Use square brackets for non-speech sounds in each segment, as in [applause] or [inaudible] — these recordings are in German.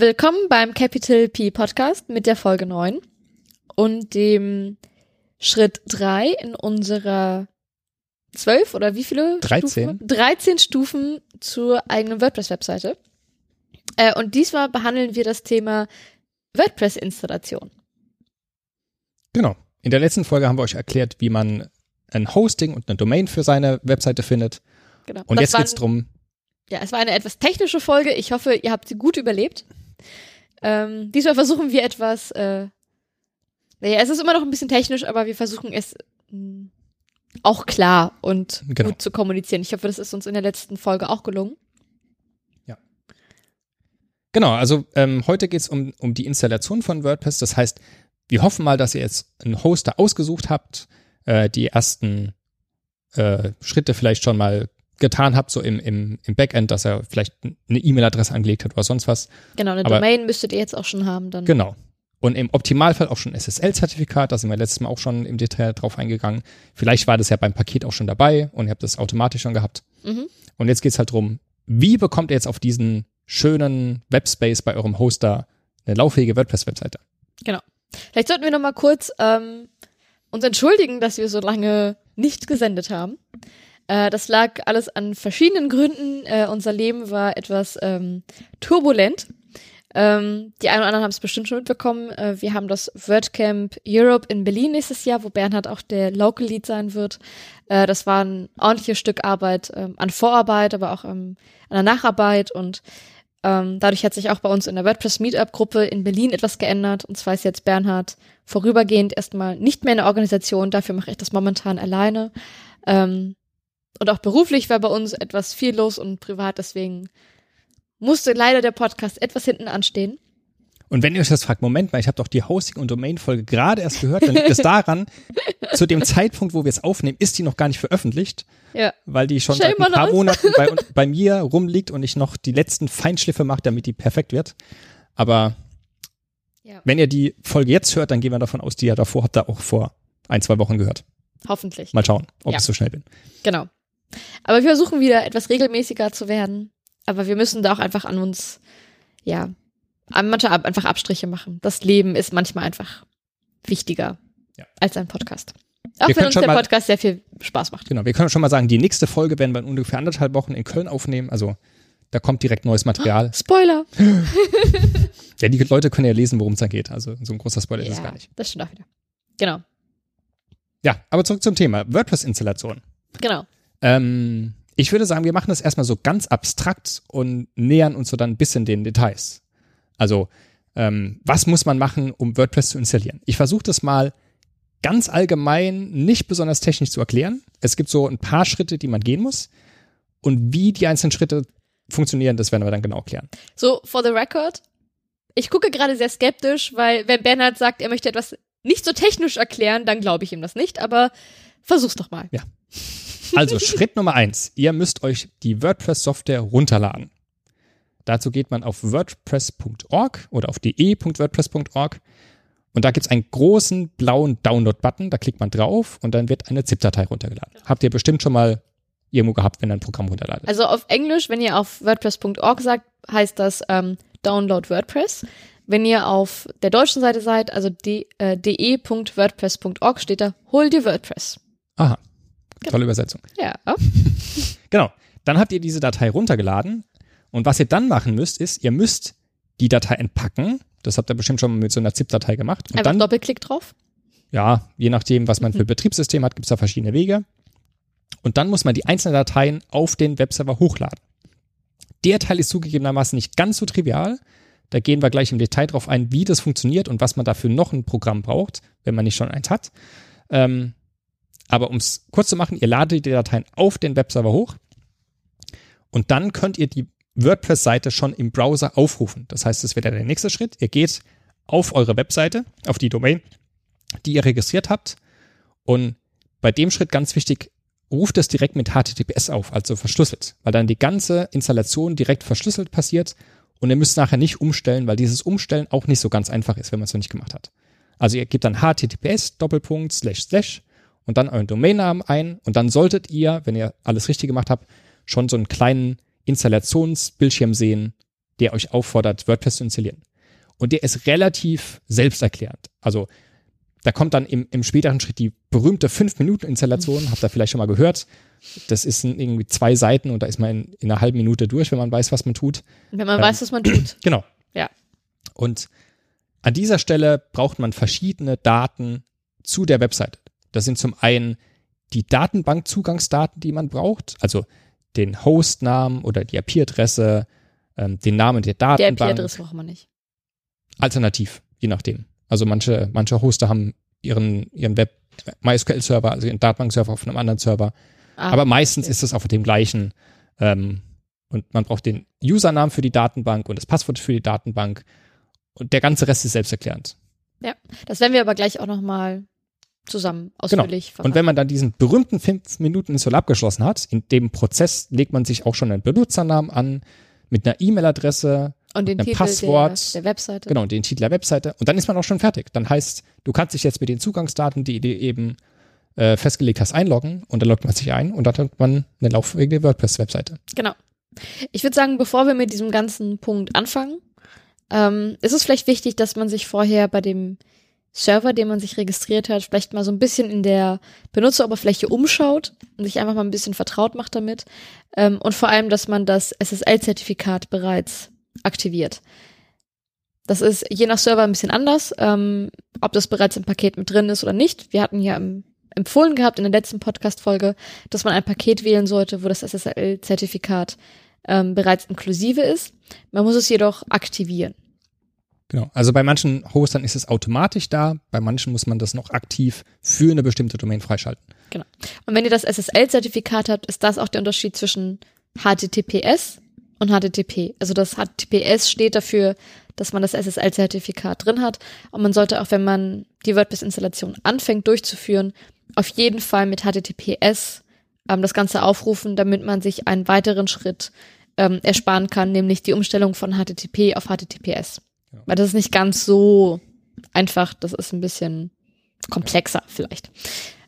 Willkommen beim Capital P Podcast mit der Folge 9 und dem Schritt 3 in unserer 12 oder wie viele? 13. Stufen? 13 Stufen zur eigenen WordPress-Webseite. Äh, und diesmal behandeln wir das Thema WordPress-Installation. Genau. In der letzten Folge haben wir euch erklärt, wie man ein Hosting und eine Domain für seine Webseite findet. Genau. Und Das jetzt war- geht's drum. Ja, es war eine etwas technische Folge. Ich hoffe, ihr habt sie gut überlebt. Ähm, diesmal versuchen wir etwas, äh, naja, es ist immer noch ein bisschen technisch, aber wir versuchen es mh, auch klar und Genau. gut zu kommunizieren. Ich hoffe, das ist uns in der letzten Folge auch gelungen. Genau, also ähm, heute geht's um, um die Installation von WordPress. Das heißt, wir hoffen mal, dass ihr jetzt einen Hoster ausgesucht habt, äh, die ersten äh, Schritte vielleicht schon mal getan habt, so im, im, im Backend, dass er vielleicht eine E-Mail-Adresse angelegt hat oder sonst was. Genau, eine Aber- Domain müsstet ihr jetzt auch schon haben. Dann. Genau. Und im Optimalfall auch schon SSL-Zertifikat, da sind wir letztes Mal auch schon im Detail drauf eingegangen. Vielleicht war das ja beim Paket auch schon dabei und ihr habt das automatisch schon gehabt. Mhm. Und jetzt geht's halt drum, wie bekommt ihr jetzt auf diesen schönen Webspace bei eurem Hoster eine lauffähige WordPress-Webseite? Genau. Vielleicht sollten wir noch mal kurz ähm, uns entschuldigen, dass wir so lange nicht gesendet haben. Äh, das lag alles an verschiedenen Gründen. Äh, unser Leben war etwas ähm, turbulent. Ähm, die einen oder anderen haben es bestimmt schon mitbekommen. Äh, wir haben das WordCamp Europe in Berlin nächstes Jahr, wo Bernhard auch der Local Lead sein wird. Äh, das war ein ordentliches Stück Arbeit ähm, an Vorarbeit, aber auch ähm, an der Nacharbeit und ähm, dadurch hat sich auch bei uns in der WordPress Meetup Gruppe in Berlin etwas geändert. Und zwar ist jetzt Bernhard vorübergehend erstmal nicht mehr in der Organisation. Dafür mache ich das momentan alleine. Ähm, und auch beruflich war bei uns etwas viel los und privat. Deswegen musste leider der Podcast etwas hinten anstehen. Und wenn ihr euch das fragt, Moment mal, ich habe doch die Hosting- und Domain-Folge gerade erst gehört, dann liegt es daran, [laughs] zu dem Zeitpunkt, wo wir es aufnehmen, ist die noch gar nicht veröffentlicht, Ja. weil die schon Shame seit ein paar us. Monaten bei, bei mir rumliegt und ich noch die letzten Feinschliffe mache, damit die perfekt wird. Aber Ja. wenn ihr die Folge jetzt hört, dann gehen wir davon aus, die ihr davor habt ihr auch vor ein, zwei Wochen gehört. Hoffentlich. Mal schauen, ob Ja. ich so schnell bin. Genau. Aber wir versuchen wieder etwas regelmäßiger zu werden. Aber wir müssen da auch einfach an uns, ja, an manche ab, einfach Abstriche machen. Das Leben ist manchmal einfach wichtiger Ja. als ein Podcast. Auch Wir wenn uns der Podcast sehr viel Spaß macht. Genau, wir können schon mal sagen, die nächste Folge werden wir in ungefähr anderthalb Wochen in Köln aufnehmen. Also da kommt direkt neues Material. [gasps] Spoiler. [laughs] Ja, die Leute können ja lesen, worum es dann geht. Also so ein großer Spoiler ist es ja, gar nicht. das stimmt auch wieder. Genau, Ja, aber zurück zum Thema. WordPress-Installation. genau. Ähm, ich würde sagen, wir machen das erstmal so ganz abstrakt und nähern uns so dann ein bisschen den Details. Also, ähm, was muss man machen, um WordPress zu installieren? Ich versuche das mal ganz allgemein, nicht besonders technisch zu erklären. Es gibt so ein paar Schritte, die man gehen muss. Und wie die einzelnen Schritte funktionieren, das werden wir dann genau erklären. So, for the record, ich gucke gerade sehr skeptisch, weil wenn Bernhard sagt, er möchte etwas nicht so technisch erklären, dann glaube ich ihm das nicht, aber versuch's doch mal. Also Schritt Nummer eins. Ihr müsst euch die WordPress-Software runterladen. Dazu geht man auf wordpress.org oder auf de.wordpress.org und da gibt's einen großen blauen Download-Button. Da klickt man drauf und dann wird eine ZIP-Datei runtergeladen. Habt ihr bestimmt schon mal irgendwo gehabt, wenn ihr ein Programm runterladet. Also auf Englisch, wenn ihr auf WordPress.org sagt, heißt das ähm, Download WordPress. Wenn ihr auf der deutschen Seite seid, also de, äh, de.wordpress.org, steht da, hol dir WordPress. Aha, tolle Übersetzung. Ja. [laughs] Genau. Dann habt ihr diese Datei runtergeladen und was ihr dann machen müsst, ist, ihr müsst die Datei entpacken. Das habt ihr bestimmt schon mal mit so einer ZIP-Datei gemacht. Und Einfach dann Doppelklick drauf. ja, je nachdem, was man für ein Betriebssystem hat, gibt es da verschiedene Wege. Und dann muss man die einzelnen Dateien auf den Webserver hochladen. Der Teil ist zugegebenermaßen nicht ganz so trivial. Da gehen wir gleich im Detail drauf ein, wie das funktioniert und was man dafür noch ein Programm braucht, wenn man nicht schon eins hat. Ähm, aber um es kurz zu machen, ihr ladet die Dateien auf den Webserver hoch und dann könnt ihr die WordPress-Seite schon im Browser aufrufen. Das heißt, das wäre der nächste Schritt. Ihr geht auf eure Webseite, auf die Domain, die ihr registriert habt. Und bei dem Schritt ganz wichtig, ruft es direkt mit HTTPS auf, also verschlüsselt, weil dann die ganze Installation direkt verschlüsselt passiert und ihr müsst nachher nicht umstellen, weil dieses Umstellen auch nicht so ganz einfach ist, wenn man es noch nicht gemacht hat. Also ihr gebt dann HTTPS Doppelpunkt slash slash und dann euren Domainnamen ein und dann solltet ihr, wenn ihr alles richtig gemacht habt, schon so einen kleinen Installationsbildschirm sehen, der euch auffordert, WordPress zu installieren. Und der ist relativ selbsterklärend. Also da kommt dann im, im späteren Schritt die berühmte 5-Minuten-Installation, habt ihr vielleicht schon mal gehört. Das ist irgendwie zwei Seiten und da ist man in, in einer halben Minute durch, wenn man weiß, was man tut. Wenn man ähm, weiß, was man tut. Genau. Ja. Und an dieser Stelle braucht man verschiedene Daten zu der Webseite. Das sind zum einen die Datenbankzugangsdaten, die man braucht, also den Hostnamen oder die IP-Adresse, ähm, den Namen der Datenbank. Der IP-Adresse braucht man nicht. Alternativ, je nachdem. Also manche, manche Hoster haben ihren, ihren Web MySQL-Server, also ihren Datenbank-Server auf einem anderen Server. Ah, Aber meistens okay. ist es auf dem gleichen. Ähm, und man braucht den Usernamen für die Datenbank und das Passwort für die Datenbank. Und der ganze Rest ist selbsterklärend. Ja, das werden wir aber gleich auch nochmal zusammen ausführlich genau. Und wenn man dann diesen berühmten 5 Minuten Install abgeschlossen hat, in dem Prozess legt man sich auch schon einen Benutzernamen an, mit einer E-Mail-Adresse, und den einem Titel Passwort, der, der, Webseite. Genau, den Titel der Webseite. Und dann ist man auch schon fertig. Dann heißt, du kannst dich jetzt mit den Zugangsdaten, die du eben äh, festgelegt hast, einloggen und dann loggt man sich ein und dann hat man eine lauffähige WordPress-Webseite. Genau. Ich würde sagen, bevor wir mit diesem ganzen Punkt anfangen, ähm, ist es vielleicht wichtig, dass man sich vorher bei dem Server, den man sich registriert hat, vielleicht mal so ein bisschen in der Benutzeroberfläche umschaut und sich einfach mal ein bisschen vertraut macht damit. Ähm, und vor allem, dass man das SSL-Zertifikat bereits aktiviert. Das ist je nach Server ein bisschen anders, ähm, ob das bereits im Paket mit drin ist oder nicht. Wir hatten ja empfohlen gehabt in der letzten Podcast-Folge, dass man ein Paket wählen sollte, wo das SSL-Zertifikat ähm, bereits inklusive ist. Man muss es jedoch aktivieren. Genau. Also bei manchen Hostern ist es automatisch da, bei manchen muss man das noch aktiv für eine bestimmte Domain freischalten. Genau. Und wenn ihr das SSL-Zertifikat habt, ist das auch der Unterschied zwischen HTTPS und HTTP. Also das HTTPS steht dafür, dass man das SSL-Zertifikat drin hat. Und man sollte auch, wenn man die WordPress-Installation anfängt durchzuführen, auf jeden Fall mit HTTPS ähm, das Ganze aufrufen, damit man sich einen weiteren Schritt ähm, ersparen kann, nämlich die Umstellung von HTTP auf HTTPS. Ja. Weil das ist nicht ganz so einfach, das ist ein bisschen komplexer vielleicht.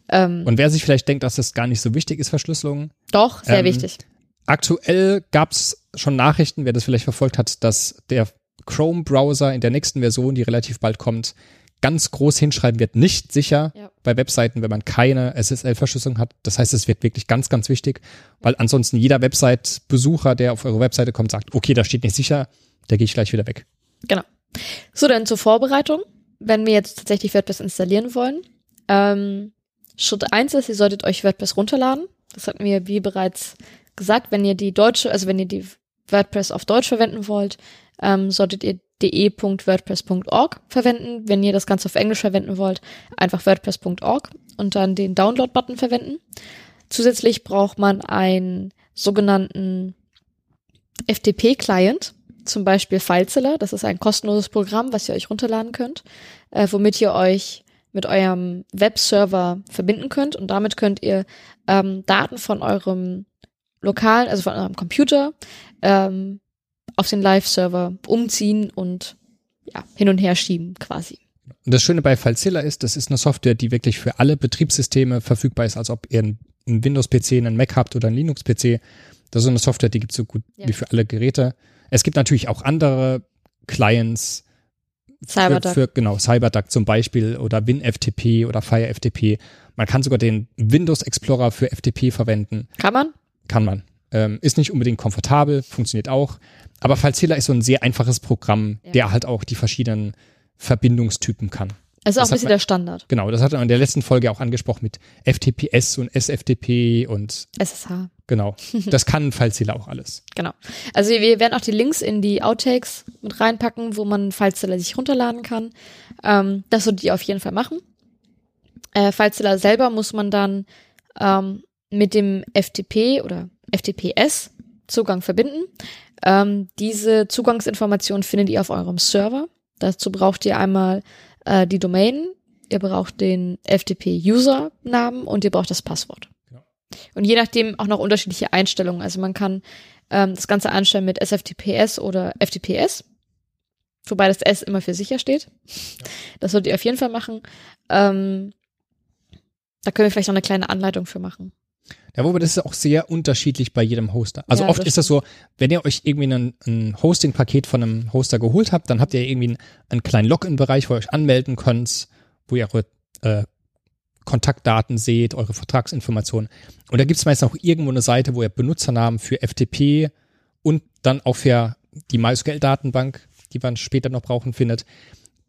Ähm, Und wer sich vielleicht denkt, dass das gar nicht so wichtig ist, Verschlüsselung. Doch, sehr ähm, wichtig. Aktuell gab es schon Nachrichten, wer das vielleicht verfolgt hat, dass der Chrome-Browser in der nächsten Version, die relativ bald kommt, ganz groß hinschreiben wird, nicht sicher ja. bei Webseiten, wenn man keine SSL-Verschlüsselung hat. Das heißt, es wird wirklich ganz, ganz wichtig, weil ansonsten jeder Website-Besucher, der auf eure Webseite kommt, sagt, okay, da steht nicht sicher, da gehe ich gleich wieder weg. Genau. So, dann zur Vorbereitung. Wenn wir jetzt tatsächlich WordPress installieren wollen. Ähm, Schritt eins ist, ihr solltet euch WordPress runterladen. Das hatten wir wie bereits gesagt, wenn ihr die deutsche, also wenn ihr die WordPress auf Deutsch verwenden wollt, ähm, solltet ihr de.wordpress.org verwenden. Wenn ihr das Ganze auf Englisch verwenden wollt, einfach wordpress.org und dann den Download-Button verwenden. Zusätzlich braucht man einen sogenannten FTP-Client, zum Beispiel FileZilla. Das ist ein kostenloses Programm, was ihr euch runterladen könnt, äh, womit ihr euch mit eurem Webserver verbinden könnt und damit könnt ihr ähm, Daten von eurem lokalen, also von eurem Computer, ähm, auf den Live-Server umziehen und ja, hin und her schieben quasi. Und das Schöne bei FileZilla ist, das ist eine Software, die wirklich für alle Betriebssysteme verfügbar ist, als ob ihr einen, Windows-PC, einen Mac habt oder einen Linux-PC. Das ist eine Software, die gibt es so gut ja. wie für alle Geräte. Es gibt natürlich auch andere Clients, Cyberduck. Für, genau, Cyberduck zum Beispiel oder WinFTP oder FireFTP. Man kann sogar den Windows Explorer für FTP verwenden. Kann man? Kann man. Ähm, ist nicht unbedingt komfortabel, funktioniert auch. Aber FileZilla ist so ein sehr einfaches Programm, ja. der halt auch die verschiedenen Verbindungstypen kann. Also auch ein bisschen man, der Standard. Genau, das hat man in der letzten Folge auch angesprochen mit FTPS und SFTP und SSH. Genau. Das kann FileZilla auch alles. [laughs] Genau. Also wir werden auch die Links in die Outtakes mit reinpacken, wo man FileZilla sich runterladen kann. Ähm, das solltet ihr auf jeden Fall machen. Äh, FileZilla selber muss man dann ähm, mit dem FTP oder FTPS Zugang verbinden. Ähm, diese Zugangsinformation findet ihr auf eurem Server. Dazu braucht ihr einmal äh, die Domain, ihr braucht den FTP-User-Namen und ihr braucht das Passwort. Ja. Und je nachdem auch noch unterschiedliche Einstellungen. Also man kann ähm, das Ganze einstellen mit SFTPS oder FTPS, wobei das S immer für sicher steht. Ja. Das solltet ihr auf jeden Fall machen. Ähm, da können wir vielleicht noch eine kleine Anleitung für machen. Ja, wobei das ist auch sehr unterschiedlich bei jedem Hoster. Also Ja, oft das ist das so, wenn ihr euch irgendwie ein, ein Hosting-Paket von einem Hoster geholt habt, dann habt ihr irgendwie einen, einen kleinen Login-Bereich, wo ihr euch anmelden könnt, wo ihr eure äh, Kontaktdaten seht, eure Vertragsinformationen. Und da gibt es meistens auch irgendwo eine Seite, wo ihr Benutzernamen für FTP und dann auch für die MySQL-Datenbank, die man später noch brauchen, findet.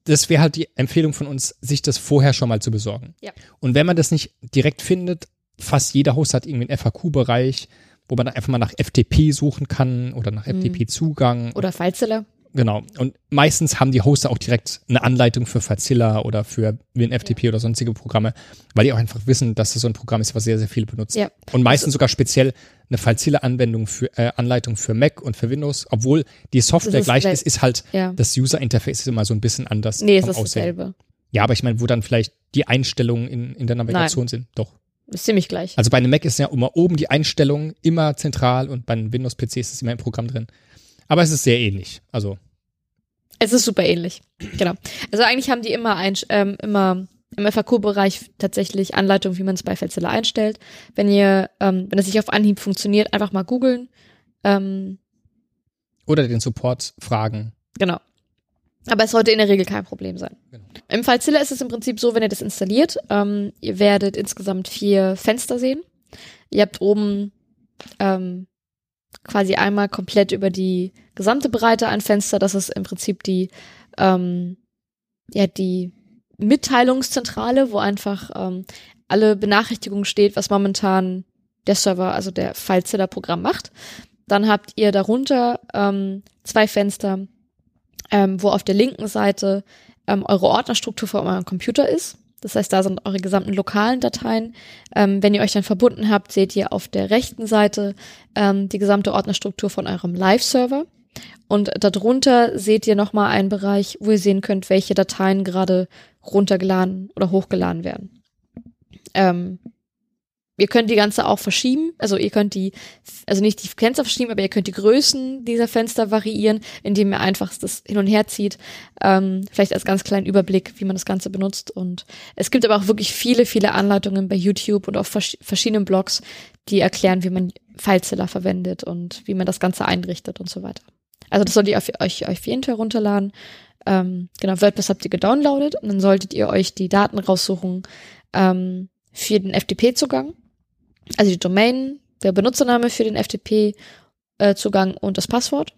Das wäre halt die Empfehlung von uns, sich das vorher schon mal zu besorgen. Ja. Und wenn man das nicht direkt findet, fast jeder Host hat irgendwie einen FAQ-Bereich, wo man dann einfach mal nach FTP suchen kann oder nach FTP-Zugang. Oder FileZilla. Genau. Und meistens haben die Hoster auch direkt eine Anleitung für Fazilla oder für WinFTP oder sonstige Programme, weil die auch einfach wissen, dass das so ein Programm ist, was sehr, sehr viele benutzen. Ja. Und meistens sogar speziell eine Fazilla-Anwendung für äh, Anleitung für Mac und für Windows, obwohl die Software Das ist gleich ist, ist halt Ja. das User-Interface ist immer so ein bisschen anders. Nee, es ist Aussehen. dasselbe. Ja, aber ich meine, wo dann vielleicht die Einstellungen in, in der Navigation sind. Doch. Ist ziemlich gleich. Also bei einem Mac ist ja immer oben die Einstellungen immer zentral und bei einem Windows-PC ist es immer im Programm drin. Aber es ist sehr ähnlich. Also Es ist super ähnlich. Genau. Also eigentlich haben die immer ein, ähm, immer im FAQ-Bereich tatsächlich Anleitungen, wie man es bei FileZilla einstellt. Wenn ihr, ähm, wenn es nicht auf Anhieb funktioniert, einfach mal googeln. Ähm, oder den Support fragen. genau. Aber es sollte in der Regel kein Problem sein. Genau. Im FileZilla ist es im Prinzip so, wenn ihr das installiert, ähm, ihr werdet insgesamt vier Fenster sehen. Ihr habt oben ähm, quasi einmal komplett über die gesamte Breite ein Fenster. Das ist im Prinzip die, ähm, ja, die Mitteilungszentrale, wo einfach ähm, alle Benachrichtigungen steht, was momentan der Server, also der FileZilla-Programm macht. Dann habt ihr darunter ähm, zwei Fenster, ähm, wo auf der linken Seite ähm, eure Ordnerstruktur von eurem Computer ist. Das heißt, da sind eure gesamten lokalen Dateien. Ähm, wenn ihr euch dann verbunden habt, seht ihr auf der rechten Seite ähm, die gesamte Ordnerstruktur von eurem Live-Server. Und darunter seht ihr nochmal einen Bereich, wo ihr sehen könnt, welche Dateien gerade runtergeladen oder hochgeladen werden. Ähm, ihr könnt die ganze auch verschieben. Also ihr könnt die, also nicht die Fenster verschieben, aber ihr könnt die Größen dieser Fenster variieren, indem ihr einfach das hin und her zieht. Ähm, vielleicht als ganz kleinen Überblick, wie man das Ganze benutzt. Und es gibt aber auch wirklich viele, viele Anleitungen bei YouTube und auf vers verschiedenen Blogs, die erklären, wie man FileZilla verwendet und wie man das Ganze einrichtet und so weiter. Also das solltet ihr auf, euch, euch auf jeden Fall runterladen. Ähm, genau, WordPress habt ihr gedownloadet und dann solltet ihr euch die Daten raussuchen ähm, für den FTP-Zugang. Also die Domain, der Benutzername für den FTP-Zugang und das Passwort.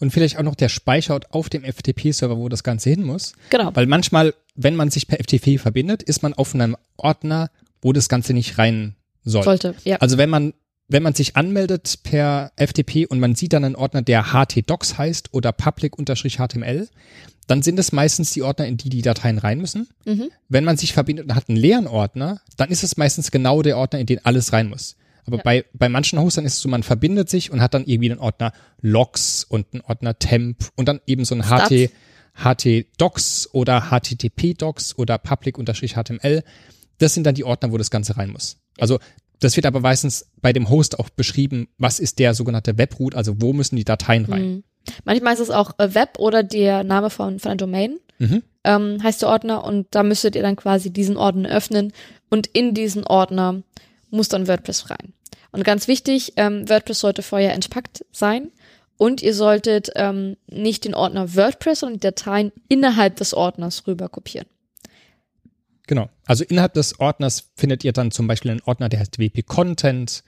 Und vielleicht auch noch der Speicherort auf dem FTP-Server, wo das Ganze hin muss. Genau. Weil manchmal, wenn man sich per FTP verbindet, ist man auf einem Ordner, wo das Ganze nicht rein soll. Sollte, ja. Also wenn man, wenn man sich anmeldet per FTP und man sieht dann einen Ordner, der htdocs heißt oder public-html, dann sind es meistens die Ordner, in die die Dateien rein müssen. Mhm. Wenn man sich verbindet und hat einen leeren Ordner, dann ist es meistens genau der Ordner, in den alles rein muss. Aber Ja. bei, bei manchen Hostern ist es so, man verbindet sich und hat dann irgendwie einen Ordner Logs und einen Ordner Temp und dann eben so ein HT, HTDocs oder HTTP-Docs oder public-html. Das sind dann die Ordner, wo das Ganze rein muss. Also das wird aber meistens bei dem Host auch beschrieben, was ist der sogenannte Webroot, also wo müssen die Dateien rein. Mhm. Manchmal ist es auch äh, Web oder der Name von, von einer Domain, Mhm. ähm, heißt der Ordner und da müsstet ihr dann quasi diesen Ordner öffnen und in diesen Ordner muss dann WordPress rein. Und ganz wichtig, ähm, WordPress sollte vorher entpackt sein und ihr solltet ähm, nicht den Ordner WordPress, sondern die Dateien innerhalb des Ordners rüber kopieren. Genau. Also innerhalb des Ordners findet ihr dann zum Beispiel einen Ordner, der heißt WP Content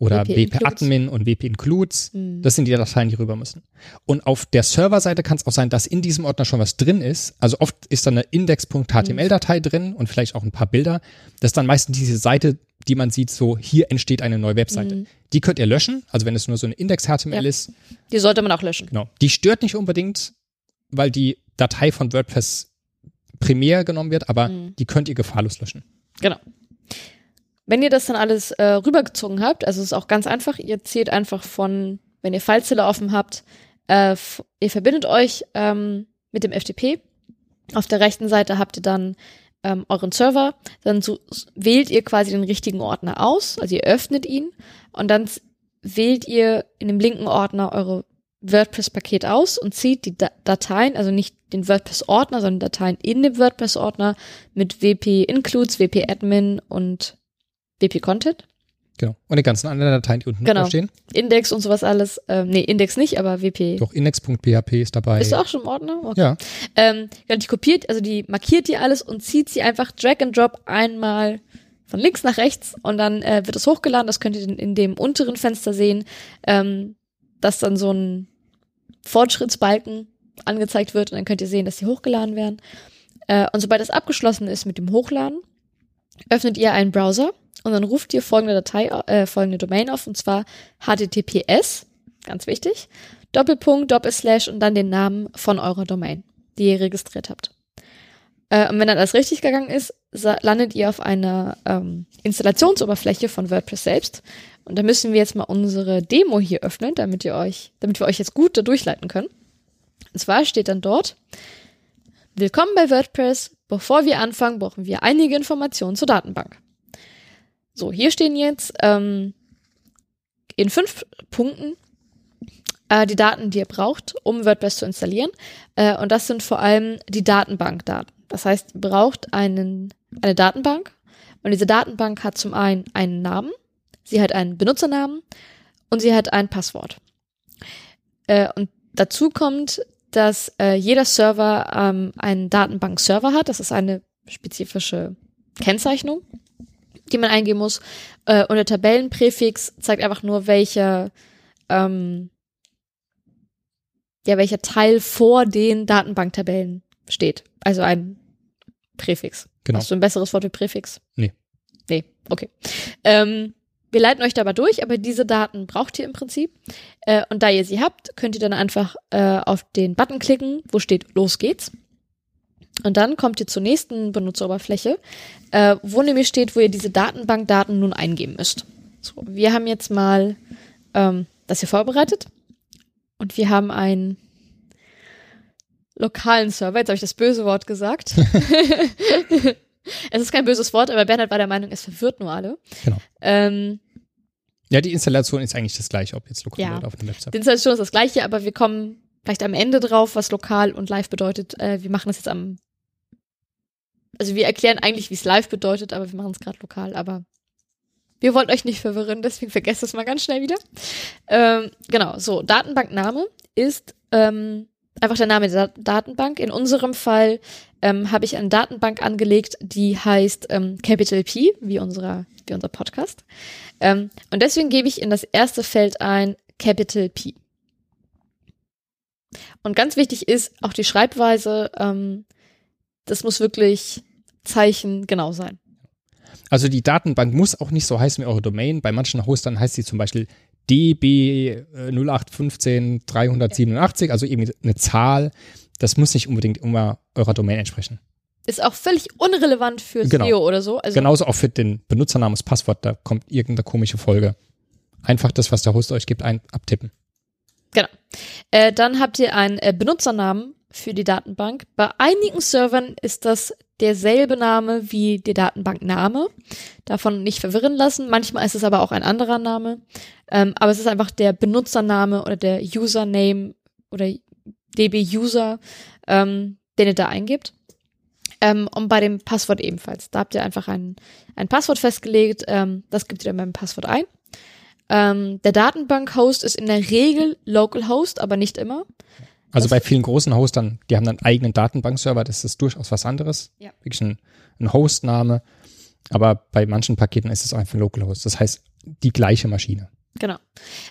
oder WP WP, Includes. Admin und WP Includes. Mhm. Das sind die Dateien, die rüber müssen. Und auf der Serverseite kann es auch sein, dass in diesem Ordner schon was drin ist. Also oft ist da eine Index.html-Datei drin und vielleicht auch ein paar Bilder. Das ist dann meistens diese Seite, die man sieht, so hier entsteht eine neue Webseite. Die könnt ihr löschen. Also wenn es nur so eine Index.html Ja. ist, Die sollte man auch löschen. Genau. Die stört nicht unbedingt, weil die Datei von WordPress primär genommen wird, aber Mhm. die könnt ihr gefahrlos löschen. Genau. Wenn ihr das dann alles äh, rübergezogen habt, also es ist auch ganz einfach, ihr zählt einfach von, wenn ihr FileZilla offen habt, äh, ihr verbindet euch ähm, mit dem FTP. Auf der rechten Seite habt ihr dann ähm, euren Server, dann so, wählt ihr quasi den richtigen Ordner aus, also ihr öffnet ihn und dann wählt ihr in dem linken Ordner eure WordPress-Paket aus und zieht die Da- Dateien, also nicht den WordPress-Ordner, sondern Dateien in dem WordPress-Ordner mit WP Includes, WP Admin und WP Content. Genau. Und die ganzen anderen Dateien, die unten Genau. stehen. Index und sowas alles. Ähm, nee, Index nicht, aber WP. Doch, index.php ist dabei. Bist du auch schon im Ordner? Okay. Ja, Ähm, ja, die kopiert, also die markiert die alles und zieht sie einfach Drag and Drop einmal von links nach rechts und dann äh, wird es hochgeladen. Das könnt ihr in, in dem unteren Fenster sehen, ähm, dass dann so ein Fortschrittsbalken angezeigt wird und dann könnt ihr sehen, dass die hochgeladen werden. Äh, und sobald das abgeschlossen ist mit dem Hochladen, öffnet ihr einen Browser und dann ruft ihr folgende Datei, äh, folgende Domain auf und zwar https, ganz wichtig, Doppelpunkt, Doppelslash und dann den Namen von eurer Domain, die ihr registriert habt. Äh, und wenn dann alles richtig gegangen ist, landet ihr auf einer ähm, Installationsoberfläche von WordPress selbst. Und da müssen wir jetzt mal unsere Demo hier öffnen, damit ihr euch, damit wir euch jetzt gut da durchleiten können. Und zwar steht dann dort, Willkommen bei WordPress. Bevor wir anfangen, brauchen wir einige Informationen zur Datenbank. So, hier stehen jetzt ähm, in fünf Punkten äh, die Daten, die ihr braucht, um WordPress zu installieren. Äh, und das sind vor allem die Datenbankdaten. Das heißt, ihr braucht einen, eine Datenbank. Und diese Datenbank hat zum einen einen Namen, sie hat einen Benutzernamen und sie hat ein Passwort. Äh, und dazu kommt, dass äh, jeder Server ähm, einen Datenbank-Server hat. Das ist eine spezifische Kennzeichnung, die man eingeben muss. Äh, und der Tabellenpräfix zeigt einfach nur, welcher, ähm, ja, welcher Teil vor den Datenbanktabellen steht. Also ein Präfix. genau. Hast du ein besseres Wort wie Präfix? Nee. Nee, okay. Ähm, wir leiten euch dabei durch, aber diese Daten braucht ihr im Prinzip. Äh, und da ihr sie habt, könnt ihr dann einfach äh, auf den Button klicken, wo steht Los geht's. Und dann kommt ihr zur nächsten Benutzeroberfläche, äh, wo nämlich steht, wo ihr diese Datenbankdaten nun eingeben müsst. So, wir haben jetzt mal ähm, das hier vorbereitet und wir haben einen lokalen Server. Jetzt habe ich das böse Wort gesagt. [laughs] es ist kein böses Wort, aber Bernhard war der Meinung, es verwirrt nur alle. Genau. Ähm, Ja, die Installation ist eigentlich das gleiche, ob jetzt lokal Ja. oder auf einem Website. die Installation ist das gleiche, aber wir kommen vielleicht am Ende drauf, was lokal und live bedeutet. Äh, wir machen das jetzt am. Also wir erklären eigentlich, wie es live bedeutet, aber wir machen es gerade lokal, aber wir wollen euch nicht verwirren, deswegen vergesst es mal ganz schnell wieder. Ähm, genau, so, Datenbankname ist ähm, einfach der Name der Dat Datenbank. In unserem Fall ähm, habe ich eine Datenbank angelegt, die heißt ähm, Capital P, wie, unserer, wie unser Podcast. Ähm, und deswegen gebe ich in das erste Feld ein Capital P. Und ganz wichtig ist auch die Schreibweise. Ähm, das muss wirklich Zeichen genau sein. Also die Datenbank muss auch nicht so heißen wie eure Domain. Bei manchen Hostern heißt sie zum Beispiel DB äh, 0815 387, also irgendwie eine Zahl. Das muss nicht unbedingt immer eurer Domain entsprechen. Ist auch völlig unrelevant für Genau. SEO oder so. Also Genauso auch für den Benutzernamen, das Passwort, da kommt irgendeine komische Folge. Einfach das, was der Host euch gibt, ein abtippen. Genau. Äh, dann habt ihr einen äh, Benutzernamen für die Datenbank. Bei einigen Servern ist das derselbe Name wie der Datenbankname. Davon nicht verwirren lassen. Manchmal ist es aber auch ein anderer Name. Ähm, aber es ist einfach der Benutzername oder der Username oder DB-User, ähm, den ihr da eingibt. Ähm, und bei dem Passwort ebenfalls. Da habt ihr einfach ein, ein Passwort festgelegt. Ähm, das gibt ihr dann beim Passwort ein. Ähm, der Datenbank-Host ist in der Regel Localhost, aber nicht immer. Also Was- bei vielen großen Hostern, die haben dann einen eigenen Datenbankserver, das ist durchaus was anderes. Ja. Wirklich ein, ein Hostname. Aber bei manchen Paketen ist es einfach ein Localhost. Das heißt, die gleiche Maschine. Genau.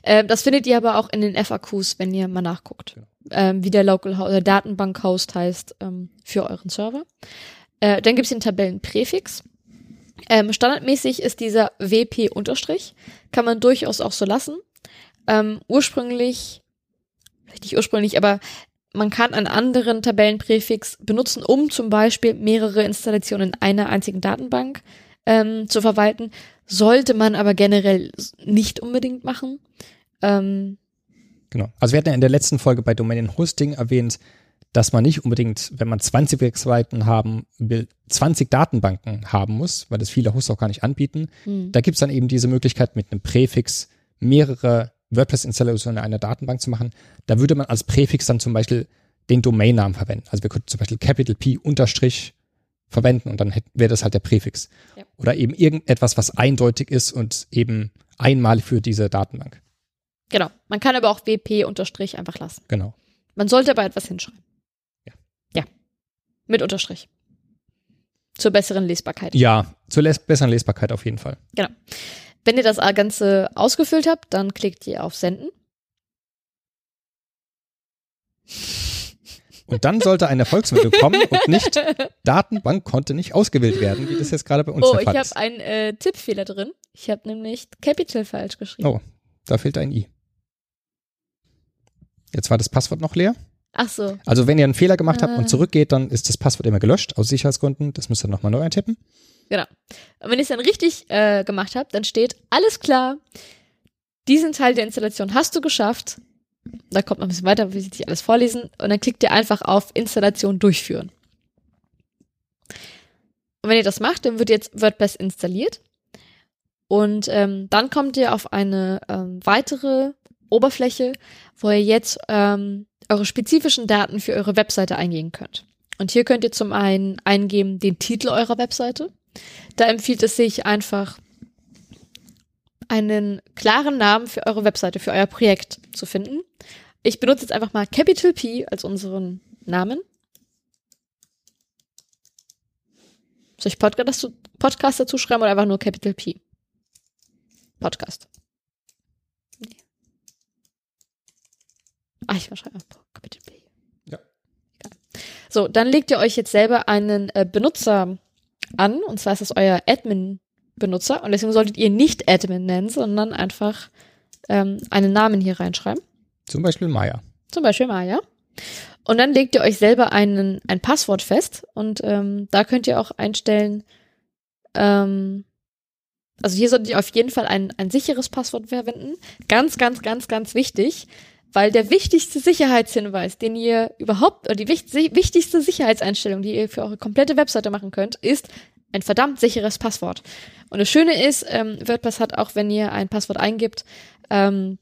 Ähm, das findet ihr aber auch in den FAQs, wenn ihr mal nachguckt, Genau. ähm, wie der Local oder Datenbank-Host heißt ähm, für euren Server. Äh, dann gibt es den Tabellenpräfix. Ähm, standardmäßig ist dieser WP unterstrich. Kann man durchaus auch so lassen. Ähm, ursprünglich, vielleicht nicht ursprünglich, aber man kann einen anderen Tabellenpräfix benutzen, um zum Beispiel mehrere Installationen in einer einzigen Datenbank ähm, zu verwalten. Sollte man aber generell nicht unbedingt machen. Ähm, Genau. Also wir hatten ja in der letzten Folge bei Domain Hosting erwähnt, dass man nicht unbedingt, wenn man 20 Webseiten haben will, 20 Datenbanken haben muss, weil das viele Hosts auch gar nicht anbieten. hm. Da gibt's dann eben diese Möglichkeit, mit einem Präfix mehrere WordPress-Installationen in einer Datenbank zu machen. Da würde man als Präfix dann zum Beispiel den Domainnamen verwenden. Also wir könnten zum Beispiel Capital P unterstrich verwenden und dann wäre das halt der Präfix. Ja. Oder eben irgendetwas, was eindeutig ist und eben einmal für diese Datenbank. Genau. Man kann aber auch WP unterstrich einfach lassen. Genau. Man sollte aber etwas hinschreiben. Ja. Ja. Mit Unterstrich. Zur besseren Lesbarkeit. Ja, zur les besseren Lesbarkeit auf jeden Fall. Genau. Wenn ihr das Ganze ausgefüllt habt, dann klickt ihr auf Senden. Und dann sollte eine Erfolgsmeldung kommen und nicht [laughs] Datenbank konnte nicht ausgewählt werden, wie das jetzt gerade bei uns oh, der ich Fall habe ist. einen äh, Tippfehler drin. Ich habe nämlich Capital falsch geschrieben. Oh, da fehlt ein i. Jetzt war das Passwort noch leer. Ach so. Also wenn ihr einen Fehler gemacht habt Ah. und zurückgeht, dann ist das Passwort immer gelöscht aus Sicherheitsgründen. Das müsst ihr nochmal neu eintippen. Genau. Und wenn ihr es dann richtig äh, gemacht habt, dann steht, alles klar, diesen Teil der Installation hast du geschafft. Da kommt noch ein bisschen weiter, will ich nicht alles vorlesen. Und dann klickt ihr einfach auf Installation durchführen. Und wenn ihr das macht, dann wird jetzt WordPress installiert. Und ähm, dann kommt ihr auf eine ähm, weitere Oberfläche, wo ihr jetzt ähm, eure spezifischen Daten für eure Webseite eingeben könnt. Und hier könnt ihr zum einen eingeben den Titel eurer Webseite. Da empfiehlt es sich einfach einen klaren Namen für eure Webseite, für euer Projekt zu finden. Ich benutze jetzt einfach mal Capital P als unseren Namen. Soll ich Podcast dazu, Podcast dazu schreiben oder einfach nur Capital P? Podcast. Nee. Ah, ich schreibe Capital P. Ja. Egal. So, dann legt ihr euch jetzt selber einen äh, Benutzer an, und zwar ist das euer Admin-Benutzer, und deswegen solltet ihr nicht Admin nennen, sondern einfach ähm, einen Namen hier reinschreiben. Zum Beispiel Maya. Zum Beispiel Maya. Und dann legt ihr euch selber einen, ein Passwort fest und ähm, da könnt ihr auch einstellen, ähm, also hier solltet ihr auf jeden Fall ein, ein sicheres Passwort verwenden. Ganz, ganz, ganz, ganz wichtig, weil der wichtigste Sicherheitshinweis, den ihr überhaupt, oder die wichtigste Sicherheitseinstellung, die ihr für eure komplette Webseite machen könnt, ist ein verdammt sicheres Passwort. Und das Schöne ist, ähm, WordPress hat auch, wenn ihr ein Passwort eingibt, ähm,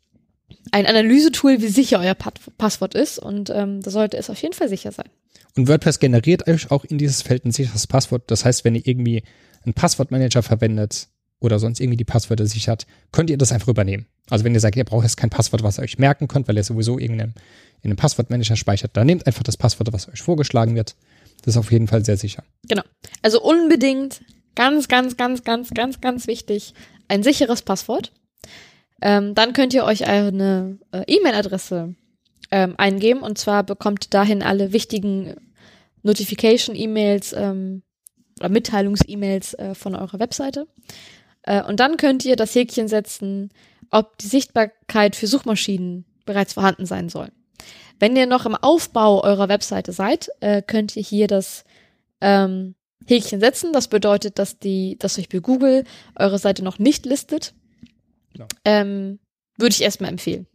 ein Analysetool, wie sicher euer Pat Passwort ist. Und ähm, da sollte es auf jeden Fall sicher sein. Und WordPress generiert euch auch in dieses Feld ein sicheres Passwort. Das heißt, wenn ihr irgendwie einen Passwortmanager verwendet oder sonst irgendwie die Passwörter sichert, könnt ihr das einfach übernehmen. Also wenn ihr sagt, ihr braucht jetzt kein Passwort, was ihr euch merken könnt, weil ihr sowieso irgendeinem in einem Passwortmanager speichert, dann nehmt einfach das Passwort, was euch vorgeschlagen wird. Das ist auf jeden Fall sehr sicher. Genau. Also unbedingt, ganz, ganz, ganz, ganz, ganz, ganz wichtig, ein sicheres Passwort. Ähm, dann könnt ihr euch eine äh, E-Mail-Adresse ähm, eingeben und zwar bekommt dahin alle wichtigen Notification-E-Mails ähm, oder Mitteilungs-E-Mails äh, von eurer Webseite. Äh, und dann könnt ihr das Häkchen setzen, ob die Sichtbarkeit für Suchmaschinen bereits vorhanden sein soll. Wenn ihr noch im Aufbau eurer Webseite seid, äh, könnt ihr hier das ähm, Häkchen setzen. Das bedeutet, dass die, dass euch bei Google eure Seite noch nicht listet. Genau. Ähm, würde ich erstmal empfehlen.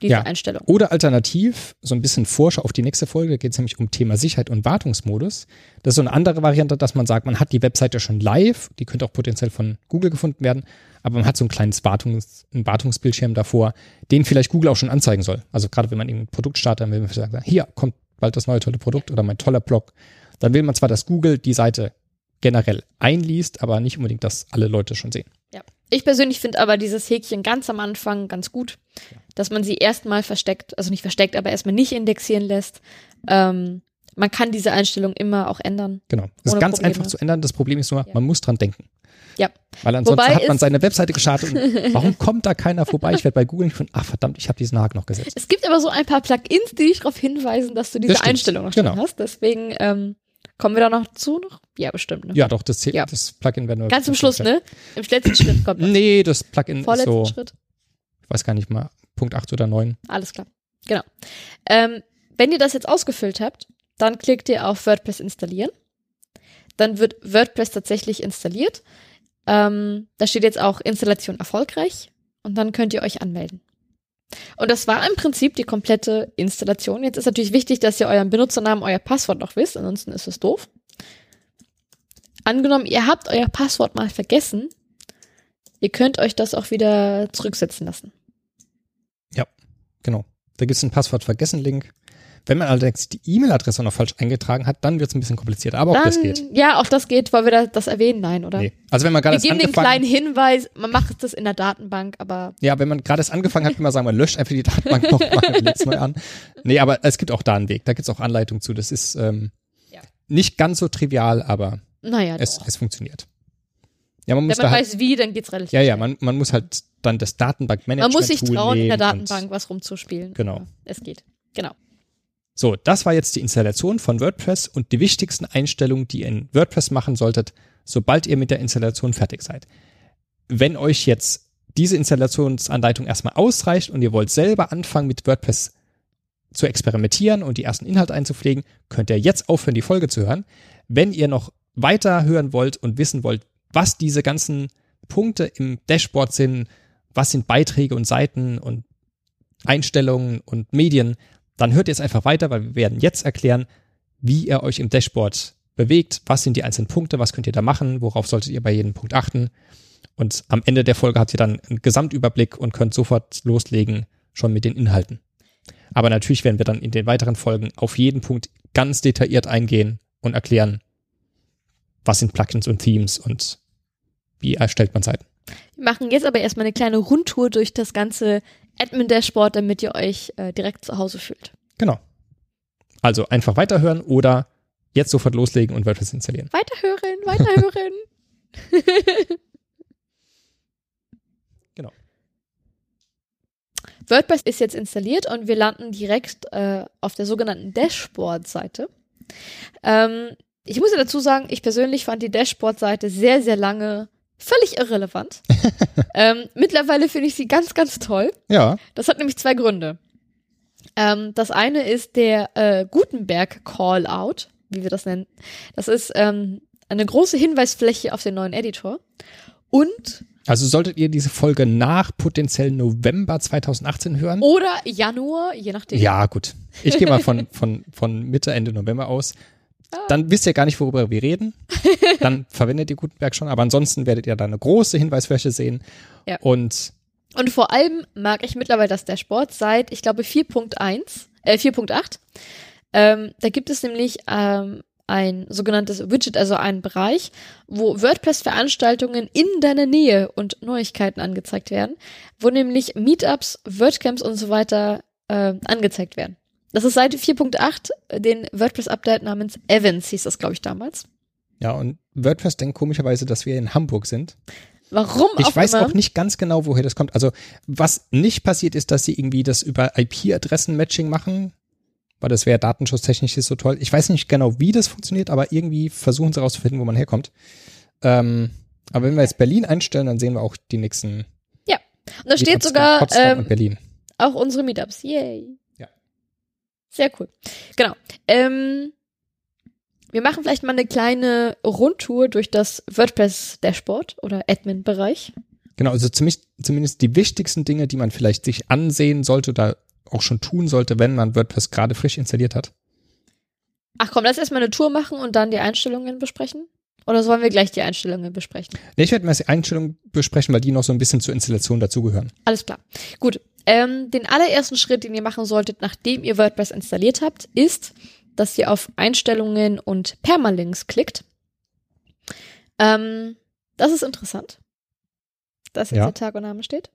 Diese Ja. Einstellung. Oder alternativ, so ein bisschen Vorschau auf die nächste Folge, da geht es nämlich um Thema Sicherheit und Wartungsmodus. Das ist so eine andere Variante, dass man sagt, man hat die Webseite schon live, die könnte auch potenziell von Google gefunden werden, aber man hat so ein kleines Wartungs, einen Wartungsbildschirm davor, den vielleicht Google auch schon anzeigen soll. Also gerade wenn man ein Produkt startet, dann will man sagen, hier kommt bald das neue tolle Produkt oder mein toller Blog. Dann will man zwar, dass Google die Seite generell einliest, aber nicht unbedingt, dass alle Leute schon sehen. Ich persönlich finde aber dieses Häkchen ganz am Anfang ganz gut, dass man sie erstmal versteckt, also nicht versteckt, aber erstmal nicht indexieren lässt. Ähm, man kann diese Einstellung immer auch ändern. Genau. Das ist ganz Probleme. einfach zu ändern. Das Problem ist nur, Ja. man muss dran denken. Ja. Weil ansonsten Wobei hat man seine Webseite gestartet und [laughs] warum kommt da keiner vorbei? Ich werde bei Google nicht von, ach verdammt, ich habe diesen Haken noch gesetzt. Es gibt aber so ein paar Plugins, die dich darauf hinweisen, dass du diese. Einstellung noch Genau. hast. Deswegen ähm, kommen wir da noch zu noch? Ja, bestimmt. Ne? Ja, doch, das, Ja. das Plugin werden wir. Ganz zum Schluss, ne? Im letzten Schritt kommt das. Nee, das Plugin ist Vorletzten so, Schritt. ich weiß gar nicht mal, Punkt 8 oder 9. Alles klar. Genau. Ähm, wenn ihr das jetzt ausgefüllt habt, dann klickt ihr auf WordPress installieren. Dann wird WordPress tatsächlich installiert. Ähm, da steht jetzt auch Installation erfolgreich und dann könnt ihr euch anmelden. Und das war im Prinzip die komplette Installation. Jetzt ist natürlich wichtig, dass ihr euren Benutzernamen, euer Passwort noch wisst, ansonsten ist es doof. Angenommen, ihr habt euer Passwort mal vergessen, ihr könnt euch das auch wieder zurücksetzen lassen. Genau. Da gibt es einen Passwort vergessen Link. Wenn man allerdings die E-Mail-Adresse noch falsch eingetragen hat, dann wird es ein bisschen kompliziert. Aber auch Dann, das geht. Ja, auch das geht. Wollen wir da, das erwähnen? Nein, oder? Nee. Also wenn man gerade Wir erst geben den angefangen kleinen Hinweis, man macht das in der Datenbank, aber Ja, wenn man gerade erst angefangen hat, kann man sagen, man löscht einfach die Datenbank nochmal und legt neu an. Nee, aber es gibt auch da einen Weg. Da gibt es auch Anleitungen zu. Das ist ähm, Ja. nicht ganz so trivial, aber naja, es, es funktioniert. Ja, man wenn muss man da halt, weiß wie, dann geht's relativ ja, ja, man, man muss halt dann das Man Datenbankmanagement muss sich trauen, in der Datenbank was rumzuspielen. Genau. Es geht. Genau. So, das war jetzt die Installation von WordPress und die wichtigsten Einstellungen, die ihr in WordPress machen solltet, sobald ihr mit der Installation fertig seid. Wenn euch jetzt diese Installationsanleitung erstmal ausreicht und ihr wollt selber anfangen mit WordPress zu experimentieren und die ersten Inhalte einzupflegen, könnt ihr jetzt aufhören, die Folge zu hören. Wenn ihr noch weiter hören wollt und wissen wollt, was diese ganzen Punkte im Dashboard sind, was sind Beiträge und Seiten und Einstellungen und Medien, dann hört ihr es einfach weiter, weil wir werden jetzt erklären, wie ihr euch im Dashboard bewegt, was sind die einzelnen Punkte, was könnt ihr da machen, worauf solltet ihr bei jedem Punkt achten. Und am Ende der Folge habt ihr dann einen Gesamtüberblick und könnt sofort loslegen, schon mit den Inhalten. Aber natürlich werden wir dann in den weiteren Folgen auf jeden Punkt ganz detailliert eingehen und erklären, was sind Plugins und Themes und wie erstellt man Seiten. Wir machen jetzt aber erstmal eine kleine Rundtour durch das ganze Admin-Dashboard, damit ihr euch äh, direkt zu Hause fühlt. Genau. Also einfach weiterhören oder jetzt sofort loslegen und WordPress installieren. Weiterhören, [laughs] weiterhören. [laughs] Genau. WordPress ist jetzt installiert und wir landen direkt äh, auf der sogenannten Dashboard-Seite. Ähm, ich muss ja dazu sagen, ich persönlich fand die Dashboard-Seite sehr, sehr lange völlig irrelevant. [laughs] ähm, mittlerweile finde ich sie ganz, ganz toll. Ja, Das hat nämlich zwei Gründe. Ähm, das eine ist der äh, Gutenberg Callout, wie wir das nennen. Das ist ähm, eine große Hinweisfläche auf den neuen Editor. Und also solltet ihr diese Folge nach potenziell November 2018 hören. oder Januar, je nachdem. Ja, gut. Ich gehe mal von, [laughs] von, von Mitte, Ende November aus. Dann wisst ihr gar nicht, worüber wir reden. [laughs] Dann verwendet ihr Gutenberg schon, aber ansonsten werdet ihr da eine große Hinweisfläche sehen. Ja. Und Und vor allem mag ich mittlerweile das Dashboard seit, ich glaube, 4.1, äh, 4.8. Ähm, da gibt es nämlich ähm, ein sogenanntes Widget, also einen Bereich, wo WordPress-Veranstaltungen in deiner Nähe und Neuigkeiten angezeigt werden, wo nämlich Meetups, WordCamps und so weiter äh, angezeigt werden. Das ist seit 4.8 äh, den WordPress-Update namens Evans, hieß das, glaube ich, damals. ja, und WordPress denkt komischerweise, dass wir in Hamburg sind. Warum Ich auch weiß immer. auch nicht ganz genau, woher das kommt. Also, was nicht passiert ist, dass sie irgendwie das über IP-Adressen-Matching machen, weil das wäre datenschutztechnisch nicht so toll. Ich weiß nicht genau, wie das funktioniert, aber irgendwie versuchen sie herauszufinden, wo man herkommt. Ähm, aber wenn wir jetzt Berlin einstellen, dann sehen wir auch die nächsten. Und da steht sogar ähm, Berlin. Auch unsere Meetups. Yay. Sehr cool. Genau. Ähm, wir machen vielleicht mal eine kleine Rundtour durch das WordPress-Dashboard oder Admin-Bereich. Genau, also zumindest, zumindest die wichtigsten Dinge, die man vielleicht sich ansehen sollte oder auch schon tun sollte, wenn man WordPress gerade frisch installiert hat. Ach komm, lass erstmal eine Tour machen und dann die Einstellungen besprechen. Oder sollen wir gleich die Einstellungen besprechen? Nee, ich werde mal die Einstellungen besprechen, weil die noch so ein bisschen zur Installation dazugehören. Alles klar. Gut. Ähm, den allerersten Schritt, den ihr machen solltet, nachdem ihr WordPress installiert habt, ist, dass ihr auf Einstellungen und Permalinks klickt. Ähm, das ist interessant. Dass jetzt Ja. der Tag und Name steht.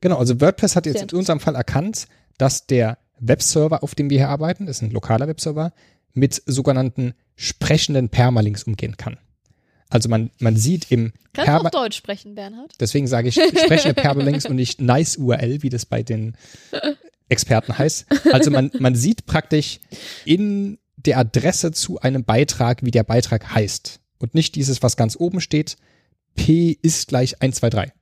Genau, also WordPress hat jetzt in unserem Fall erkannt, dass der Webserver, auf dem wir hier arbeiten, ist ein lokaler Webserver, mit sogenannten sprechenden Permalinks umgehen kann. Also man, man sieht im Kannst du auch Perma Deutsch sprechen, Bernhard? deswegen sage ich sprechende Permalinks und nicht nice URL, wie das bei den Experten heißt. Also man, man sieht praktisch in der Adresse zu einem Beitrag, wie der Beitrag heißt. Und nicht dieses, was ganz oben steht, P ist gleich 123.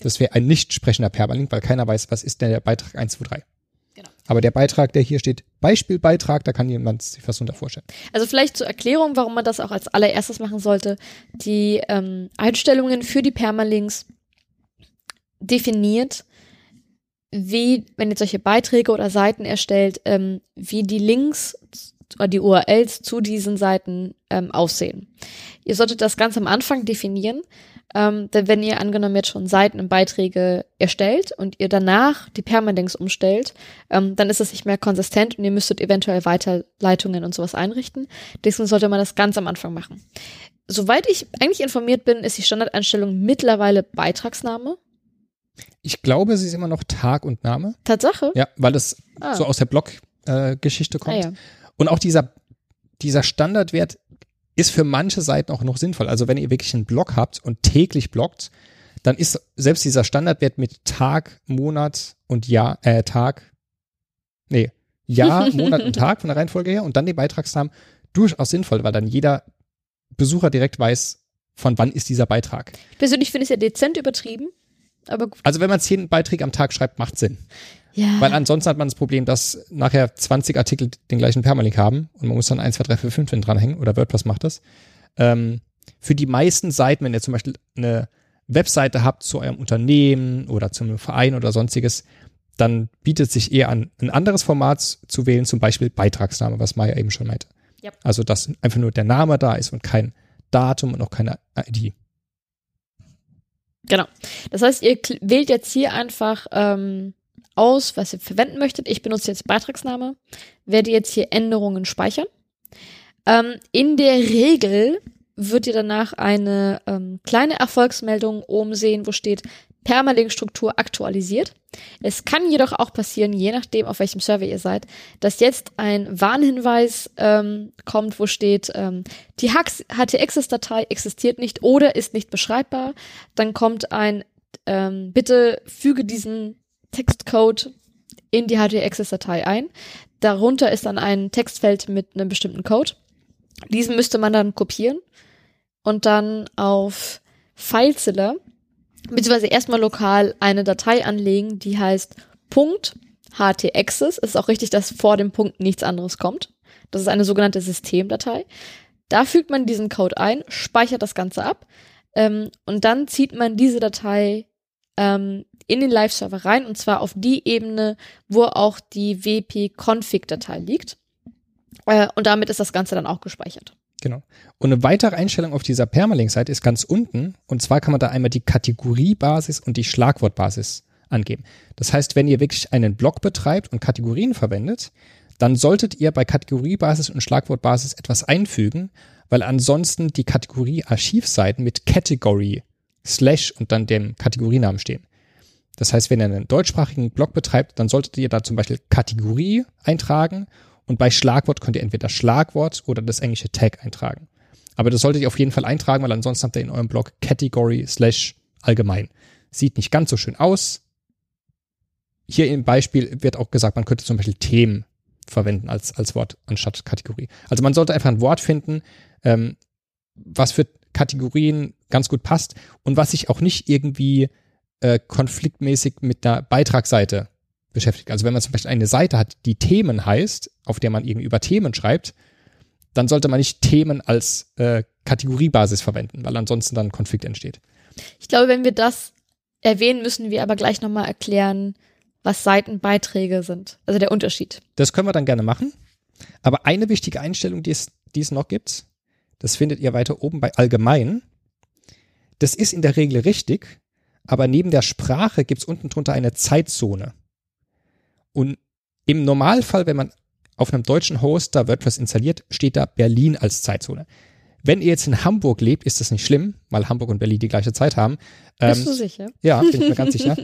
Das wäre ein nicht sprechender Permalink, weil keiner weiß, was ist denn der Beitrag 123. Aber der Beitrag, der hier steht, Beispielbeitrag, da kann jemand sich was unter vorstellen. Also vielleicht zur Erklärung, warum man das auch als allererstes machen sollte. Die ähm, Einstellungen für die Permalinks definiert, wie, wenn ihr solche Beiträge oder Seiten erstellt, ähm, wie die Links oder die URLs zu diesen Seiten ähm, aussehen. Ihr solltet das ganz am Anfang definieren. Ähm, denn wenn ihr angenommen jetzt schon Seiten und Beiträge erstellt und ihr danach die Permalinks umstellt, ähm, dann ist es nicht mehr konsistent und ihr müsstet eventuell Weiterleitungen und sowas einrichten. Deswegen sollte man das ganz am Anfang machen. Soweit ich eigentlich informiert bin, ist die Standardeinstellung mittlerweile Beitragsname. Ich glaube, sie ist immer noch Tag und Name. Tatsache? Ja, weil es ah. so aus der Blog-Geschichte äh, kommt. Ah, ja. Und auch dieser, dieser Standardwert ist für manche Seiten auch noch sinnvoll. Also wenn ihr wirklich einen Blog habt und täglich bloggt, dann ist selbst dieser Standardwert mit Tag, Monat und Jahr, äh, Tag, nee, Jahr, [laughs] Monat und Tag von der Reihenfolge her und dann den Beitragsnamen durchaus sinnvoll, weil dann jeder Besucher direkt weiß, von wann ist dieser Beitrag. Persönlich finde ich es ja dezent übertrieben, aber gut. Also wenn man zehn Beiträge am Tag schreibt, macht Sinn. Ja. Weil ansonsten hat man das Problem, dass nachher 20 Artikel den gleichen Permalink haben und man muss dann 1, 2, 3, 4, 5 dranhängen oder WordPress macht das. Ähm, für die meisten Seiten, wenn ihr zum Beispiel eine Webseite habt zu eurem Unternehmen oder zu einem Verein oder sonstiges, dann bietet sich eher an, ein anderes Format zu wählen, zum Beispiel Beitragsname, was Maya eben schon meinte. Yep. Also, dass einfach nur der Name da ist und kein Datum und auch keine ID. Genau. Das heißt, ihr wählt jetzt hier einfach ähm, aus, was ihr verwenden möchtet. Ich benutze jetzt Beitragsname, werde jetzt hier Änderungen speichern. Ähm, in der Regel wird ihr danach eine ähm, kleine Erfolgsmeldung oben sehen, wo steht Permalink-Struktur aktualisiert. Es kann jedoch auch passieren, je nachdem, auf welchem Server ihr seid, dass jetzt ein Warnhinweis ähm, kommt, wo steht, ähm, die HT-Access-Datei existiert nicht oder ist nicht beschreibbar. Dann kommt ein, ähm, bitte füge diesen Textcode in die HT-Access-Datei ein. Darunter ist dann ein Textfeld mit einem bestimmten Code. Diesen müsste man dann kopieren und dann auf FileZilla beziehungsweise erstmal lokal eine Datei anlegen, die heißt .htaccess. Es ist auch richtig, dass vor dem Punkt nichts anderes kommt. Das ist eine sogenannte Systemdatei. Da fügt man diesen Code ein, speichert das Ganze ab ähm, und dann zieht man diese Datei ähm, in den Live-Server rein und zwar auf die Ebene, wo auch die wp-config-Datei liegt. Äh, und damit ist das Ganze dann auch gespeichert. Genau. Und eine weitere Einstellung auf dieser Permalink-Seite ist ganz unten. Und zwar kann man da einmal die Kategoriebasis und die Schlagwortbasis angeben. Das heißt, wenn ihr wirklich einen Blog betreibt und Kategorien verwendet, dann solltet ihr bei Kategoriebasis und Schlagwortbasis etwas einfügen, weil ansonsten die Kategorie-Archivseiten mit Category slash und dann dem Kategorienamen stehen. Das heißt, wenn ihr einen deutschsprachigen Blog betreibt, dann solltet ihr da zum Beispiel Kategorie eintragen und bei Schlagwort könnt ihr entweder Schlagwort oder das englische Tag eintragen. Aber das solltet ihr auf jeden Fall eintragen, weil ansonsten habt ihr in eurem Blog Category slash allgemein. Sieht nicht ganz so schön aus. Hier im Beispiel wird auch gesagt, man könnte zum Beispiel Themen verwenden als, als Wort anstatt Kategorie. Also man sollte einfach ein Wort finden, ähm, was für Kategorien ganz gut passt und was sich auch nicht irgendwie äh, konfliktmäßig mit einer Beitragsseite beschäftigt. Also wenn man zum Beispiel eine Seite hat, die Themen heißt, auf der man irgendwie über Themen schreibt, dann sollte man nicht Themen als äh, Kategoriebasis verwenden, weil ansonsten dann Konflikt entsteht. Ich glaube, wenn wir das erwähnen, müssen wir aber gleich nochmal erklären, was Seitenbeiträge sind. Also der Unterschied. Das können wir dann gerne machen. Aber eine wichtige Einstellung, die es, die es noch gibt, das findet ihr weiter oben bei Allgemein. Das ist in der Regel richtig, aber neben der Sprache gibt es unten drunter eine Zeitzone. Und im Normalfall, wenn man auf einem deutschen Hoster WordPress installiert, steht da Berlin als Zeitzone. Wenn ihr jetzt in Hamburg lebt, ist das nicht schlimm, weil Hamburg und Berlin die gleiche Zeit haben. Bist ähm, du sicher? Ja, bin ich mir [laughs] ganz sicher.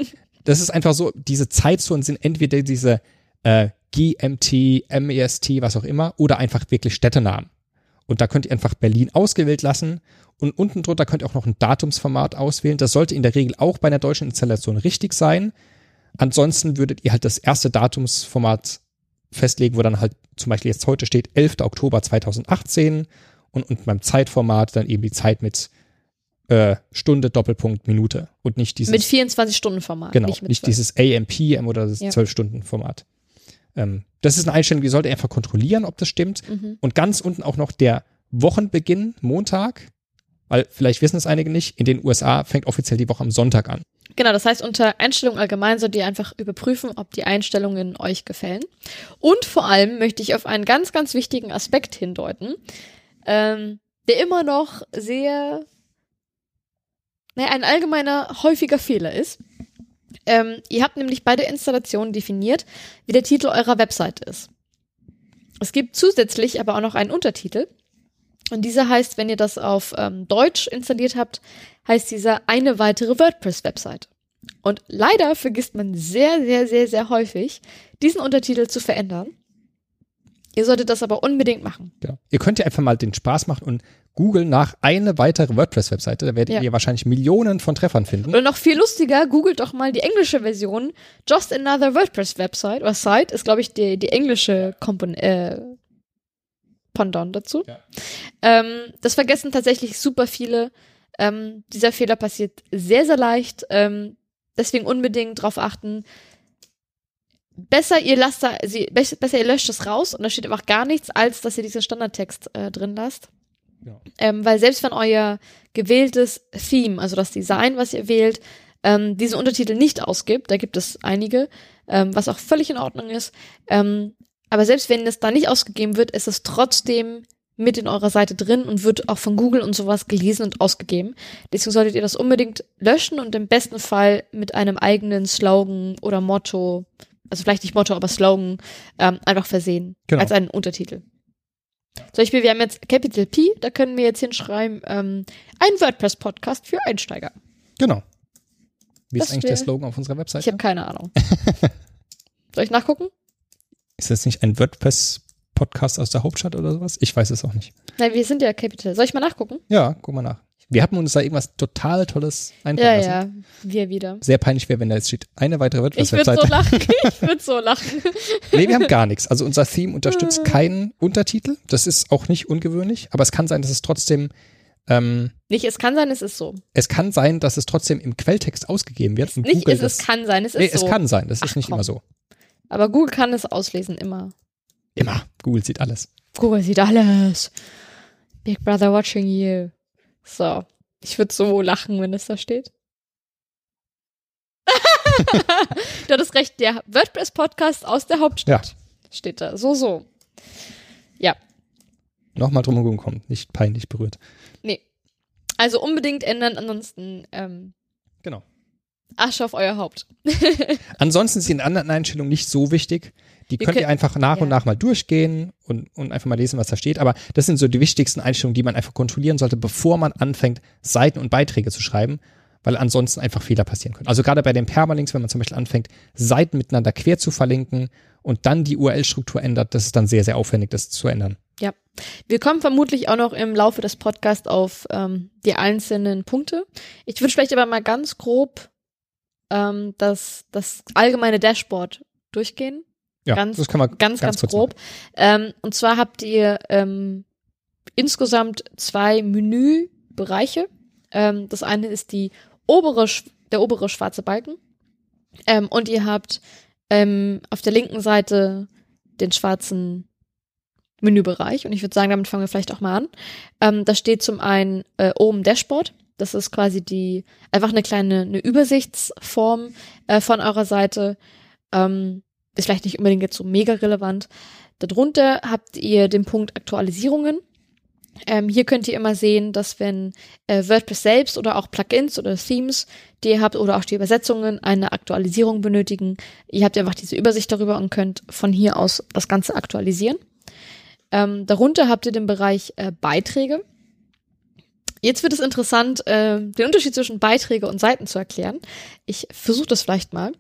Das ist einfach so, diese Zeitzonen sind entweder diese äh, GMT, MEST, was auch immer, oder einfach wirklich Städtenamen. Und da könnt ihr einfach Berlin ausgewählt lassen und unten drunter könnt ihr auch noch ein Datumsformat auswählen. Das sollte in der Regel auch bei einer deutschen Installation richtig sein. Ansonsten würdet ihr halt das erste Datumsformat festlegen, wo dann halt zum Beispiel jetzt heute steht 11. Oktober 2018 und, und beim Zeitformat dann eben die Zeit mit äh, Stunde, Doppelpunkt, Minute und nicht dieses. Mit 24-Stunden-Format. Genau, nicht, nicht dieses AM, PM oder das ja. 12-Stunden-Format. Ähm, das ist eine Einstellung, die sollte ihr einfach kontrollieren, ob das stimmt. Mhm. Und ganz unten auch noch der Wochenbeginn, Montag, weil vielleicht wissen es einige nicht, in den USA fängt offiziell die Woche am Sonntag an. Genau, das heißt, unter Einstellungen allgemein solltet ihr einfach überprüfen, ob die Einstellungen euch gefällen. Und vor allem möchte ich auf einen ganz, ganz wichtigen Aspekt hindeuten, ähm, der immer noch sehr naja, ein allgemeiner häufiger Fehler ist. Ähm, ihr habt nämlich bei der Installation definiert, wie der Titel eurer Website ist. Es gibt zusätzlich aber auch noch einen Untertitel. Und dieser heißt, wenn ihr das auf ähm, Deutsch installiert habt, heißt dieser eine weitere WordPress-Website. Und leider vergisst man sehr, sehr, sehr, sehr häufig, diesen Untertitel zu verändern. Ihr solltet das aber unbedingt machen. Genau. Ihr könnt ja einfach mal den Spaß machen und googeln nach eine weitere WordPress-Webseite. Da werdet Ja. ihr wahrscheinlich Millionen von Treffern finden. Und noch viel lustiger, googelt doch mal die englische Version. Just another WordPress Website oder Site ist, glaube ich, die, die englische Kompon äh, Pendant dazu. Ja. Ähm, das vergessen tatsächlich super viele. Ähm, dieser Fehler passiert sehr, sehr leicht. Ähm, deswegen unbedingt drauf achten. Besser ihr lasst da, sie, be- besser ihr löscht es raus und da steht einfach gar nichts, als dass ihr diesen Standardtext äh, drin lasst. Ja. Ähm, weil selbst wenn euer gewähltes Theme, also das Design, was ihr wählt, ähm, diesen Untertitel nicht ausgibt, da gibt es einige, ähm, was auch völlig in Ordnung ist, ähm, aber selbst wenn es da nicht ausgegeben wird, ist es trotzdem mit in eurer Seite drin und wird auch von Google und sowas gelesen und ausgegeben. Deswegen solltet ihr das unbedingt löschen und im besten Fall mit einem eigenen Slogan oder Motto, also vielleicht nicht Motto, aber Slogan, ähm, einfach versehen. Genau. Als einen Untertitel. Zum Beispiel, wir haben jetzt Capital P, da können wir jetzt hinschreiben, ähm, ein WordPress-Podcast für Einsteiger. Genau. Wie Das ist eigentlich der Slogan auf unserer Ich Webseite? habe keine Ahnung. [laughs] Soll ich nachgucken? Ist das nicht ein WordPress-Podcast aus der Hauptstadt oder sowas? Ich weiß es auch nicht. Nein, wir sind ja Capital. Soll ich mal nachgucken? Ja, guck mal nach. Wir hatten uns da irgendwas total Tolles Ja, einfallen lassen. ja, wir wieder. Sehr peinlich wäre, wenn da jetzt steht, eine weitere Ich würde WordPress-Webseite. so lachen. [laughs] Ich würde so lachen. nee, wir haben gar nichts. Also unser Theme unterstützt keinen Untertitel. Das ist auch nicht ungewöhnlich, aber es kann sein, dass es trotzdem, ähm, Nicht, es kann sein, es ist so. es kann sein, dass es trotzdem im Quelltext ausgegeben wird. und Nicht, Google es, es kann sein, es ist nee, so. es kann sein. Das ist Ach, nicht komm. immer so. Aber Google kann es auslesen, immer. Immer. Google sieht alles. Google sieht alles. Big Brother watching you. So. Ich würde so lachen, wenn es da steht. [laughs] du hattest recht, der WordPress-Podcast aus der Hauptstadt steht da. So, so. Ja, Nochmal drum kommen. Nicht peinlich berührt. nee. Also unbedingt ändern, ansonsten ähm, Genau. Asche auf euer Haupt. [laughs] Ansonsten sind die anderen Einstellungen nicht so wichtig. Die Wir könnt ihr einfach nach und ja. nach mal durchgehen und, und einfach mal lesen, was da steht. Aber das sind so die wichtigsten Einstellungen, die man einfach kontrollieren sollte, bevor man anfängt, Seiten und Beiträge zu schreiben, weil ansonsten einfach Fehler passieren können. Also gerade bei den Permalinks, wenn man zum Beispiel anfängt, Seiten miteinander quer zu verlinken und dann die URL-Struktur ändert, das ist dann sehr, sehr aufwendig, das zu ändern. Ja. Wir kommen vermutlich auch noch im Laufe des Podcasts auf ähm, die einzelnen Punkte. Ich würde vielleicht aber mal ganz grob ähm, das, das allgemeine Dashboard durchgehen. Ja, Ganz- das kann man Ganz, ganz, kurz grob. Ähm, und zwar habt ihr ähm, insgesamt zwei Menübereiche. Ähm, das eine ist die obere, der obere schwarze Balken. Ähm, und ihr habt ähm, auf der linken Seite den schwarzen Menübereich. Und ich würde sagen, damit fangen wir vielleicht auch mal an. Ähm, da steht zum einen äh, oben Dashboard. Das ist quasi die, einfach eine kleine, eine Übersichtsform äh, von eurer Seite. Ähm, ist vielleicht nicht unbedingt jetzt so mega relevant. Darunter habt ihr den Punkt Aktualisierungen. Ähm, hier könnt ihr immer sehen, dass wenn äh, WordPress selbst oder auch Plugins oder Themes, die ihr habt oder auch die Übersetzungen eine Aktualisierung benötigen, ihr habt einfach diese Übersicht darüber und könnt von hier aus das Ganze aktualisieren. Ähm, darunter habt ihr den Bereich äh, Beiträge. Jetzt wird es interessant, äh, den Unterschied zwischen Beiträge und Seiten zu erklären. Ich versuche das vielleicht mal.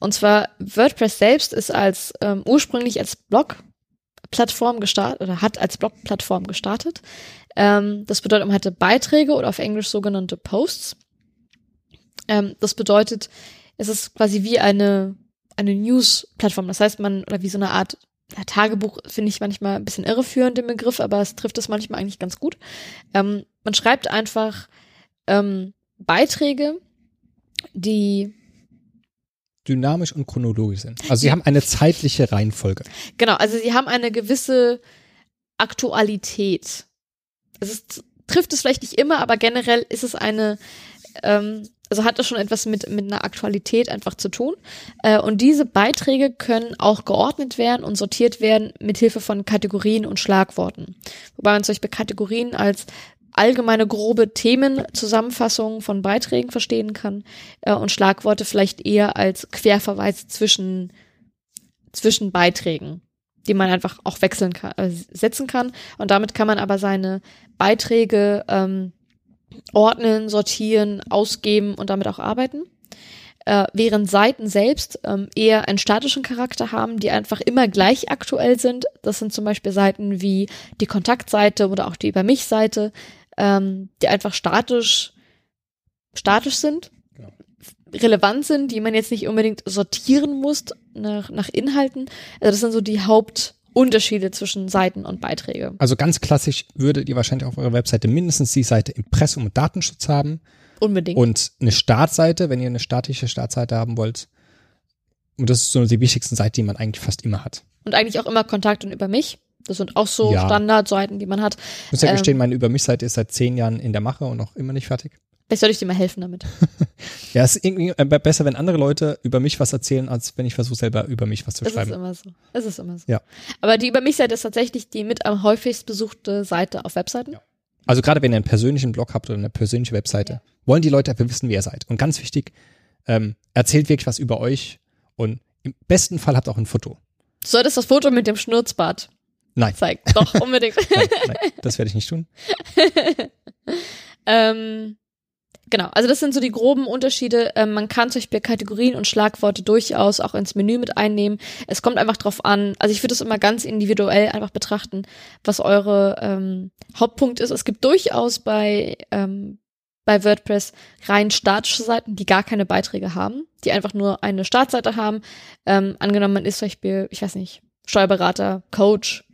Und zwar WordPress selbst ist als ähm, ursprünglich als Blog-Plattform gestartet oder hat als Blog-Plattform gestartet. Ähm, das bedeutet, man hatte Beiträge oder auf Englisch sogenannte Posts. Ähm, das bedeutet, es ist quasi wie eine eine News-Plattform. Das heißt, man oder wie so eine Art ja, Tagebuch finde ich manchmal ein bisschen irreführend den Begriff, aber es trifft es manchmal eigentlich ganz gut. Ähm, man schreibt einfach ähm, Beiträge, die Dynamisch und chronologisch sind. Also sie haben eine zeitliche Reihenfolge. Genau, also sie haben eine gewisse Aktualität. Es ist, trifft es vielleicht nicht immer, aber generell ist es eine, ähm, also hat das schon etwas mit, mit einer Aktualität einfach zu tun. Äh, und diese Beiträge können auch geordnet werden und sortiert werden mit Hilfe von Kategorien und Schlagworten. Wobei man Beispiel Kategorien als allgemeine grobe Themenzusammenfassungen von Beiträgen verstehen kann äh, und Schlagworte vielleicht eher als Querverweis zwischen zwischen Beiträgen, die man einfach auch wechseln kann, äh, setzen kann. Und damit kann man aber seine Beiträge ähm, ordnen, sortieren, ausgeben und damit auch arbeiten. Äh, während Seiten selbst ähm, eher einen statischen Charakter haben, die einfach immer gleich aktuell sind. Das sind zum Beispiel Seiten wie die Kontaktseite oder auch die Über mich Seite, ähm, die einfach statisch statisch sind, genau. relevant sind, die man jetzt nicht unbedingt sortieren muss nach, nach Inhalten. Also das sind so die Hauptunterschiede zwischen Seiten und Beiträge. Also ganz klassisch würdet ihr wahrscheinlich auf eurer Webseite mindestens die Seite Impressum und Datenschutz haben Unbedingt. Und eine Startseite, wenn ihr eine statische Startseite haben wollt. Und das ist so die wichtigsten Seiten, die man eigentlich fast immer hat. Und eigentlich auch immer Kontakt und über mich. Das sind auch so ja. Standardseiten, die man hat. Ich muss ja ähm, gestehen, meine Über mich-Seite ist seit zehn Jahren in der Mache und noch immer nicht fertig. Vielleicht soll ich dir mal helfen damit. [laughs] ja, es ist irgendwie äh, besser, wenn andere Leute über mich was erzählen, als wenn ich versuche, selber über mich was zu es schreiben. Ist immer so. Es ist immer so. Ja. Aber die Über mich-Seite ist tatsächlich die mit am häufigst besuchte Seite auf Webseiten. Ja. Also gerade wenn ihr einen persönlichen Blog habt oder eine persönliche Webseite, ja. wollen die Leute einfach wissen, wer ihr seid. Und ganz wichtig, ähm, erzählt wirklich was über euch und im besten Fall habt auch ein Foto. Du solltest das Foto mit dem Schnurzbart nein. zeigen. Doch, [laughs] unbedingt. nein, nein, das werde ich nicht tun. [laughs] ähm, Genau, also das sind so die groben Unterschiede. Ähm, man kann zum Beispiel Kategorien und Schlagworte durchaus auch ins Menü mit einnehmen. Es kommt einfach drauf an, also ich würde es immer ganz individuell einfach betrachten, was eure ähm, Hauptpunkt ist. Es gibt durchaus bei, ähm, bei WordPress rein statische Seiten, die gar keine Beiträge haben, die einfach nur eine Startseite haben. Ähm, angenommen, man ist zum Beispiel, ich weiß nicht, Steuerberater, Coach,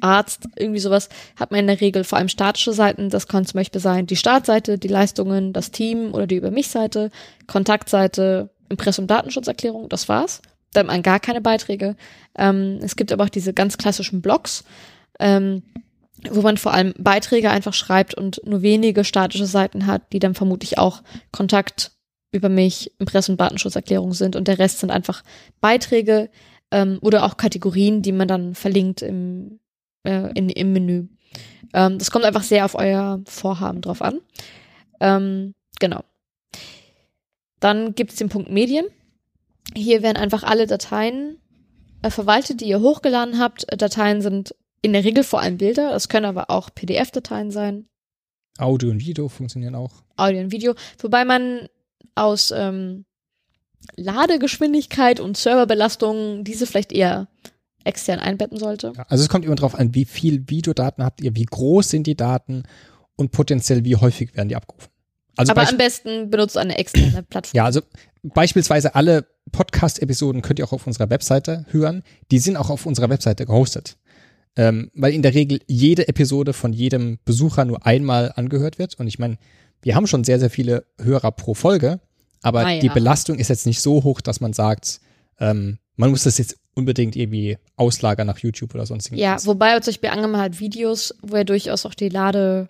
Arzt, irgendwie sowas, hat man in der Regel vor allem statische Seiten. Das kann zum Beispiel sein die Startseite, die Leistungen, das Team oder die Über mich-Seite, Kontaktseite, Impressum Datenschutzerklärung, das war's. Da hat man gar keine Beiträge. Ähm, es gibt aber auch diese ganz klassischen Blogs, ähm, wo man vor allem Beiträge einfach schreibt und nur wenige statische Seiten hat, die dann vermutlich auch Kontakt über mich, Impressum Datenschutzerklärung sind und der Rest sind einfach Beiträge ähm, oder auch Kategorien, die man dann verlinkt im, äh, in, im Menü. Ähm, das kommt einfach sehr auf euer Vorhaben drauf an. Ähm, genau. Dann gibt es den Punkt Medien. Hier werden einfach alle Dateien äh, verwaltet, die ihr hochgeladen habt. Dateien sind in der Regel vor allem Bilder. Das können aber auch PDF-Dateien sein. Audio und Video funktionieren auch. Audio und Video. Wobei man aus ähm, Ladegeschwindigkeit und Serverbelastung diese vielleicht eher extern einbetten sollte. Also es kommt immer darauf an, wie viel Videodaten habt ihr, wie groß sind die Daten und potenziell wie häufig werden die abgerufen. Also Aber am besten benutzt eine externe Plattform. Ja, also beispielsweise alle Podcast-Episoden könnt ihr auch auf unserer Webseite hören. Die sind auch auf unserer Webseite gehostet. Ähm, weil in der Regel jede Episode von jedem Besucher nur einmal angehört wird. Und ich meine, wir haben schon sehr, sehr viele Hörer pro Folge, aber ah, ja. die Belastung ist jetzt nicht so hoch, dass man sagt, ähm, man muss das jetzt unbedingt irgendwie auslagern nach YouTube oder sonstiges. Ja, wobei zum Beispiel angenommen hat Videos, wo er durchaus auch die Lade,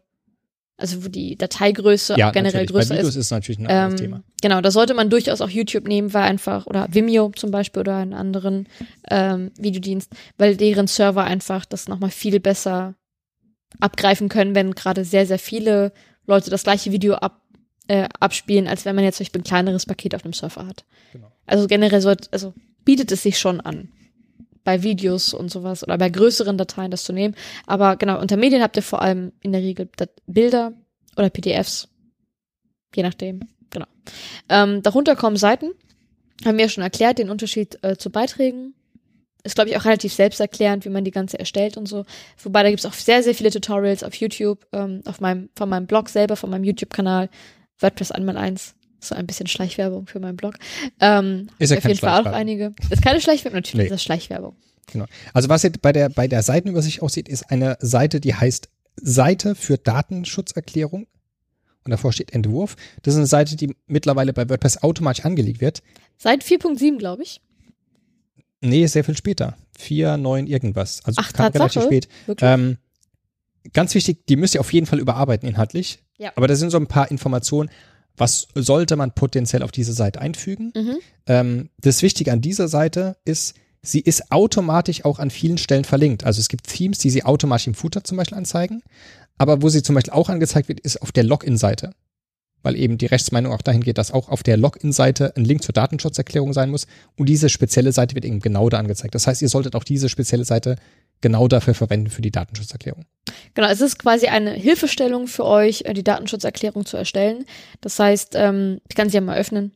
also wo die Dateigröße ja, auch generell natürlich. größer Bei Videos ist. ist natürlich ein anderes ähm, Thema. Genau, da sollte man durchaus auch YouTube nehmen, weil einfach, oder Vimeo zum Beispiel oder einen anderen ähm, Videodienst, weil deren Server einfach das nochmal viel besser abgreifen können, wenn gerade sehr, sehr viele Leute das gleiche Video ab, äh, abspielen, als wenn man jetzt zum Beispiel ein kleineres Paket auf dem Server hat. Genau. Also generell sollte, also bietet es sich schon an bei Videos und sowas oder bei größeren Dateien das zu nehmen. Aber genau, unter Medien habt ihr vor allem in der Regel Bilder oder PDFs. Je nachdem. Genau. Ähm, darunter kommen Seiten. Haben wir ja schon erklärt, den Unterschied äh, zu Beiträgen. Ist, glaube ich, auch relativ selbsterklärend, wie man die ganze erstellt und so. Wobei, da gibt es auch sehr, sehr viele Tutorials auf YouTube, ähm, auf meinem, von meinem Blog selber, von meinem YouTube-Kanal, WordPress einmal eins. So ein bisschen Schleichwerbung für meinen Blog. Ähm, ist ja auf jeden Fall auch einige. Ist keine Schleichwerbung, natürlich nee. ist das Schleichwerbung. Genau. Also was jetzt bei der, bei der Seitenübersicht aussieht, ist eine Seite, die heißt Seite für Datenschutzerklärung. Und davor steht Entwurf. Das ist eine Seite, die mittlerweile bei WordPress automatisch angelegt wird. Seit 4.7, glaube ich. Nee, sehr viel später. 4, 9, irgendwas. Also Ach, kam relativ spät. Ähm, ganz wichtig, die müsst ihr auf jeden Fall überarbeiten inhaltlich. Ja. Aber da sind so ein paar Informationen was sollte man potenziell auf diese Seite einfügen. Mhm. Ähm, das Wichtige an dieser Seite ist, sie ist automatisch auch an vielen Stellen verlinkt. Also es gibt Themes, die sie automatisch im Footer zum Beispiel anzeigen. Aber wo sie zum Beispiel auch angezeigt wird, ist auf der Login-Seite. Weil eben die Rechtsmeinung auch dahin geht, dass auch auf der Login-Seite ein Link zur Datenschutzerklärung sein muss. Und diese spezielle Seite wird eben genau da angezeigt. Das heißt, ihr solltet auch diese spezielle Seite genau dafür verwenden für die Datenschutzerklärung. Genau, es ist quasi eine Hilfestellung für euch, äh, die Datenschutzerklärung zu erstellen. Das heißt, ähm, ich kann sie ja mal öffnen,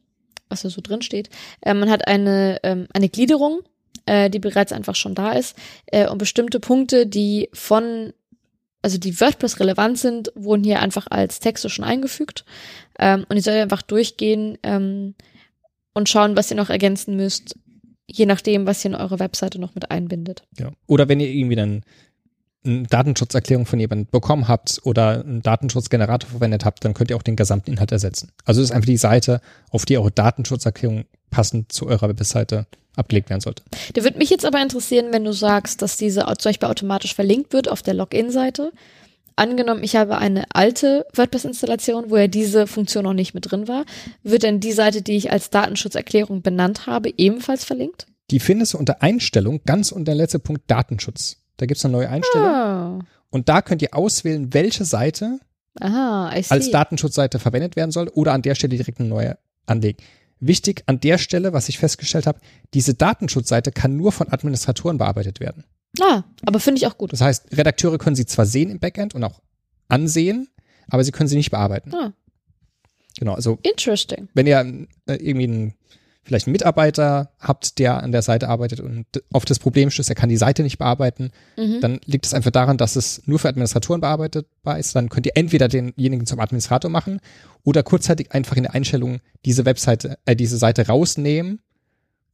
was da so drin steht. Äh, man hat eine, ähm, eine Gliederung, äh, die bereits einfach schon da ist, äh, und bestimmte Punkte, die von also die WordPress relevant sind, wurden hier einfach als Texte schon eingefügt. Ähm, und ihr sollt einfach durchgehen ähm, und schauen, was ihr noch ergänzen müsst, je nachdem, was ihr in eure Webseite noch mit einbindet. Ja. Oder wenn ihr irgendwie dann eine Datenschutzerklärung von jemandem bekommen habt oder einen Datenschutzgenerator verwendet habt, dann könnt ihr auch den gesamten Inhalt ersetzen. Also das ist einfach die Seite, auf die eure Datenschutzerklärung passend zu eurer Webseite abgelegt werden sollte. Da würde mich jetzt aber interessieren, wenn du sagst, dass diese zum Beispiel automatisch verlinkt wird auf der Login-Seite. Angenommen, ich habe eine alte WordPress-Installation, wo ja diese Funktion noch nicht mit drin war, wird denn die Seite, die ich als Datenschutzerklärung benannt habe, ebenfalls verlinkt? Die findest du unter Einstellung, ganz unter der letzte Punkt Datenschutz. Da gibt's eine neue Einstellung. Ah. Und da könnt ihr auswählen, welche Seite Aha, als Datenschutzseite verwendet werden soll oder an der Stelle direkt eine neue anlegen. Wichtig an der Stelle, was ich festgestellt habe, diese Datenschutzseite kann nur von Administratoren bearbeitet werden. Ah, aber finde ich auch gut. Das heißt, Redakteure können sie zwar sehen im Backend und auch ansehen, aber sie können sie nicht bearbeiten. Ah, Genau, also interesting. wenn ihr äh, irgendwie einen, vielleicht einen Mitarbeiter habt, der an der Seite arbeitet und auf das Problem stößt, er kann die Seite nicht bearbeiten, Mhm. dann liegt es einfach daran, dass es nur für Administratoren bearbeitbar ist. Dann könnt ihr entweder denjenigen zum Administrator machen oder kurzzeitig einfach in der Einstellung diese Webseite, äh, diese Seite rausnehmen.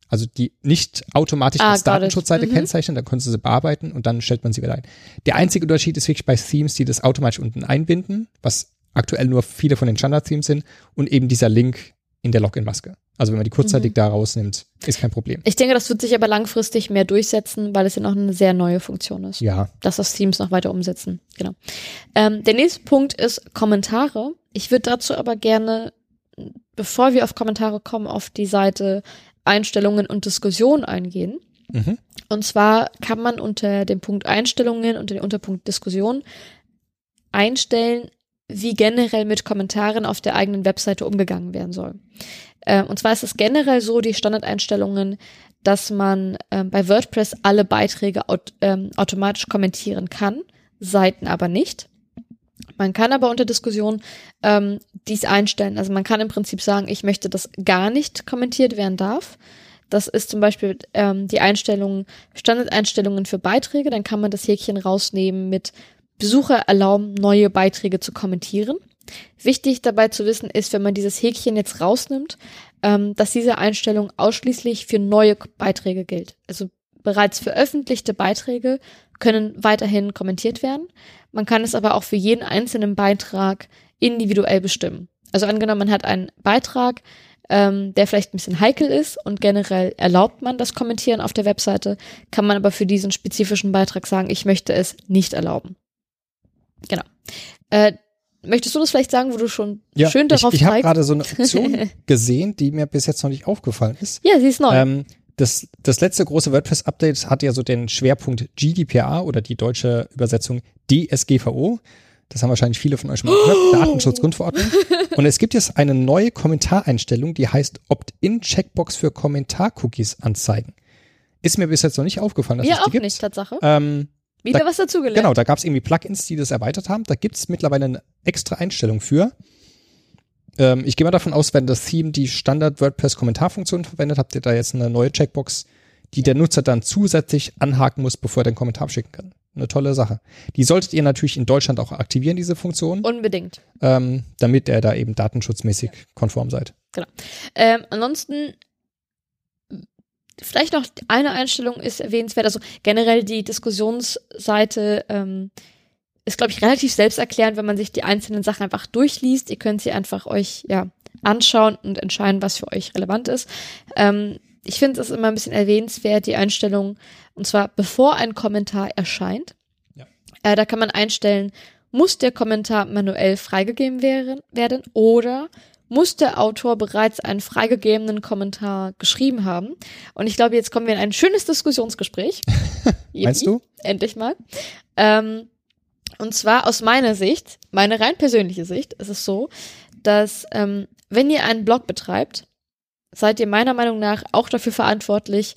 Also die nicht automatisch Ah, als. Datenschutzseite Mhm. kennzeichnen, dann können Sie sie bearbeiten und dann stellt man sie wieder ein. Der einzige Unterschied ist wirklich bei Themes, die das automatisch unten einbinden, was aktuell nur viele von den Standard-Themes sind und eben dieser Link in der Login-Maske. Also wenn man die kurzzeitig Mhm. da rausnimmt, ist kein Problem. Ich denke, das wird sich aber langfristig mehr durchsetzen, weil es ja noch eine sehr neue Funktion ist. Ja, dass das Teams noch weiter umsetzen. Genau. Ähm, der nächste Punkt ist Kommentare. Ich würde dazu aber gerne, bevor wir auf Kommentare kommen, auf die Seite Einstellungen und Diskussion eingehen. mhm. Und zwar kann man unter dem Punkt Einstellungen und den Unterpunkt Diskussion einstellen, wie generell mit Kommentaren auf der eigenen Webseite umgegangen werden soll. Ähm, und zwar ist es generell so, die Standardeinstellungen, dass man ähm, bei WordPress alle Beiträge aut ähm, automatisch kommentieren kann, Seiten aber nicht. Man kann aber unter Diskussion ähm, dies einstellen. Also man kann im Prinzip sagen, ich möchte, dass gar nicht kommentiert werden darf. Das ist zum Beispiel ähm, die Einstellung, Standardeinstellungen für Beiträge. Dann kann man das Häkchen rausnehmen mit Besucher erlauben, neue Beiträge zu kommentieren. Wichtig dabei zu wissen ist, wenn man dieses Häkchen jetzt rausnimmt, ähm, dass diese Einstellung ausschließlich für neue Beiträge gilt. Also bereits veröffentlichte Beiträge können weiterhin kommentiert werden. Man kann es aber auch für jeden einzelnen Beitrag individuell bestimmen. Also angenommen, man hat einen Beitrag, ähm, der vielleicht ein bisschen heikel ist und generell erlaubt man das Kommentieren auf der Webseite, kann man aber für diesen spezifischen Beitrag sagen, ich möchte es nicht erlauben. Genau. Äh, möchtest du das vielleicht sagen, wo du schon ja schön darauf ich, ich habe gerade so eine Option [laughs] gesehen, die mir bis jetzt noch nicht aufgefallen ist. Ja, sie ist neu. Ähm, das, das letzte große WordPress-Update hat ja so den Schwerpunkt GDPR oder die deutsche Übersetzung DSGVO. Das haben wahrscheinlich viele von euch schon mal gehört. Datenschutzgrundverordnung. Und es gibt jetzt eine neue Kommentareinstellung, die heißt Opt-in-Checkbox für Kommentar-Cookies anzeigen. Ist mir bis jetzt noch nicht aufgefallen, dass Mir es die auch gibt. nicht, Tatsache. Ähm, Wieder da- was dazugelernt. Genau, da gab es irgendwie Plugins, die das erweitert haben. Da gibt es mittlerweile eine extra Einstellung für. Ähm, ich gehe mal davon aus, wenn das Theme die Standard-WordPress-Kommentarfunktion verwendet, habt ihr da jetzt eine neue Checkbox, die der Nutzer dann zusätzlich anhaken muss, bevor er den Kommentar schicken kann. Eine tolle Sache. Die solltet ihr natürlich in Deutschland auch aktivieren, diese Funktion, Unbedingt. ähm, damit ihr da eben datenschutzmäßig konform seid. Ähm, ansonsten, vielleicht noch eine Einstellung ist erwähnenswert. Also generell die Diskussionsseite ähm, ist, glaube ich, relativ selbsterklärend, wenn man sich die einzelnen Sachen einfach durchliest. Ihr könnt sie einfach euch ja anschauen und entscheiden, was für euch relevant ist. Ähm, ich finde es immer ein bisschen erwähnenswert, die Einstellung, und zwar bevor ein Kommentar erscheint. Ja. Äh, da kann man einstellen, muss der Kommentar manuell freigegeben werden, werden oder muss der Autor bereits einen freigegebenen Kommentar geschrieben haben. Und ich glaube, jetzt kommen wir in ein schönes Diskussionsgespräch. [laughs] Meinst du? Endlich mal. Ähm, Und zwar aus meiner Sicht, meine rein persönliche Sicht, ist es so, dass ähm, wenn ihr einen Blog betreibt, seid ihr meiner Meinung nach auch dafür verantwortlich,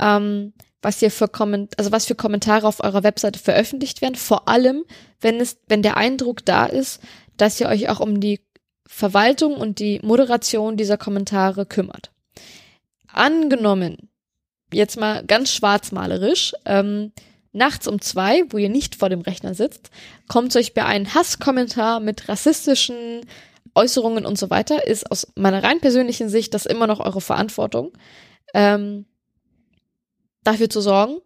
ähm, was ihr für Komment also was für Kommentare auf eurer Webseite veröffentlicht werden, vor allem, wenn es, wenn der Eindruck da ist, dass ihr euch auch um die Verwaltung und die Moderation dieser Kommentare kümmert. Angenommen, jetzt mal ganz schwarzmalerisch, ähm, nachts um zwei, wo ihr nicht vor dem Rechner sitzt, kommt euch bei einem Hasskommentar mit rassistischen Äußerungen und so weiter, ist aus meiner rein persönlichen Sicht das immer noch eure Verantwortung, ähm, dafür zu sorgen,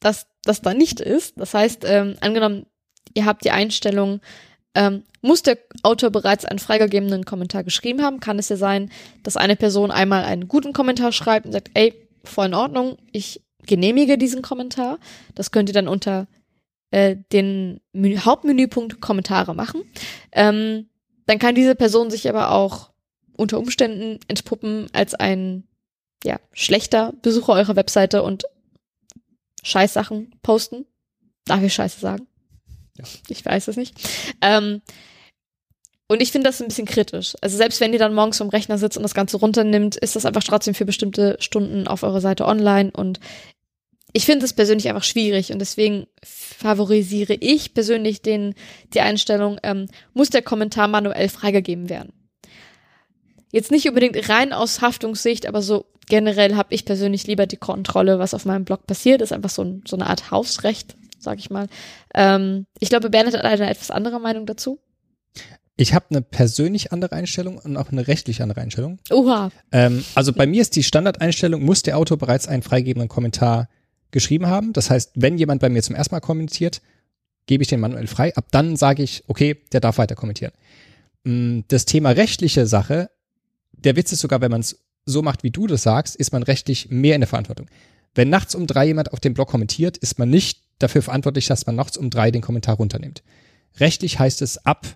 dass das da nicht ist. Das heißt, ähm, angenommen, ihr habt die Einstellung, ähm, muss der Autor bereits einen freigegebenen Kommentar geschrieben haben, kann es ja sein, dass eine Person einmal einen guten Kommentar schreibt und sagt, ey, voll in Ordnung, ich genehmige diesen Kommentar. Das könnt ihr dann unter äh, den Menü Hauptmenüpunkt Kommentare machen. Ähm, dann kann diese Person sich aber auch unter Umständen entpuppen als ein ja, schlechter Besucher eurer Webseite und Scheißsachen posten. Darf ich Scheiße sagen? Ja. Ich weiß es nicht. Ähm, und ich finde das ein bisschen kritisch. Also selbst wenn ihr dann morgens vom Rechner sitzt und das Ganze runternimmt, ist das einfach trotzdem für bestimmte Stunden auf eurer Seite online. Und ich finde es persönlich einfach schwierig und deswegen favorisiere ich persönlich den, die Einstellung, ähm, muss der Kommentar manuell freigegeben werden. Jetzt nicht unbedingt rein aus Haftungssicht, aber so generell habe ich persönlich lieber die Kontrolle, was auf meinem Blog passiert. Das ist einfach so, ein, so eine Art Hausrecht, sag ich mal. Ähm, ich glaube, Bernhard hat eine etwas andere Meinung dazu. Ich habe eine persönlich andere Einstellung und auch eine rechtlich andere Einstellung. Oha. Ähm, also bei mir ist die Standardeinstellung, muss der Autor bereits einen freigegebenen Kommentar geschrieben haben. Das heißt, wenn jemand bei mir zum ersten Mal kommentiert, gebe ich den manuell frei. Ab dann sage ich, okay, der darf weiter kommentieren. Mm, das Thema rechtliche Sache, der Witz ist sogar, wenn man es so macht, wie du das sagst, ist man rechtlich mehr in der Verantwortung. Wenn nachts um drei jemand auf dem Blog kommentiert, ist man nicht dafür verantwortlich, dass man nachts um drei den Kommentar runternimmt. Rechtlich heißt es ab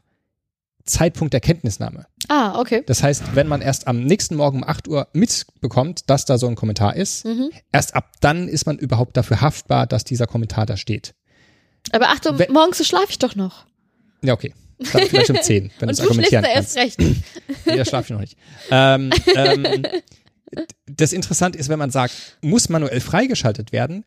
Zeitpunkt der Kenntnisnahme. Ah, okay. Das heißt, wenn man erst am nächsten Morgen um 8 Uhr mitbekommt, dass da so ein Kommentar ist, mhm. erst ab dann ist man überhaupt dafür haftbar, dass dieser Kommentar da steht. Aber Achtung, wenn, morgens so schlafe ich doch noch. Ja, okay. Dann vielleicht um [laughs] 10, wenn du es argumentieren kannst. erst recht. nee, da schlafe ich noch nicht. Ähm, ähm, das Interessante ist, wenn man sagt, muss manuell freigeschaltet werden,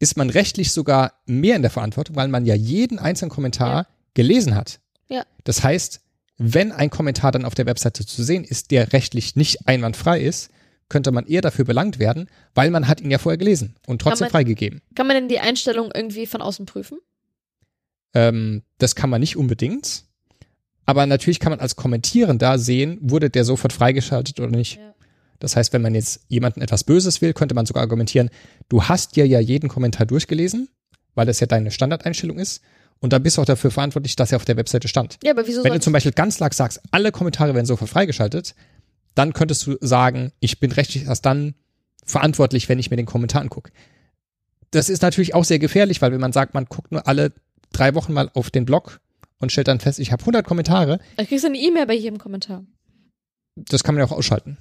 ist man rechtlich sogar mehr in der Verantwortung, weil man ja jeden einzelnen Kommentar ja. gelesen hat. Ja. Das heißt, wenn ein Kommentar dann auf der Webseite zu sehen ist, der rechtlich nicht einwandfrei ist, könnte man eher dafür belangt werden, weil man hat ihn ja vorher gelesen und trotzdem man, freigegeben. Kann man denn die Einstellung irgendwie von außen prüfen? Ähm, das kann man nicht unbedingt. Aber natürlich kann man als Kommentierender sehen, wurde der sofort freigeschaltet oder nicht. Ja. Das heißt, wenn man jetzt jemanden etwas Böses will, könnte man sogar argumentieren, du hast dir ja jeden Kommentar durchgelesen, weil das ja deine Standardeinstellung ist. Und dann bist du auch dafür verantwortlich, dass er auf der Webseite stand. Ja, aber wieso Wenn du zum Beispiel ganz lag sagst, alle Kommentare werden sofort freigeschaltet, dann könntest du sagen, ich bin rechtlich erst dann verantwortlich, wenn ich mir den Kommentar angucke. Das ist natürlich auch sehr gefährlich, weil wenn man sagt, man guckt nur alle drei Wochen mal auf den Blog und stellt dann fest, ich habe 100 Kommentare. Da kriegst du eine E-Mail bei jedem Kommentar. Das kann man ja auch ausschalten.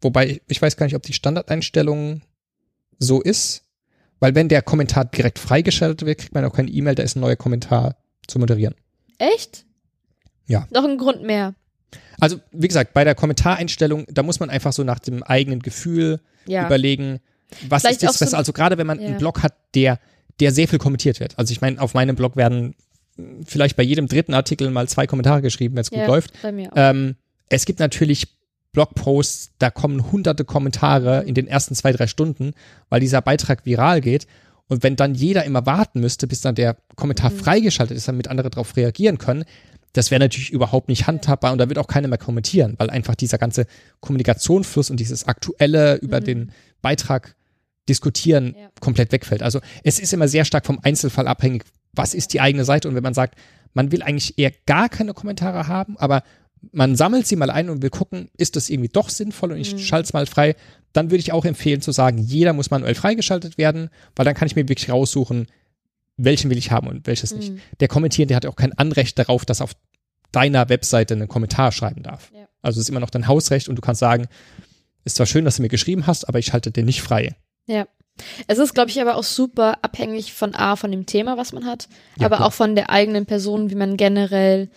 Wobei, ich weiß gar nicht, ob die Standardeinstellung so ist. Weil wenn der Kommentar direkt freigeschaltet wird, kriegt man auch keine E-Mail, da ist ein neuer Kommentar zu moderieren. Echt? Ja. Noch ein Grund mehr. Also, wie gesagt, bei der Kommentareinstellung, da muss man einfach so nach dem eigenen Gefühl ja. überlegen, was Vielleicht ist das besser. So also gerade wenn man ja. einen Blog hat, der, der sehr viel kommentiert wird. Also ich meine, auf meinem Blog werden vielleicht bei jedem dritten Artikel mal zwei Kommentare geschrieben, wenn es gut ja, läuft. Bei mir auch. Ähm, es gibt natürlich Blogposts, da kommen hunderte Kommentare in den ersten zwei, drei Stunden, weil dieser Beitrag viral geht. Und wenn dann jeder immer warten müsste, bis dann der Kommentar mhm. freigeschaltet ist, damit andere darauf reagieren können, das wäre natürlich überhaupt nicht handhabbar und da wird auch keiner mehr kommentieren, weil einfach dieser ganze Kommunikationsfluss und dieses aktuelle über mhm. den Beitrag diskutieren ja. komplett wegfällt. Also es ist immer sehr stark vom Einzelfall abhängig, was ist die eigene Seite und wenn man sagt, man will eigentlich eher gar keine Kommentare haben, aber man sammelt sie mal ein und will gucken, ist das irgendwie doch sinnvoll und ich mhm. schalte es mal frei, dann würde ich auch empfehlen zu sagen, jeder muss manuell freigeschaltet werden, weil dann kann ich mir wirklich raussuchen, welchen will ich haben und welches mhm. nicht. Der Kommentierende hat auch kein Anrecht darauf, dass auf deiner Webseite einen Kommentar schreiben darf. Ja. Also es ist immer noch dein Hausrecht und du kannst sagen, ist zwar schön, dass du mir geschrieben hast, aber ich schalte den nicht frei. Ja. Es ist, glaube ich, aber auch super abhängig von A, von dem Thema, was man hat, Ja, aber klar. auch von der eigenen Person, wie man generell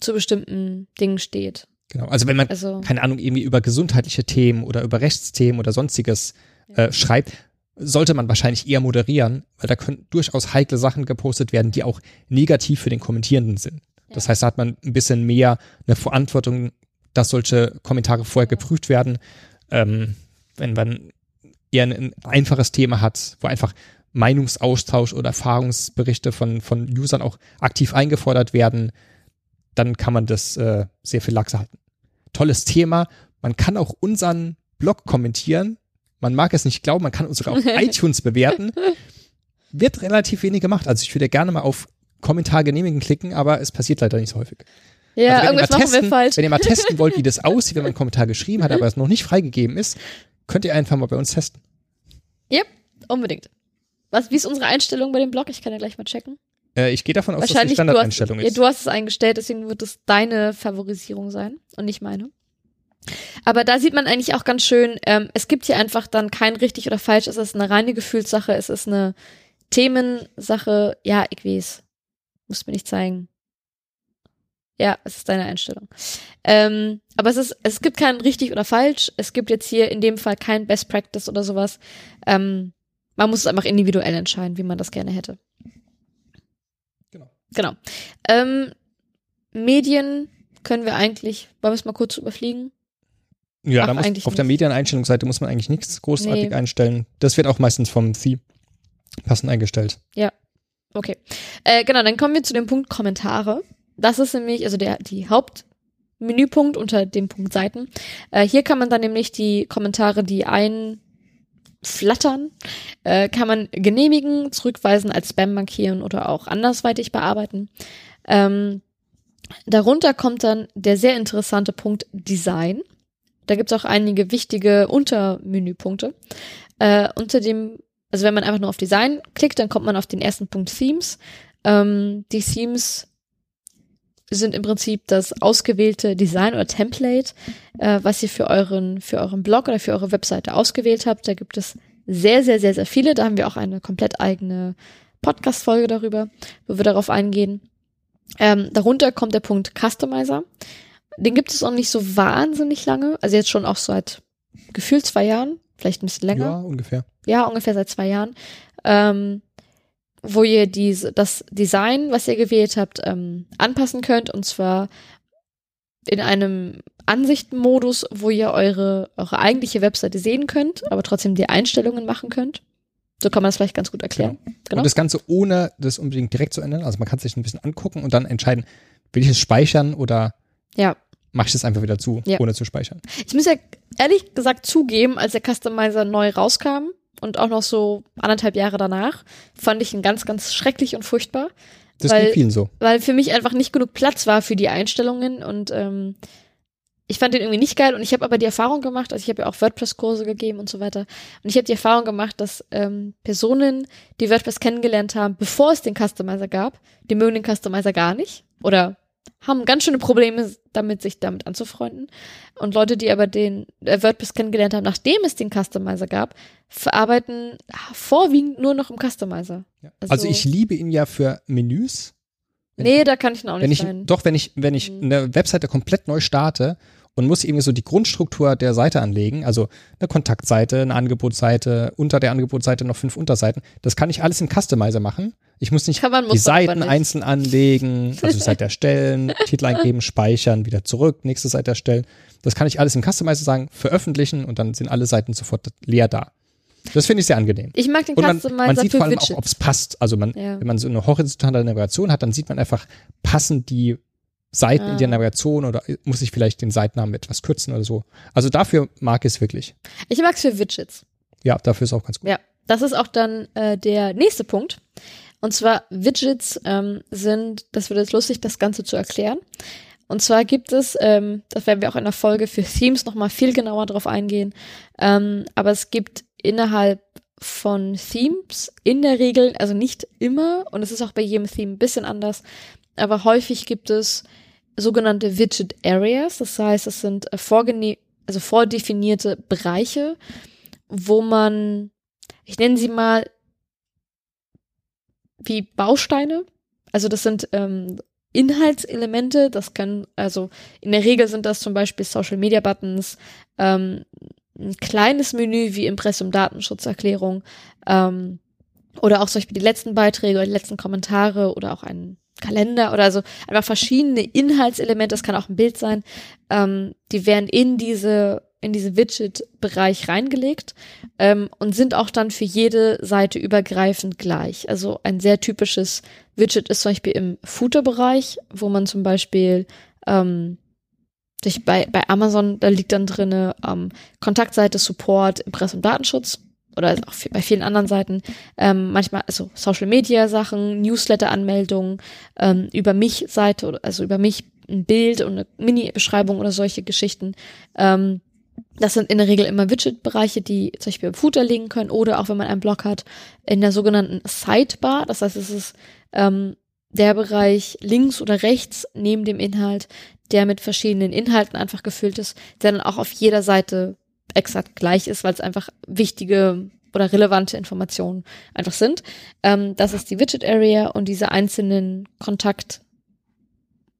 zu bestimmten Dingen steht. Genau. Also wenn man, Also, keine Ahnung, irgendwie über gesundheitliche Themen oder über Rechtsthemen oder sonstiges äh, schreibt, sollte man wahrscheinlich eher moderieren, weil da können durchaus heikle Sachen gepostet werden, die auch negativ für den Kommentierenden sind. Das heißt, da hat man ein bisschen mehr eine Verantwortung, dass solche Kommentare vorher geprüft werden. Ähm, wenn man eher ein, ein einfaches Thema hat, wo einfach Meinungsaustausch oder Erfahrungsberichte von, von Usern auch aktiv eingefordert werden, dann kann man das äh, sehr viel laxer halten. Tolles Thema. Man kann auch unseren Blog kommentieren. Man mag es nicht glauben, man kann uns sogar auf [laughs] iTunes bewerten. Wird relativ wenig gemacht. Also ich würde gerne mal auf Kommentar genehmigen klicken, aber es passiert leider nicht so häufig. ja, also wenn ihr irgendwas mal machen wir testen, falsch. Wenn ihr mal testen wollt, wie [laughs] das aussieht, wenn man einen Kommentar geschrieben hat, aber es noch nicht freigegeben ist, könnt ihr einfach mal bei uns testen. Yep, unbedingt. Was, wie ist unsere Einstellung bei dem Blog? Ich kann ja gleich mal checken. Äh, ich gehe davon aus, dass die Wahrscheinlich du hast, Standardeinstellung ja, ist. du hast es eingestellt, deswegen wird es deine Favorisierung sein und nicht meine. Aber da sieht man eigentlich auch ganz schön, ähm, es gibt hier einfach dann kein richtig oder falsch, es ist eine reine Gefühlssache, es ist eine Themensache, ja, ich weiß. Muss mir nicht zeigen. Ja, es ist deine Einstellung. Ähm, aber es ist, es gibt kein richtig oder falsch. Es gibt jetzt hier in dem Fall kein Best Practice oder sowas. Ähm, man muss es einfach individuell entscheiden, wie man das gerne hätte. Genau. Ähm, Medien können wir eigentlich, wollen wir es mal kurz überfliegen? Ja, Ach, da muss, auf der nicht. Medieneinstellungsseite muss man eigentlich nichts großartig Nee. einstellen. Das wird auch meistens vom Theme passend eingestellt. Okay. Äh, genau, dann kommen wir zu dem Punkt Kommentare. Das ist nämlich, also der, die Hauptmenüpunkt unter dem Punkt Seiten. Äh, hier kann man dann nämlich die Kommentare, die einflattern, äh, kann man genehmigen, zurückweisen, als Spam markieren oder auch andersweitig bearbeiten. Ähm, darunter kommt dann der sehr interessante Punkt Design. Da gibt es auch einige wichtige Untermenüpunkte. Äh, unter dem, also wenn man einfach nur auf Design klickt, dann kommt man auf den ersten Punkt Themes. Ähm, die Themes sind im Prinzip das ausgewählte Design oder Template, äh, was ihr für euren, für euren Blog oder für eure Webseite ausgewählt habt. Da gibt es sehr, sehr, sehr, sehr viele. Da haben wir auch eine komplett eigene Podcast-Folge darüber, wo wir darauf eingehen. Ähm, darunter kommt der Punkt Customizer. Den gibt es auch nicht so wahnsinnig lange. Also jetzt schon auch seit gefühlt zwei Jahren, vielleicht ein bisschen länger Ja, ungefähr. ja, ungefähr seit zwei Jahren, ähm, wo ihr diese, das Design, was ihr gewählt habt, ähm, anpassen könnt und zwar in einem Ansichtenmodus, wo ihr eure, eure eigentliche Webseite sehen könnt, aber trotzdem die Einstellungen machen könnt. So kann man das vielleicht ganz gut erklären. Genau. Und das Ganze ohne das unbedingt direkt zu ändern. Also man kann sich ein bisschen angucken und dann entscheiden, will ich es speichern oder Ja. mache ich das einfach wieder zu, Ja. ohne zu speichern. Ich muss ja ehrlich gesagt zugeben, als der Customizer neu rauskam und auch noch so anderthalb Jahre danach, fand ich ihn ganz, ganz schrecklich und furchtbar. Das Weil- vielen so. weil für mich einfach nicht genug Platz war für die Einstellungen und ähm, ich fand den irgendwie nicht geil und ich habe aber die Erfahrung gemacht, also ich habe ja auch WordPress-Kurse gegeben und so weiter und ich habe die Erfahrung gemacht, dass ähm, Personen, die WordPress kennengelernt haben, bevor es den Customizer gab, die mögen den Customizer gar nicht oder haben ganz schöne Probleme damit, sich damit anzufreunden. Und Leute, die aber den äh, WordPress kennengelernt haben, nachdem es den Customizer gab, verarbeiten vorwiegend nur noch im Customizer. Ja. Also- Also, ich liebe ihn ja für Menüs. Wenn Nee, da kann ich ihn auch wenn nicht ich, sein. doch, wenn ich, wenn ich Mhm. eine Webseite komplett neu starte und muss irgendwie so die Grundstruktur der Seite anlegen, also eine Kontaktseite, eine Angebotsseite, unter der Angebotsseite noch fünf Unterseiten, das kann ich alles im Customizer machen. Ich muss nicht man, die muss aber Seiten nicht. einzeln anlegen, also Seite erstellen, [laughs] Titel eingeben, speichern, wieder zurück, nächste Seite erstellen. Das kann ich alles im Customizer sagen, veröffentlichen und dann sind alle Seiten sofort leer da. Das finde ich sehr angenehm. Ich mag den Und man, Customizer man sieht vor allem Widgets. auch, ob es passt. Also man, Ja. wenn man so eine horizontale Navigation hat, dann sieht man einfach, passen die Seiten in Ah. der Navigation oder muss ich vielleicht den Seitennamen etwas kürzen oder so. Also dafür mag ich es wirklich. Ich mag es für Widgets. Ja, dafür ist auch ganz gut. Ja, das ist auch dann äh, der nächste Punkt. Und zwar Widgets ähm, sind, das wird jetzt lustig, das Ganze zu erklären. Und zwar gibt es, ähm, das werden wir auch in der Folge für Themes nochmal viel genauer drauf eingehen, ähm, aber es gibt innerhalb von Themes in der Regel, also nicht immer, und es ist auch bei jedem Theme ein bisschen anders, aber häufig gibt es sogenannte Widget Areas. Das heißt, es sind äh, vorgene also vordefinierte Bereiche, wo man ich nenne sie mal wie Bausteine. Also das sind ähm, Inhaltselemente, das können, also in der Regel sind das zum Beispiel Social Media Buttons, ähm, ein kleines Menü wie Impressum Datenschutzerklärung ähm, oder auch zum Beispiel die letzten Beiträge oder die letzten Kommentare oder auch ein Kalender oder so einfach verschiedene Inhaltselemente, das kann auch ein Bild sein, ähm, die werden in diese in diese Widget-Bereich reingelegt ähm, und sind auch dann für jede Seite übergreifend gleich. Also ein sehr typisches Widget ist zum Beispiel im Footer-Bereich, wo man zum Beispiel ähm, sich bei, bei Amazon, da liegt dann drinne ähm, Kontaktseite, Support, Impressum, Datenschutz oder auch bei vielen anderen Seiten, ähm, manchmal, also Social Media Sachen, Newsletter-Anmeldungen, ähm, über mich Seite, also über mich ein Bild und eine Mini-Beschreibung oder solche Geschichten. Ähm, das sind in der Regel immer Widget-Bereiche, die zum Beispiel im Footer liegen können oder auch wenn man einen Blog hat, in der sogenannten Sidebar. Das heißt, es ist ähm, der Bereich links oder rechts neben dem Inhalt, der mit verschiedenen Inhalten einfach gefüllt ist, der dann auch auf jeder Seite exakt gleich ist, weil es einfach wichtige oder relevante Informationen einfach sind. Ähm, das ist die Widget Area und diese einzelnen Kontakt,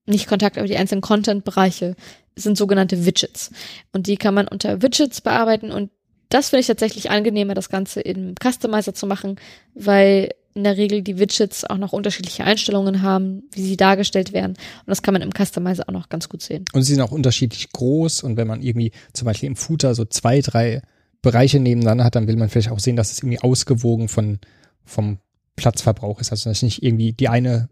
nicht Kontakt, aber die einzelnen Content-Bereiche sind sogenannte Widgets. Und die kann man unter Widgets bearbeiten und das finde ich tatsächlich angenehmer, das Ganze im Customizer zu machen, weil in der Regel die Widgets auch noch unterschiedliche Einstellungen haben, wie sie dargestellt werden. Und das kann man im Customizer auch noch ganz gut sehen. Und sie sind auch unterschiedlich groß. Und wenn man irgendwie zum Beispiel im Footer so zwei, drei Bereiche nebeneinander hat, dann will man vielleicht auch sehen, dass es irgendwie ausgewogen von, vom Platzverbrauch ist. Also dass nicht irgendwie die eine,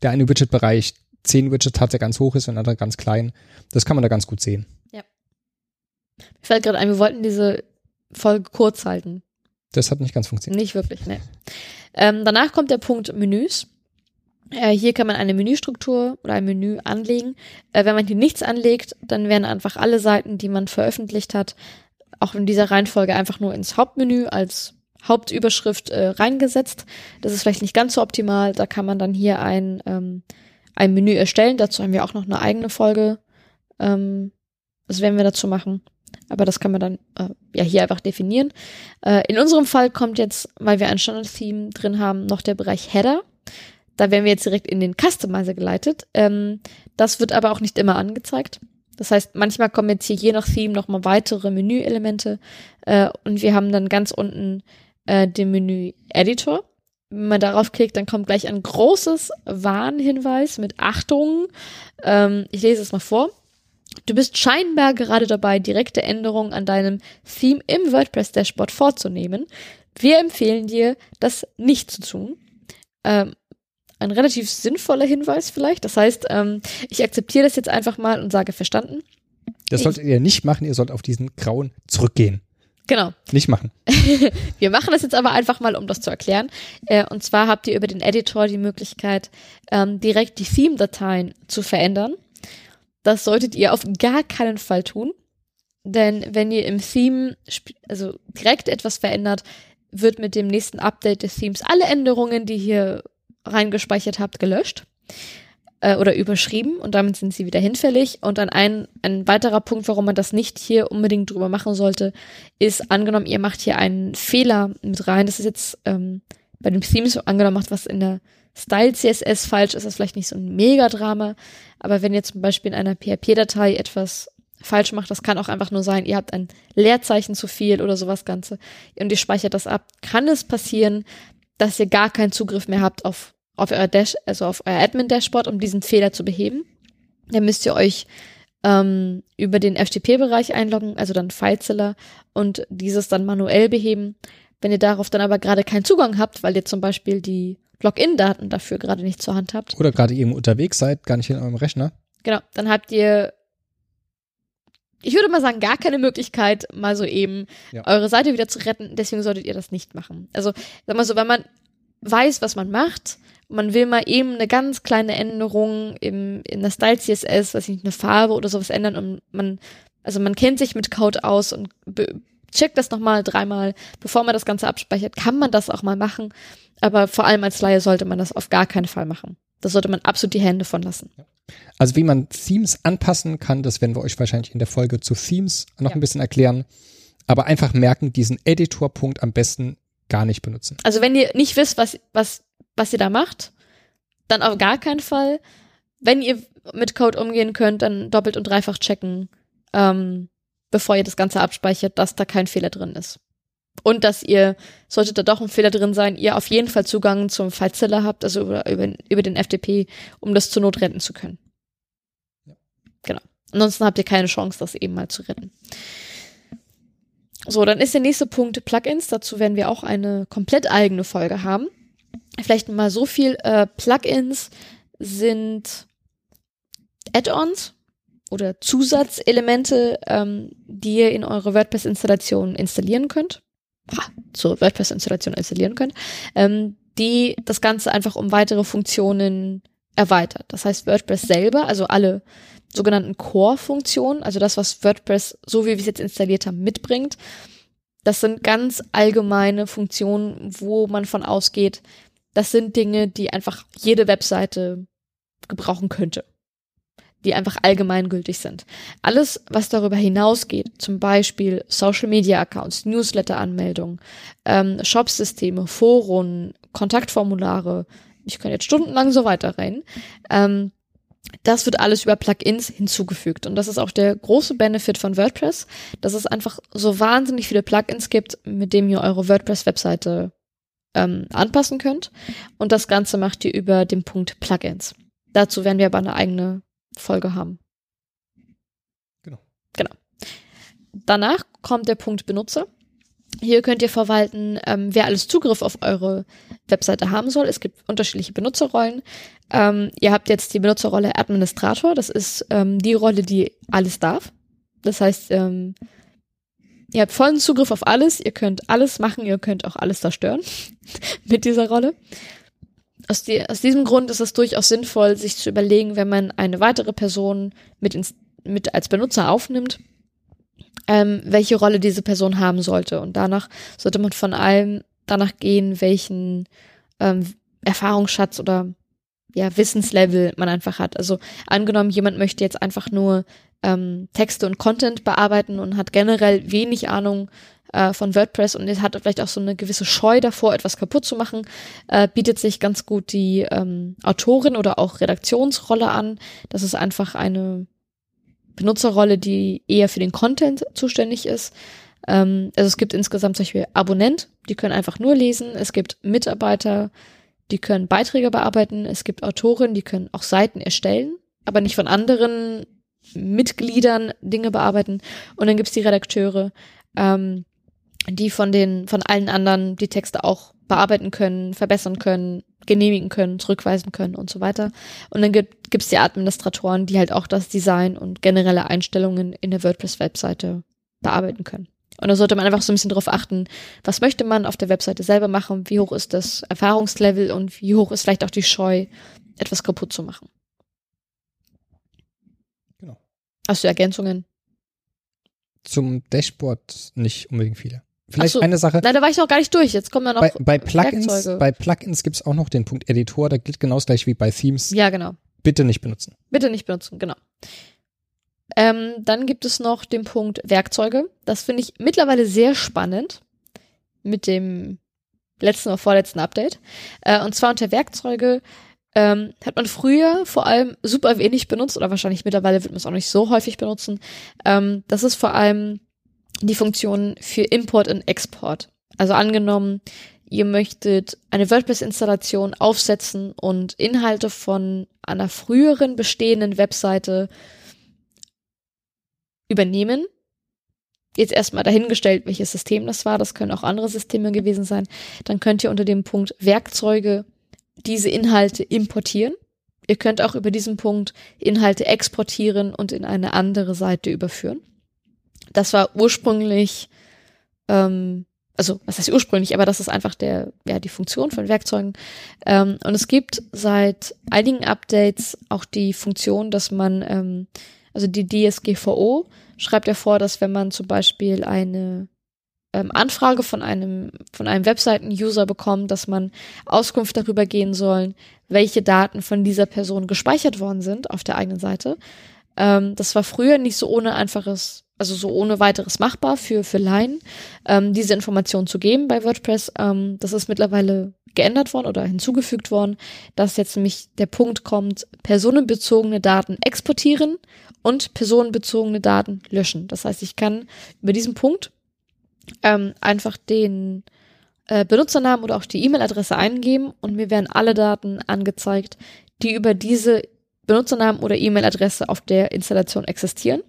der eine Widget-Bereich zehn Widgets hat, der ganz hoch ist und der andere ganz klein. Das kann man da ganz gut sehen. Ja. Mir fällt gerade ein, wir wollten diese Folge kurz halten. Das hat nicht ganz funktioniert. Nicht wirklich, ne. Ähm, danach kommt der Punkt Menüs. Äh, hier kann man eine Menüstruktur oder ein Menü anlegen. Äh, wenn man hier nichts anlegt, dann werden einfach alle Seiten, die man veröffentlicht hat, auch in dieser Reihenfolge einfach nur ins Hauptmenü als Hauptüberschrift äh, reingesetzt. Das ist vielleicht nicht ganz so optimal. Da kann man dann hier ein ähm, ein Menü erstellen. Dazu haben wir auch noch eine eigene Folge. Ähm, das werden wir dazu machen. Aber das kann man dann äh, ja hier einfach definieren. Äh, in unserem Fall kommt jetzt, weil wir ein Standard-Theme drin haben, noch der Bereich Header. Da werden wir jetzt direkt in den Customizer geleitet. Ähm, das wird aber auch nicht immer angezeigt. Das heißt, manchmal kommen jetzt hier je nach Theme nochmal weitere Menüelemente äh, und wir haben dann ganz unten äh, den Menü Editor wenn man darauf klickt, dann kommt gleich ein großes Warnhinweis mit Achtung. Ähm, ich lese es mal vor. Du bist scheinbar gerade dabei, direkte Änderungen an deinem Theme im WordPress-Dashboard vorzunehmen. Wir empfehlen dir, das nicht zu tun. Ähm, ein relativ sinnvoller Hinweis vielleicht. Das heißt, ähm, ich akzeptiere das jetzt einfach mal und sage verstanden. Das solltet ihr nicht machen, ihr sollt auf diesen grauen zurückgehen. Genau. Nicht machen. [laughs] Wir machen das jetzt aber einfach mal, um das zu erklären. Äh, und zwar habt ihr über den Editor die Möglichkeit, ähm, direkt die Theme-Dateien zu verändern. Das solltet ihr auf gar keinen Fall tun. Denn wenn ihr im Theme also direkt etwas verändert, wird mit dem nächsten Update des Themes alle Änderungen, die ihr reingespeichert habt, gelöscht äh, oder überschrieben und damit sind sie wieder hinfällig. Und dann ein, ein weiterer Punkt, warum man das nicht hier unbedingt drüber machen sollte, ist angenommen, ihr macht hier einen Fehler mit rein. Das ist jetzt ähm, bei dem Theme so angenommen, macht was in der Style CSS falsch, ist das vielleicht nicht so ein Mega-Drama. Aber wenn ihr zum Beispiel in einer PHP-Datei etwas falsch macht, das kann auch einfach nur sein, ihr habt ein Leerzeichen zu viel oder sowas Ganze und ihr speichert das ab, kann es passieren, dass ihr gar keinen Zugriff mehr habt auf auf euer Dash, also auf euer Admin-Dashboard, um diesen Fehler zu beheben. Dann müsst ihr euch ähm, über den FTP-Bereich einloggen, also dann FileZilla und dieses dann manuell beheben. Wenn ihr darauf dann aber gerade keinen Zugang habt, weil ihr zum Beispiel die Login-Daten dafür gerade nicht zur Hand habt. Oder gerade irgendwo unterwegs seid, gar nicht in eurem Rechner. Genau, dann habt ihr, ich würde mal sagen, gar keine Möglichkeit, mal so eben ja. eure Seite wieder zu retten. Deswegen solltet ihr das nicht machen. Also, sag mal so, wenn man weiß, was man macht, man will mal eben eine ganz kleine Änderung im, in der Style CSS, weiß ich nicht, eine Farbe oder sowas ändern und man, also man kennt sich mit Code aus und checkt das nochmal dreimal, bevor man das Ganze abspeichert, kann man das auch mal machen. Aber vor allem als Laie sollte man das auf gar keinen Fall machen. Das sollte man absolut die Hände von lassen. Also wie man Themes anpassen kann, das werden wir euch wahrscheinlich in der Folge zu Themes noch ja. ein bisschen erklären. Aber einfach merken, diesen Editor-Punkt am besten gar nicht benutzen. Also wenn ihr nicht wisst, was, was, was ihr da macht, dann auf gar keinen Fall. Wenn ihr mit Code umgehen könnt, dann doppelt und dreifach checken, ähm, bevor ihr das Ganze abspeichert, dass da kein Fehler drin ist. Und dass ihr, sollte da doch ein Fehler drin sein, ihr auf jeden Fall Zugang zum FileZilla habt, also über, über, über den FTP, um das zur Not retten zu können. Ja. Genau. Ansonsten habt ihr keine Chance, das eben mal zu retten. So, dann ist der nächste Punkt Plugins. Dazu werden wir auch eine komplett eigene Folge haben. Vielleicht mal so viel. Äh, Plugins sind Add-ons oder Zusatzelemente, ähm, die ihr in eure WordPress-Installation installieren könnt. Ha, zur WordPress-Installation installieren könnt, ähm, die das Ganze einfach um weitere Funktionen erweitert. Das heißt, WordPress selber, also alle sogenannten Core-Funktionen, also das, was WordPress, so wie wir es jetzt installiert haben, mitbringt, das sind ganz allgemeine Funktionen, wo man von ausgeht, das sind Dinge, die einfach jede Webseite gebrauchen könnte die einfach allgemeingültig sind. Alles, was darüber hinausgeht, zum Beispiel Social Media Accounts, Newsletter-Anmeldungen, ähm, Shop-Systeme, Foren, Kontaktformulare, ich kann jetzt stundenlang so weiter rein, ähm, das wird alles über Plugins hinzugefügt. Und das ist auch der große Benefit von WordPress, dass es einfach so wahnsinnig viele Plugins gibt, mit denen ihr eure WordPress-Webseite ähm, anpassen könnt. Und das Ganze macht ihr über den Punkt Plugins. Dazu werden wir aber eine eigene Folge haben. Genau. Genau. Danach kommt der Punkt Benutzer. Hier könnt ihr verwalten, ähm, wer alles Zugriff auf eure Webseite haben soll. Es gibt unterschiedliche Benutzerrollen. Ähm, ihr habt jetzt die Benutzerrolle Administrator. Das ist ähm, die Rolle, die alles darf. Das heißt, ähm, ihr habt vollen Zugriff auf alles. Ihr könnt alles machen. Ihr könnt auch alles zerstören [laughs] mit dieser Rolle aus, die, aus diesem Grund ist es durchaus sinnvoll, sich zu überlegen, wenn man eine weitere Person mit, ins, mit als Benutzer aufnimmt, ähm, welche Rolle diese Person haben sollte. Und danach sollte man von allem danach gehen, welchen ähm, Erfahrungsschatz oder ja, Wissenslevel man einfach hat. Also angenommen, jemand möchte jetzt einfach nur ähm, Texte und Content bearbeiten und hat generell wenig Ahnung äh, von WordPress und hat vielleicht auch so eine gewisse Scheu davor, etwas kaputt zu machen, äh, bietet sich ganz gut die ähm, Autorin oder auch Redaktionsrolle an. Das ist einfach eine Benutzerrolle, die eher für den Content zuständig ist. Ähm, also es gibt insgesamt zum Beispiel Abonnent, die können einfach nur lesen. Es gibt Mitarbeiter, die können Beiträge bearbeiten. Es gibt Autoren, die können auch Seiten erstellen, aber nicht von anderen Mitgliedern Dinge bearbeiten. Und dann gibt's die Redakteure, ähm, die von den, von allen anderen die Texte auch bearbeiten können, verbessern können, genehmigen können, zurückweisen können und so weiter. Und dann gibt es die Administratoren, die halt auch das Design und generelle Einstellungen in der WordPress-Webseite bearbeiten können. Und da sollte man einfach so ein bisschen drauf achten, was möchte man auf der Webseite selber machen, wie hoch ist das Erfahrungslevel und wie hoch ist vielleicht auch die Scheu, etwas kaputt zu machen. Genau. Hast du Ergänzungen? Zum Dashboard nicht unbedingt viele. Vielleicht so, eine Sache. Nein, da war ich noch gar nicht durch. Jetzt kommen ja noch bei, bei Plugins. Werkzeuge. Bei Plugins gibt's auch noch den Punkt Editor. Da gilt genau das gleich wie bei Themes. Ja, genau. Bitte nicht benutzen. Bitte nicht benutzen, genau. Ähm, dann gibt es noch den Punkt Werkzeuge. Das finde ich mittlerweile sehr spannend mit dem letzten oder vorletzten Update. Äh, und zwar unter Werkzeuge ähm, hat man früher vor allem super wenig benutzt oder wahrscheinlich mittlerweile wird man es auch nicht so häufig benutzen. Ähm, das ist vor allem die Funktion für Import und Export. Also angenommen, ihr möchtet eine WordPress-Installation aufsetzen und Inhalte von einer früheren bestehenden Webseite übernehmen. Jetzt erstmal dahingestellt, welches System das war. Das können auch andere Systeme gewesen sein. Dann könnt ihr unter dem Punkt Werkzeuge diese Inhalte importieren. Ihr könnt auch über diesen Punkt Inhalte exportieren und in eine andere Seite überführen. Das war ursprünglich, ähm, also was heißt ursprünglich, aber das ist einfach der, ja, die Funktion von Werkzeugen. Ähm, und es gibt seit einigen Updates auch die Funktion, dass man, ähm, also die DSGVO schreibt ja vor, dass wenn man zum Beispiel eine ähm, Anfrage von einem, von einem Webseiten-User bekommt, dass man Auskunft darüber gehen soll, welche Daten von dieser Person gespeichert worden sind auf der eigenen Seite. Ähm, das war früher nicht so ohne einfaches also so ohne weiteres machbar für, für Laien, ähm, diese Informationen zu geben bei WordPress. Ähm, das ist mittlerweile geändert worden oder hinzugefügt worden, dass jetzt nämlich der Punkt kommt, personenbezogene Daten exportieren und personenbezogene Daten löschen. Das heißt, ich kann über diesen Punkt ähm, einfach den äh, Benutzernamen oder auch die E-Mail-Adresse eingeben und mir werden alle Daten angezeigt, die über diese Benutzernamen oder E-Mail-Adresse auf der Installation existieren.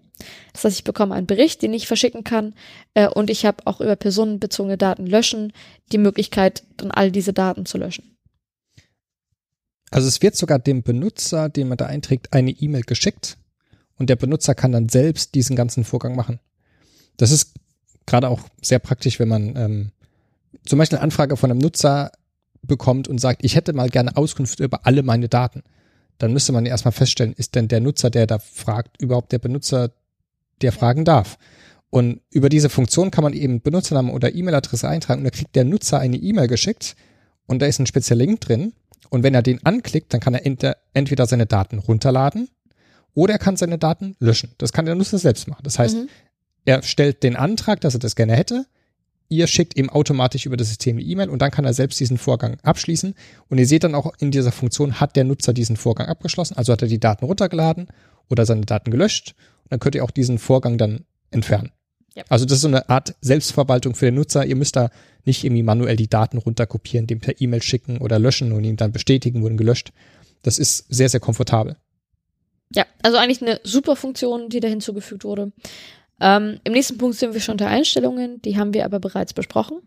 Das heißt, ich bekomme einen Bericht, den ich verschicken kann äh, und ich habe auch über personenbezogene Daten löschen die Möglichkeit, dann all diese Daten zu löschen. Also es wird sogar dem Benutzer, den man da einträgt, eine E-Mail geschickt und der Benutzer kann dann selbst diesen ganzen Vorgang machen. Das ist gerade auch sehr praktisch, wenn man ähm, zum Beispiel eine Anfrage von einem Nutzer bekommt und sagt, ich hätte mal gerne Auskunft über alle meine Daten. Dann müsste man erstmal feststellen, ist denn der Nutzer, der da fragt, überhaupt der Benutzer, der fragen darf. Und über diese Funktion kann man eben Benutzernamen oder E-Mail-Adresse eintragen und da kriegt der Nutzer eine E-Mail geschickt und da ist ein spezieller Link drin. Und wenn er den anklickt, dann kann er entweder seine Daten runterladen oder er kann seine Daten löschen. Das kann der Nutzer selbst machen. Das heißt, mhm. er stellt den Antrag, dass er das gerne hätte. Ihr schickt ihm automatisch über das System eine E-Mail und dann kann er selbst diesen Vorgang abschließen. Und ihr seht dann auch in dieser Funktion, hat der Nutzer diesen Vorgang abgeschlossen, also hat er die Daten runtergeladen oder seine Daten gelöscht dann könnt ihr auch diesen Vorgang dann entfernen. Ja. Also das ist so eine Art Selbstverwaltung für den Nutzer. Ihr müsst da nicht irgendwie manuell die Daten runterkopieren, dem per E-Mail schicken oder löschen und ihn dann bestätigen, wurden gelöscht. Das ist sehr, sehr komfortabel. Ja, also eigentlich eine super Funktion, die da hinzugefügt wurde. Ähm, Im nächsten Punkt sind wir schon unter Einstellungen, die haben wir aber bereits besprochen.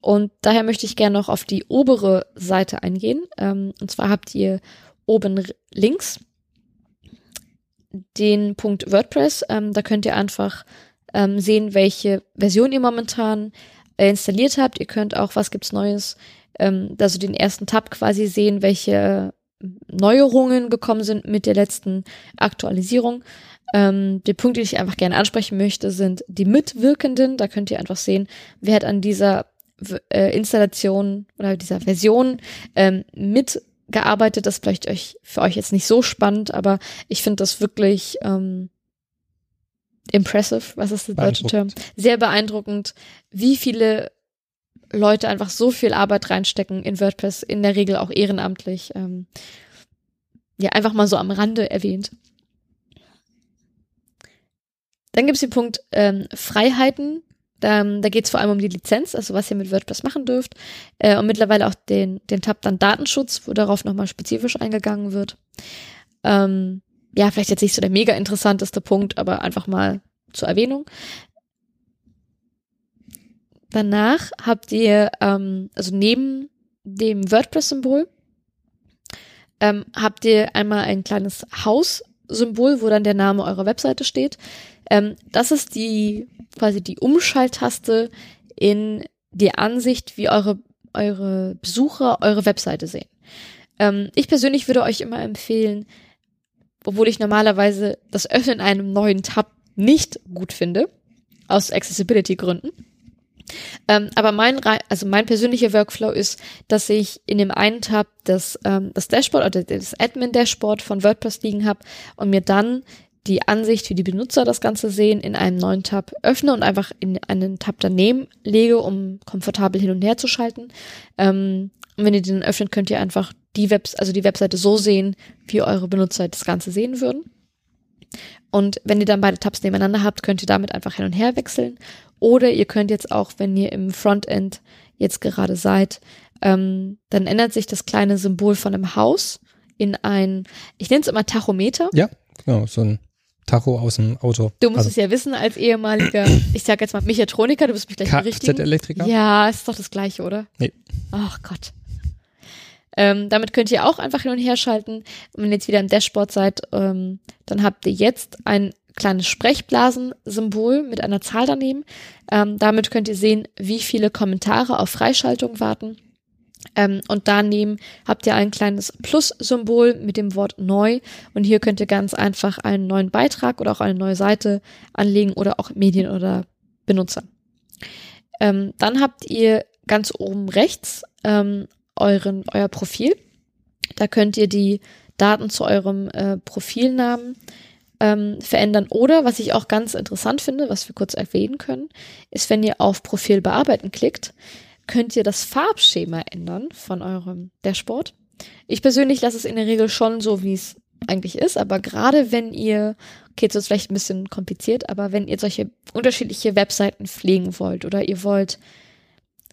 Und daher möchte ich gerne noch auf die obere Seite eingehen. Ähm, und zwar habt ihr oben links den Punkt WordPress. Ähm, da könnt ihr einfach ähm, sehen, welche Version ihr momentan äh, installiert habt. Ihr könnt auch, was gibt's Neues, ähm, also den ersten Tab quasi sehen, welche Neuerungen gekommen sind mit der letzten Aktualisierung. Ähm, die Punkte, die ich einfach gerne ansprechen möchte, sind die Mitwirkenden. Da könnt ihr einfach sehen, wer hat an dieser äh, Installation oder dieser Version ähm, mit gearbeitet. Das ist vielleicht euch, für euch jetzt nicht so spannend, aber ich finde das wirklich ähm, impressive, was ist der deutsche Term? Sehr beeindruckend, wie viele Leute einfach so viel Arbeit reinstecken in WordPress, in der Regel auch ehrenamtlich. Ähm, ja, einfach mal so am Rande erwähnt. Dann gibt es den Punkt ähm, Freiheiten da, da geht es vor allem um die Lizenz, also was ihr mit WordPress machen dürft. Äh, und mittlerweile auch den, den Tab dann Datenschutz, wo darauf nochmal spezifisch eingegangen wird. Ähm, ja, vielleicht jetzt nicht so der mega interessanteste Punkt, aber einfach mal zur Erwähnung. Danach habt ihr, ähm, also neben dem WordPress-Symbol, ähm, habt ihr einmal ein kleines Haus-Symbol, wo dann der Name eurer Webseite steht. Ähm, das ist die quasi die Umschalttaste in die Ansicht, wie eure, eure Besucher eure Webseite sehen. Ähm, ich persönlich würde euch immer empfehlen, obwohl ich normalerweise das Öffnen einem neuen Tab nicht gut finde, aus Accessibility-Gründen. Ähm, aber mein, also mein persönlicher Workflow ist, dass ich in dem einen Tab das, ähm, das Dashboard oder das Admin-Dashboard von WordPress liegen habe und mir dann die Ansicht, wie die Benutzer das Ganze sehen, in einem neuen Tab öffne und einfach in einen Tab daneben lege, um komfortabel hin und her zu schalten. Ähm, und wenn ihr den öffnet, könnt ihr einfach die Webs, also die Webseite so sehen, wie eure Benutzer das Ganze sehen würden. Und wenn ihr dann beide Tabs nebeneinander habt, könnt ihr damit einfach hin und her wechseln. Oder ihr könnt jetzt auch, wenn ihr im Frontend jetzt gerade seid, ähm, dann ändert sich das kleine Symbol von einem Haus in ein, ich nenne es immer Tachometer. Ja, genau, so ein Tacho aus dem Auto. Du musst also. es ja wissen als ehemaliger, [clears throat] ich sag jetzt mal Mechatroniker, du wirst mich gleich Kfz-Elektriker? Ja, ist doch das gleiche, oder? Nee. Ach Gott. Ähm, damit könnt ihr auch einfach hin und her schalten. Und wenn ihr jetzt wieder im Dashboard seid, ähm, dann habt ihr jetzt ein kleines Sprechblasensymbol mit einer Zahl daneben. Ähm, damit könnt ihr sehen, wie viele Kommentare auf Freischaltung warten ähm, und daneben habt ihr ein kleines Plus-Symbol mit dem Wort neu. Und hier könnt ihr ganz einfach einen neuen Beitrag oder auch eine neue Seite anlegen oder auch Medien oder Benutzer. Ähm, dann habt ihr ganz oben rechts ähm, euren, euer Profil. Da könnt ihr die Daten zu eurem äh, Profilnamen ähm, verändern. Oder was ich auch ganz interessant finde, was wir kurz erwähnen können, ist, wenn ihr auf Profil bearbeiten klickt, könnt ihr das Farbschema ändern von eurem Dashboard. Ich persönlich lasse es in der Regel schon so, wie es eigentlich ist, aber gerade wenn ihr, okay, jetzt ist vielleicht ein bisschen kompliziert, aber wenn ihr solche unterschiedliche Webseiten pflegen wollt oder ihr wollt,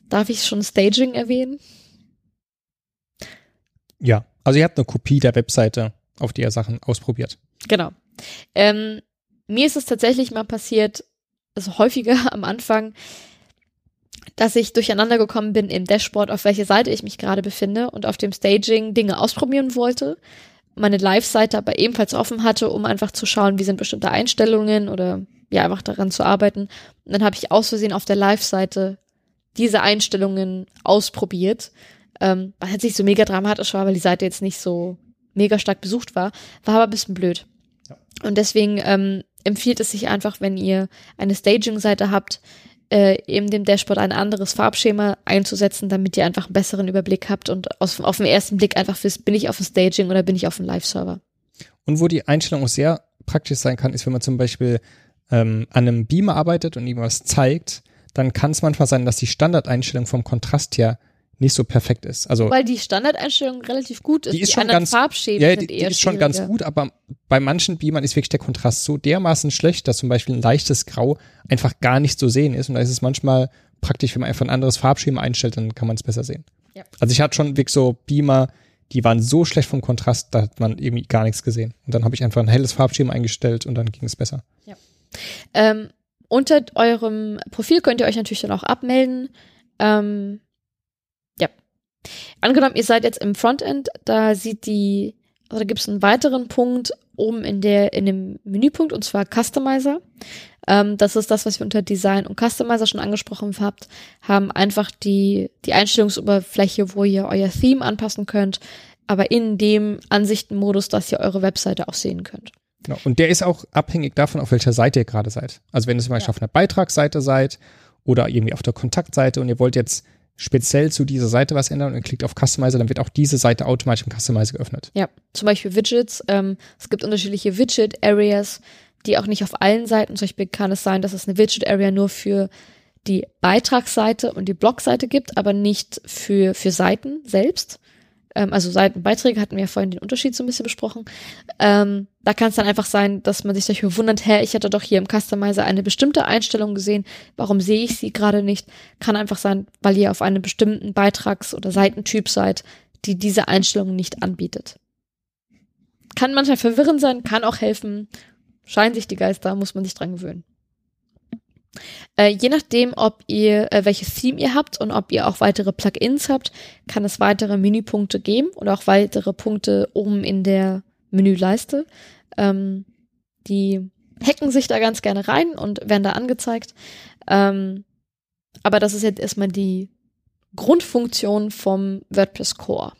darf ich schon Staging erwähnen? Ja, also ihr habt eine Kopie der Webseite, auf die ihr Sachen ausprobiert. Genau. Ähm, mir ist es tatsächlich mal passiert, also häufiger [laughs] am Anfang, dass ich durcheinander gekommen bin im Dashboard, auf welcher Seite ich mich gerade befinde und auf dem Staging Dinge ausprobieren wollte. Meine Live-Seite aber ebenfalls offen hatte, um einfach zu schauen, wie sind bestimmte Einstellungen oder ja, einfach daran zu arbeiten. Und dann habe ich aus Versehen auf der Live-Seite diese Einstellungen ausprobiert, ähm, was jetzt nicht so mega dramatisch war, weil die Seite jetzt nicht so mega stark besucht war, war aber ein bisschen blöd. Und deswegen ähm, empfiehlt es sich einfach, wenn ihr eine Staging-Seite habt, äh, eben dem Dashboard ein anderes Farbschema einzusetzen, damit ihr einfach einen besseren Überblick habt und aus, auf den ersten Blick einfach wisst, bin ich auf dem Staging oder bin ich auf dem Live-Server. Und wo die Einstellung auch sehr praktisch sein kann, ist, wenn man zum Beispiel ähm, an einem Beamer arbeitet und ihm was zeigt, dann kann es manchmal sein, dass die Standardeinstellung vom Kontrast her nicht so perfekt ist. Also weil die Standardeinstellung relativ gut ist. Die ist die schon ganz Farbschäden ja, die, die ist schon ganz gut, aber bei manchen Beamern ist wirklich der Kontrast so dermaßen schlecht, dass zum Beispiel ein leichtes Grau einfach gar nicht zu sehen ist. Und da ist es manchmal praktisch, wenn man einfach ein anderes Farbschema einstellt, dann kann man es besser sehen. Ja. Also ich hatte schon wirklich so Beamer, die waren so schlecht vom Kontrast, da hat man irgendwie gar nichts gesehen. Und dann habe ich einfach ein helles Farbschema eingestellt und dann ging es besser. Ja. Ähm, unter eurem Profil könnt ihr euch natürlich dann auch abmelden. Ähm, Angenommen, ihr seid jetzt im Frontend, da sieht die, also da gibt es einen weiteren Punkt oben in der, in dem Menüpunkt und zwar Customizer. Ähm, das ist das, was wir unter Design und Customizer schon angesprochen habt, haben einfach die, die Einstellungsoberfläche, wo ihr euer Theme anpassen könnt, aber in dem Ansichtenmodus, dass ihr eure Webseite auch sehen könnt. Genau. Und der ist auch abhängig davon, auf welcher Seite ihr gerade seid. Also wenn ihr zum Beispiel ja. auf einer Beitragsseite seid oder irgendwie auf der Kontaktseite und ihr wollt jetzt speziell zu dieser Seite was ändern und klickt auf Customizer, dann wird auch diese Seite automatisch im Customizer geöffnet. Ja, zum Beispiel Widgets. Ähm, es gibt unterschiedliche Widget-Areas, die auch nicht auf allen Seiten, zum Beispiel kann es sein, dass es eine Widget-Area nur für die Beitragsseite und die Blogseite gibt, aber nicht für, für Seiten selbst ähm, also Seitenbeiträge hatten wir ja vorhin den Unterschied so ein bisschen besprochen. Ähm, da kann es dann einfach sein, dass man sich dafür wundert, hä, ich hatte doch hier im Customizer eine bestimmte Einstellung gesehen, warum sehe ich sie gerade nicht? Kann einfach sein, weil ihr auf einem bestimmten Beitrags- oder Seitentyp seid, die diese Einstellung nicht anbietet. Kann manchmal verwirrend sein, kann auch helfen. Scheinen sich die Geister, muss man sich dran gewöhnen. Äh, je nachdem, ob ihr äh, welches Theme ihr habt und ob ihr auch weitere Plugins habt, kann es weitere Menüpunkte geben oder auch weitere Punkte oben in der Menüleiste. Ähm, die hacken sich da ganz gerne rein und werden da angezeigt. Ähm, aber das ist jetzt erstmal die Grundfunktion vom WordPress Core.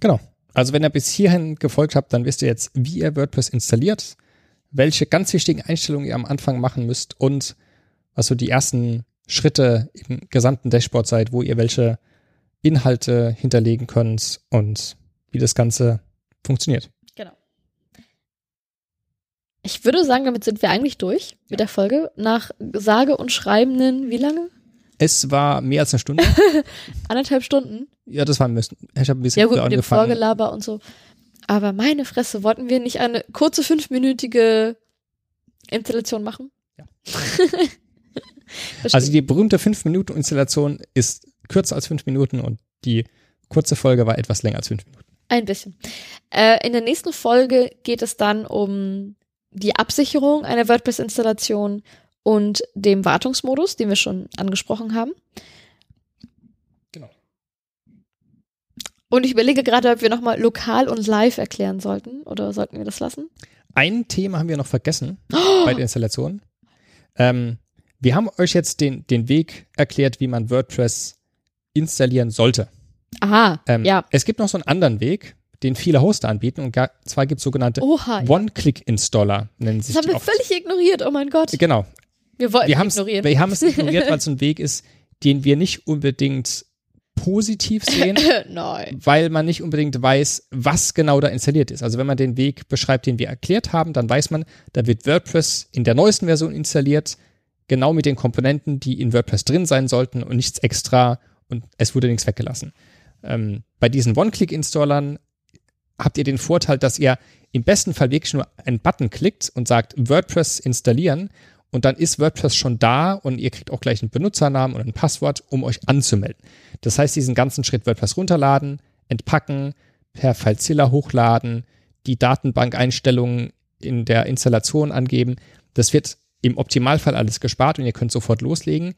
Genau. Also wenn ihr bis hierhin gefolgt habt, dann wisst ihr jetzt, wie ihr WordPress installiert welche ganz wichtigen Einstellungen ihr am Anfang machen müsst und was so die ersten Schritte im gesamten Dashboard seid, wo ihr welche Inhalte hinterlegen könnt und wie das Ganze funktioniert. Genau. Ich würde sagen, damit sind wir eigentlich durch mit der Folge. Nach sage und schreibenden, wie lange? Es war mehr als eine Stunde. [laughs] Anderthalb Stunden? Ja, das war ein bisschen. Ich habe ein bisschen ja, gut, mit dem Vorgelaber und so. Aber meine Fresse, wollten wir nicht eine kurze fünfminütige Installation machen? Ja. [laughs] also die berühmte fünf Minuten Installation ist kürzer als fünf Minuten und die kurze Folge war etwas länger als fünf Minuten. Ein bisschen. Äh, in der nächsten Folge geht es dann um die Absicherung einer WordPress-Installation und dem Wartungsmodus, den wir schon angesprochen haben. Und ich überlege gerade, ob wir nochmal lokal und live erklären sollten oder sollten wir das lassen? Ein Thema haben wir noch vergessen oh! [gasps] bei der Installation. Ähm, wir haben euch jetzt den, den Weg erklärt, wie man WordPress installieren sollte. Aha, ähm, ja. Es gibt noch so einen anderen Weg, den viele Hoster anbieten. Und zwar gibt es sogenannte One-Click-Installer, nennen sie Das haben wir oft. völlig ignoriert, oh mein Gott. Genau. Wir wollten wir ignorieren. Wir haben es ignoriert, weil [laughs] es ein Weg ist, den wir nicht unbedingt positiv [laughs] sehen, weil man nicht unbedingt weiß, was genau da installiert ist. Also wenn man den Weg beschreibt, den wir erklärt haben, dann weiß man, da wird WordPress in der neuesten Version installiert, genau mit den Komponenten, die in WordPress drin sein sollten und nichts extra und es wurde nichts weggelassen. Ähm, bei diesen One-Click-Installern habt ihr den Vorteil, dass ihr im besten Fall wirklich nur einen Button klickt und sagt WordPress installieren und dann ist WordPress schon da und ihr kriegt auch gleich einen Benutzernamen und ein Passwort, um euch anzumelden. Das heißt, diesen ganzen Schritt WordPress runterladen, entpacken, per FileZilla hochladen, die Datenbankeinstellungen in der Installation angeben, das wird im Optimalfall alles gespart und ihr könnt sofort loslegen.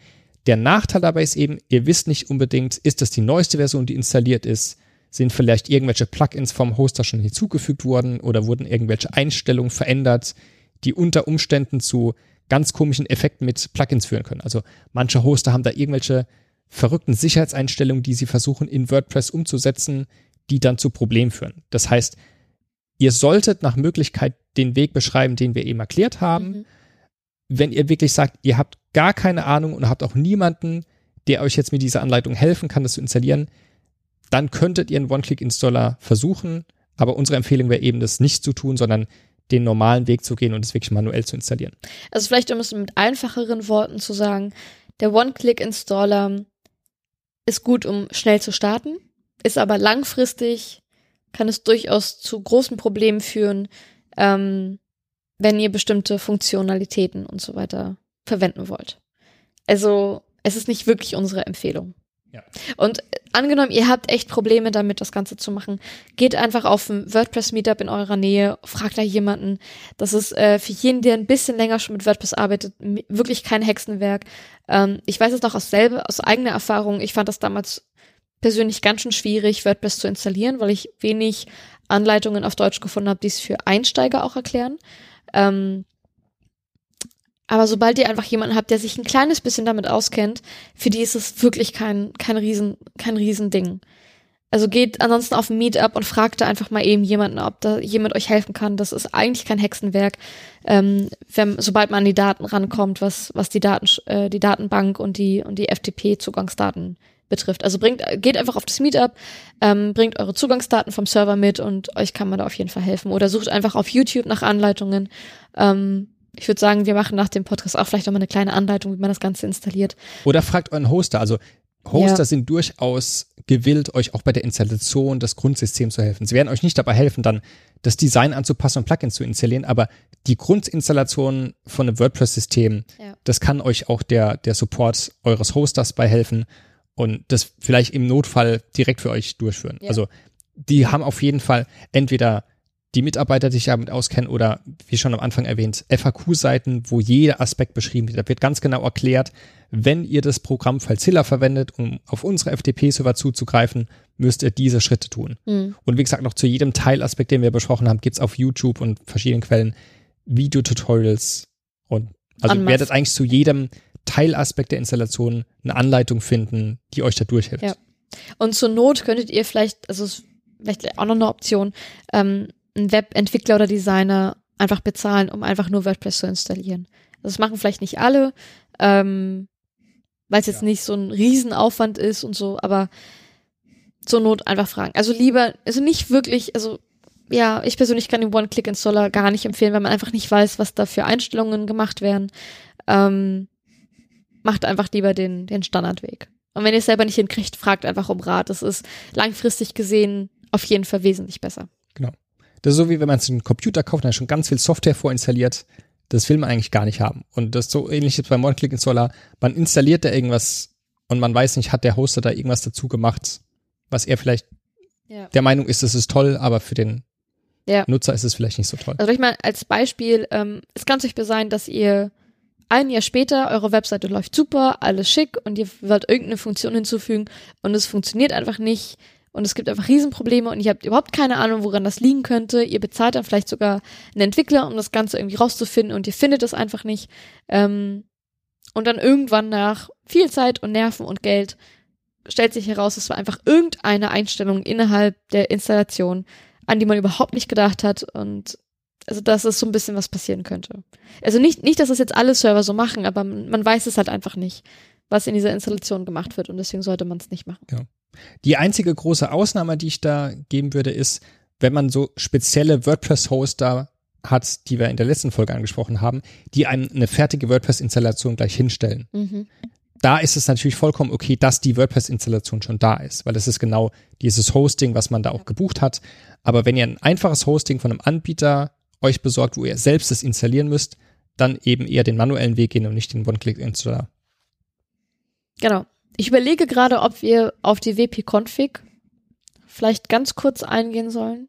Der Nachteil dabei ist eben, ihr wisst nicht unbedingt, ist das die neueste Version, die installiert ist, sind vielleicht irgendwelche Plugins vom Hoster schon hinzugefügt worden oder wurden irgendwelche Einstellungen verändert, die unter Umständen zu ganz komischen Effekten mit Plugins führen können. Also manche Hoster haben da irgendwelche verrückten Sicherheitseinstellungen, die sie versuchen in WordPress umzusetzen, die dann zu Problemen führen. Das heißt, ihr solltet nach Möglichkeit den Weg beschreiben, den wir eben erklärt haben. Mhm. Wenn ihr wirklich sagt, ihr habt gar keine Ahnung und habt auch niemanden, der euch jetzt mit dieser Anleitung helfen kann, das zu installieren, dann könntet ihr einen One-Click-Installer versuchen. Aber unsere Empfehlung wäre eben, das nicht zu tun, sondern den normalen Weg zu gehen und es wirklich manuell zu installieren. Also vielleicht um es mit einfacheren Worten zu sagen, der One-Click-Installer ist gut, um schnell zu starten, ist aber langfristig, kann es durchaus zu großen Problemen führen, ähm, wenn ihr bestimmte Funktionalitäten und so weiter verwenden wollt. Also es ist nicht wirklich unsere Empfehlung. Ja. Und angenommen, ihr habt echt Probleme damit, das Ganze zu machen, geht einfach auf ein WordPress-Meetup in eurer Nähe, fragt da jemanden. Das ist äh, für jeden, der ein bisschen länger schon mit WordPress arbeitet, wirklich kein Hexenwerk. Ähm, ich weiß es noch aus selber, aus eigener Erfahrung. Ich fand das damals persönlich ganz schön schwierig, WordPress zu installieren, weil ich wenig Anleitungen auf Deutsch gefunden habe, die es für Einsteiger auch erklären. Ähm, aber sobald ihr einfach jemanden habt, der sich ein kleines bisschen damit auskennt, für die ist es wirklich kein, kein Riesen, kein Riesending. Also geht ansonsten auf ein Meetup und fragt da einfach mal eben jemanden, ob da jemand euch helfen kann. Das ist eigentlich kein Hexenwerk, ähm, wenn, sobald man an die Daten rankommt, was, was die Daten, äh, die Datenbank und die, und die FTP-Zugangsdaten betrifft. Also bringt, geht einfach auf das Meetup, ähm, bringt eure Zugangsdaten vom Server mit und euch kann man da auf jeden Fall helfen. Oder sucht einfach auf YouTube nach Anleitungen. Ähm, ich würde sagen, wir machen nach dem Podcast auch vielleicht nochmal eine kleine Anleitung, wie man das Ganze installiert. Oder fragt euren Hoster. Also Hoster ja. sind durchaus gewillt, euch auch bei der Installation des Grundsystems zu helfen. Sie werden euch nicht dabei helfen, dann das Design anzupassen und Plugins zu installieren, aber die Grundinstallation von einem WordPress-System, ja. das kann euch auch der, der Support eures Hosters bei helfen und das vielleicht im Notfall direkt für euch durchführen. Ja. Also die haben auf jeden Fall entweder die Mitarbeiter sich damit auskennen oder wie schon am Anfang erwähnt, FAQ-Seiten, wo jeder Aspekt beschrieben wird. Da wird ganz genau erklärt, wenn ihr das Programm FileZilla verwendet, um auf unsere FTP-Server zuzugreifen, müsst ihr diese Schritte tun. Mhm. Und wie gesagt, noch zu jedem Teilaspekt, den wir besprochen haben, gibt's auf YouTube und verschiedenen Quellen Videotutorials und also ihr werdet eigentlich zu jedem Teilaspekt der Installation eine Anleitung finden, die euch da durchhilft. Ja. Und zur Not könntet ihr vielleicht, also vielleicht auch noch eine Option, ähm, einen Webentwickler oder Designer einfach bezahlen, um einfach nur WordPress zu installieren. Das machen vielleicht nicht alle, ähm, weil es jetzt ja. nicht so ein Riesenaufwand ist und so, aber zur Not einfach fragen. Also lieber, also nicht wirklich, also ja, ich persönlich kann den One-Click-Installer gar nicht empfehlen, weil man einfach nicht weiß, was da für Einstellungen gemacht werden. Ähm, macht einfach lieber den, den Standardweg. Und wenn ihr es selber nicht hinkriegt, fragt einfach um Rat. Das ist langfristig gesehen auf jeden Fall wesentlich besser. Das ist so wie wenn man sich einen Computer kauft, da schon ganz viel Software vorinstalliert. Das will man eigentlich gar nicht haben. Und das ist so ähnlich jetzt beim One-Click-Installer. Man installiert da irgendwas und man weiß nicht, hat der Hoster da irgendwas dazu gemacht, was er vielleicht ja. der Meinung ist, das ist toll, aber für den ja. Nutzer ist es vielleicht nicht so toll. Also ich meine, als Beispiel, ähm, es kann zum Beispiel sein, dass ihr ein Jahr später, eure Webseite läuft super, alles schick und ihr wollt irgendeine Funktion hinzufügen und es funktioniert einfach nicht und es gibt einfach Riesenprobleme und ihr habt überhaupt keine Ahnung, woran das liegen könnte. Ihr bezahlt dann vielleicht sogar einen Entwickler, um das Ganze irgendwie rauszufinden und ihr findet es einfach nicht. Ähm, und dann irgendwann nach viel Zeit und Nerven und Geld stellt sich heraus, es war einfach irgendeine Einstellung innerhalb der Installation, an die man überhaupt nicht gedacht hat und also dass es so ein bisschen was passieren könnte. Also nicht, nicht, dass das jetzt alle Server so machen, aber man, weiß es halt einfach nicht was in dieser Installation gemacht wird und deswegen sollte man es nicht machen. Die einzige große Ausnahme, die ich da geben würde, ist, wenn man so spezielle WordPress-Hoster hat, die wir in der letzten Folge angesprochen haben, die einem eine fertige WordPress-Installation gleich hinstellen. Mhm. Da ist es natürlich vollkommen okay, dass die WordPress-Installation schon da ist, weil das ist genau dieses Hosting, was man da auch gebucht hat. Aber wenn ihr ein einfaches Hosting von einem Anbieter euch besorgt, wo ihr selbst es installieren müsst, dann eben eher den manuellen Weg gehen und nicht den One-Click-Installer. Genau. Ich überlege gerade, ob wir auf die WP-Config vielleicht ganz kurz eingehen sollen.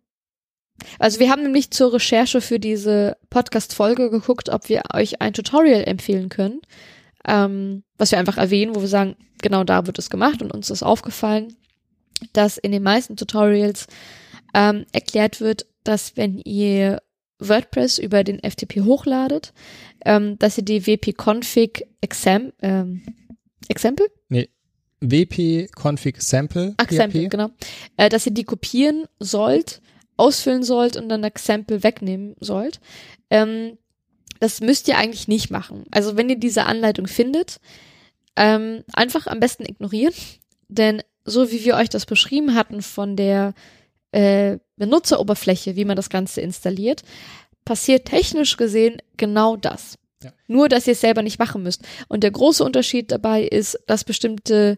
Also wir haben nämlich zur Recherche für diese Podcast-Folge geguckt, ob wir euch ein Tutorial empfehlen können, ähm, was wir einfach erwähnen, wo wir sagen, genau da wird es gemacht und uns ist aufgefallen, dass in den meisten Tutorials ähm, erklärt wird, dass wenn ihr WordPress über den FTP hochladet, ähm, dass ihr die wp-config exam, ähm, Example? WP Config Sample. Example, PHP. genau. Äh, dass ihr die kopieren sollt, ausfüllen sollt und dann Example wegnehmen sollt. Ähm, das müsst ihr eigentlich nicht machen. Also wenn ihr diese Anleitung findet, ähm, einfach am besten ignorieren. [laughs] Denn so wie wir euch das beschrieben hatten von der äh, Benutzeroberfläche, wie man das Ganze installiert, passiert technisch gesehen genau das. Nur, dass ihr es selber nicht machen müsst. Und der große Unterschied dabei ist, dass bestimmte,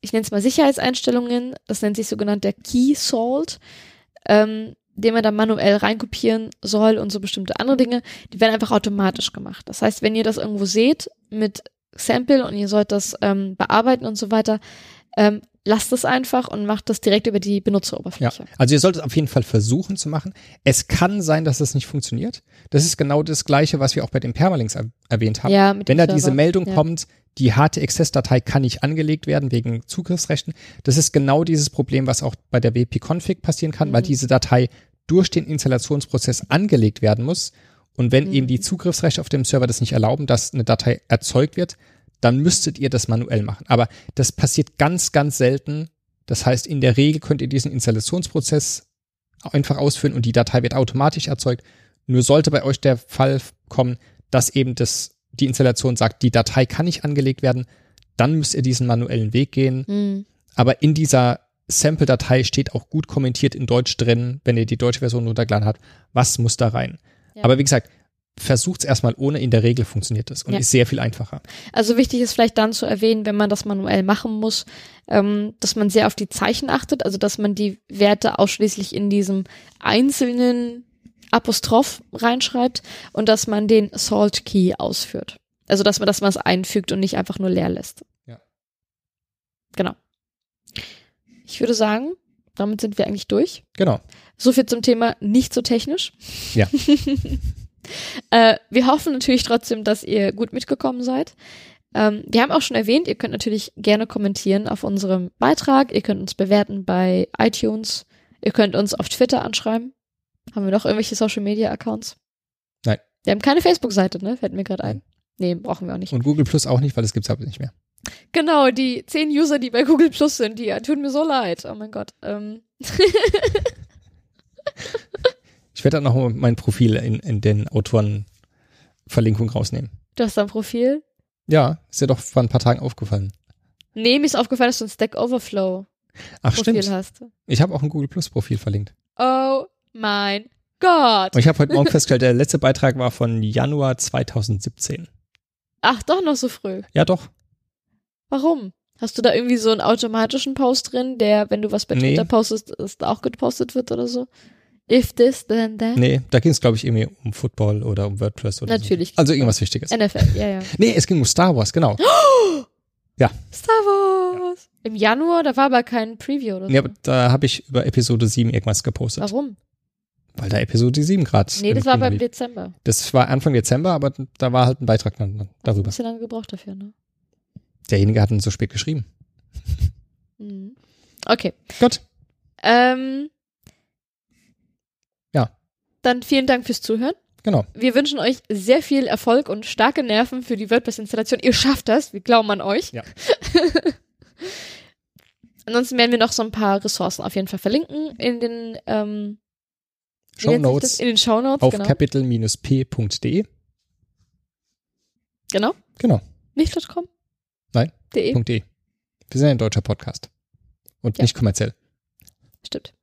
ich nenne es mal Sicherheitseinstellungen, das nennt sich sogenannt der Key Salt, ähm, den man dann manuell reinkopieren soll und so bestimmte andere Dinge, die werden einfach automatisch gemacht. Das heißt, wenn ihr das irgendwo seht mit Sample und ihr sollt das ähm, bearbeiten und so weiter, ähm, lasst es einfach und macht das direkt über die Ja, Benutzeroberfläche. also ihr solltet auf jeden Fall versuchen zu machen. Es kann sein, dass es nicht funktioniert. Das ist genau das Gleiche, was wir auch bei den Permalinks er erwähnt haben. Ja, Wenn da diese Server. Meldung Ja. kommt, die HT-Access-Datei kann nicht angelegt werden wegen Zugriffsrechten, das ist genau dieses Problem, was auch bei der WP-Config passieren kann, weil Mhm. diese Datei durch den Installationsprozess angelegt werden muss. Und wenn Mhm. eben die Zugriffsrechte auf dem Server das nicht erlauben, dass eine Datei erzeugt wird, dann müsstet ihr das manuell machen. Aber das passiert ganz, ganz selten. Das heißt, in der Regel könnt ihr diesen Installationsprozess einfach ausführen und die Datei wird automatisch erzeugt. Nur sollte bei euch der Fall kommen, dass eben das, die Installation sagt, die Datei kann nicht angelegt werden, dann müsst ihr diesen manuellen Weg gehen. Mhm. Aber in dieser Sample-Datei steht auch gut kommentiert in Deutsch drin, wenn ihr die deutsche Version runtergeladen habt, was muss da rein. Ja. Aber wie gesagt, versucht's erstmal ohne, in der Regel funktioniert das und Ja. ist sehr viel einfacher. Also wichtig ist vielleicht dann zu erwähnen, wenn man das manuell machen muss, ähm, dass man sehr auf die Zeichen achtet, also dass man die Werte ausschließlich in diesem einzelnen Apostroph reinschreibt und dass man den Salt Key ausführt. Also dass man dass man es einfügt und nicht einfach nur leer lässt. Ja. Genau. Ich würde sagen, damit sind wir eigentlich durch. Genau. So viel zum Thema nicht so technisch. Ja. [laughs] äh, wir hoffen natürlich trotzdem, dass ihr gut mitgekommen seid. Ähm, wir haben auch schon erwähnt, ihr könnt natürlich gerne kommentieren auf unserem Beitrag. Ihr könnt uns bewerten bei iTunes. Ihr könnt uns auf Twitter anschreiben. Haben wir noch irgendwelche Social Media Accounts? Nein. Wir haben keine Facebook-Seite, ne? Fällt mir gerade ein. Nee, brauchen wir auch nicht. Und Google Plus auch nicht, weil das gibt's aber nicht mehr. Genau, die zehn User, die bei Google Plus sind, die tun mir so leid. Oh mein Gott. Ähm, [laughs] Ich werde dann noch mein Profil in, in den Autorenverlinkung rausnehmen. du hast da ein Profil? Ja, ist dir doch vor ein paar Tagen aufgefallen. Nee, mir ist aufgefallen, dass du ein Stack Overflow Ach Profil stimmt. hast. Ich habe auch ein Google Plus Profil verlinkt. Oh mein Gott. Und ich habe heute Morgen [laughs] festgestellt, der letzte Beitrag war von Januar 2017. Ach, doch noch so früh. Ja, doch. Warum? Hast du da irgendwie so einen automatischen Post drin, der, wenn du was bei Nee. Twitter postest, es da auch gepostet wird oder so? If this, then that. Nee, da ging es, glaube ich, irgendwie um Football oder um WordPress oder Natürlich. So. Also irgendwas Wichtiges. NFL, ja, ja. [laughs] Nee, es ging um Star Wars, genau. [gasps] Star Wars. Im Januar, da war aber kein Preview oder so. Nee, aber da habe ich über Episode 7 irgendwas gepostet. Warum? Weil da Episode 7 gerade. Nee, das war beim Dezember. Das war Anfang Dezember, aber da war halt ein Beitrag dann darüber. Hast du lange gebraucht dafür, ne? Derjenige hat ihn so spät geschrieben. Mhm. Okay. Gut. Ähm, Ja. Dann vielen Dank fürs Zuhören. Genau. Wir wünschen euch sehr viel Erfolg und starke Nerven für die WordPress-Installation. Ihr schafft das. Wir glauben an euch. Ja. [laughs] Ansonsten werden wir noch so ein paar Ressourcen auf jeden Fall verlinken in den, ähm, Show? Notes In den Show Notes, auf genau. capital-p.de. genau. Genau. Nicht.com? Nein. De. Wir sind ein deutscher Podcast. Und Ja. nicht kommerziell. Stimmt.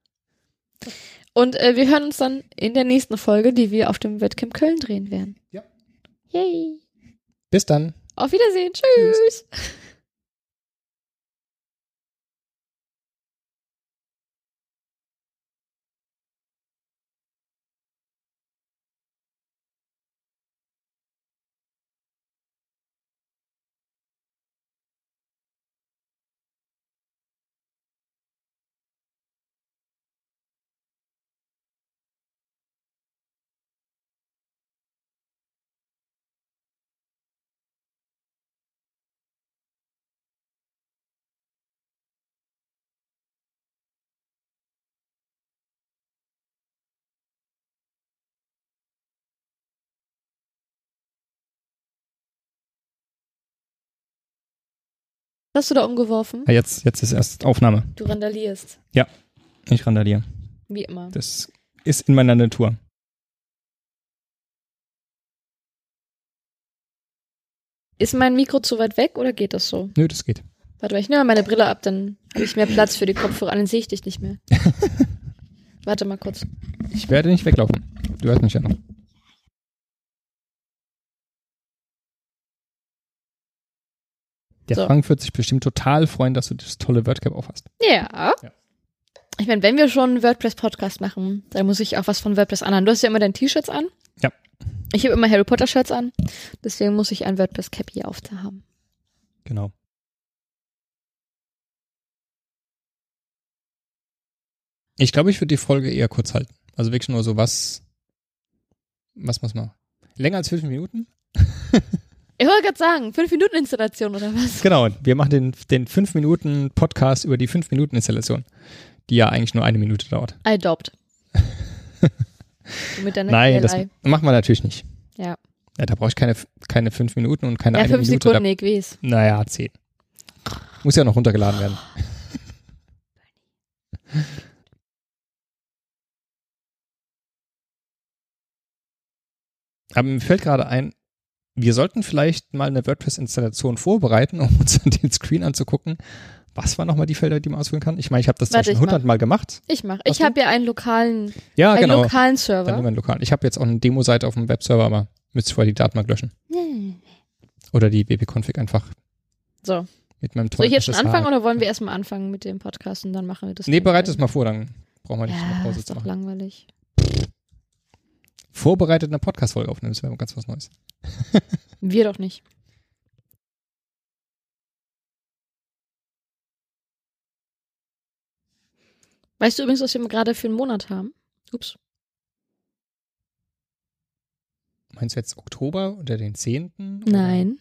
Und äh, wir hören uns dann in der nächsten Folge, die wir auf dem Wettcamp Köln drehen werden. Ja. Yay. Bis dann. Auf Wiedersehen. Tschüss. Hast du da umgeworfen? Ja, jetzt, jetzt ist erst Aufnahme. Du randalierst. Ich randaliere. Wie immer. Das ist in meiner Natur. Ist mein Mikro zu weit weg oder geht das so? Nö, das geht. Warte mal, ich nehme meine Brille ab, dann habe ich mehr Platz für die Kopfhörer. Dann sehe ich dich nicht mehr. [laughs] Warte mal kurz. Ich werde nicht weglaufen. Du hörst mich ja noch. Der So. Frank wird sich bestimmt total freuen, dass du das tolle WordCap aufhast. Ja. Ja. Ich meine, wenn wir schon einen WordPress-Podcast machen, dann muss ich auch was von WordPress anhaben. Du hast ja immer deine T-Shirts an. Ja. Ich habe immer Harry Potter-Shirts an. Deswegen muss ich ein WordPress-Cap hier aufhaben. Genau. Ich glaube, ich würde die Folge eher kurz halten. Also wirklich nur so was. Was muss man? Länger als fünf Minuten? [laughs] Ich wollte gerade sagen, 5 Minuten Installation oder was? Genau, wir machen den, den fünf Minuten Podcast über die fünf Minuten Installation, die ja eigentlich nur eine Minute dauert. I adopt. [laughs] Mit deiner Nein, das KLI. machen wir natürlich nicht. Ja. Ja, da brauche ich keine, keine fünf Minuten und keine Ja, eine fünf Minute. Sekunden, ich weiß. Da, naja, zehn. Muss ja noch runtergeladen werden. [laughs] Aber mir fällt gerade ein, wir sollten vielleicht mal eine WordPress-Installation vorbereiten, um uns [laughs] den Screen anzugucken. Was waren nochmal die Felder, die man auswählen kann? Ich meine, ich habe das Warte, schon hundertmal gemacht. Ich mach. Hast Ich habe ja einen lokalen, Ja, einen genau. lokalen Dann Server. wir einen lokalen. Ich habe jetzt auch eine Demo-Seite auf dem Webserver, aber müsste ich vorher die Daten mal löschen. Hm. Oder die bbconfig einfach So. mit meinem Soll ich jetzt schon anfangen oder wollen wir erstmal anfangen mit dem Podcast und dann machen wir das? Nee, bereite es mal vor, dann brauchen wir nicht eine Ja, Pause ist zu doch machen. langweilig. Vorbereitet eine Podcast-Folge aufnehmen, das wäre ganz was Neues. [laughs] Wir doch nicht. Weißt du übrigens, was wir gerade für einen Monat haben? Ups. Meinst du jetzt Oktober oder den 10.? Oder? Nein.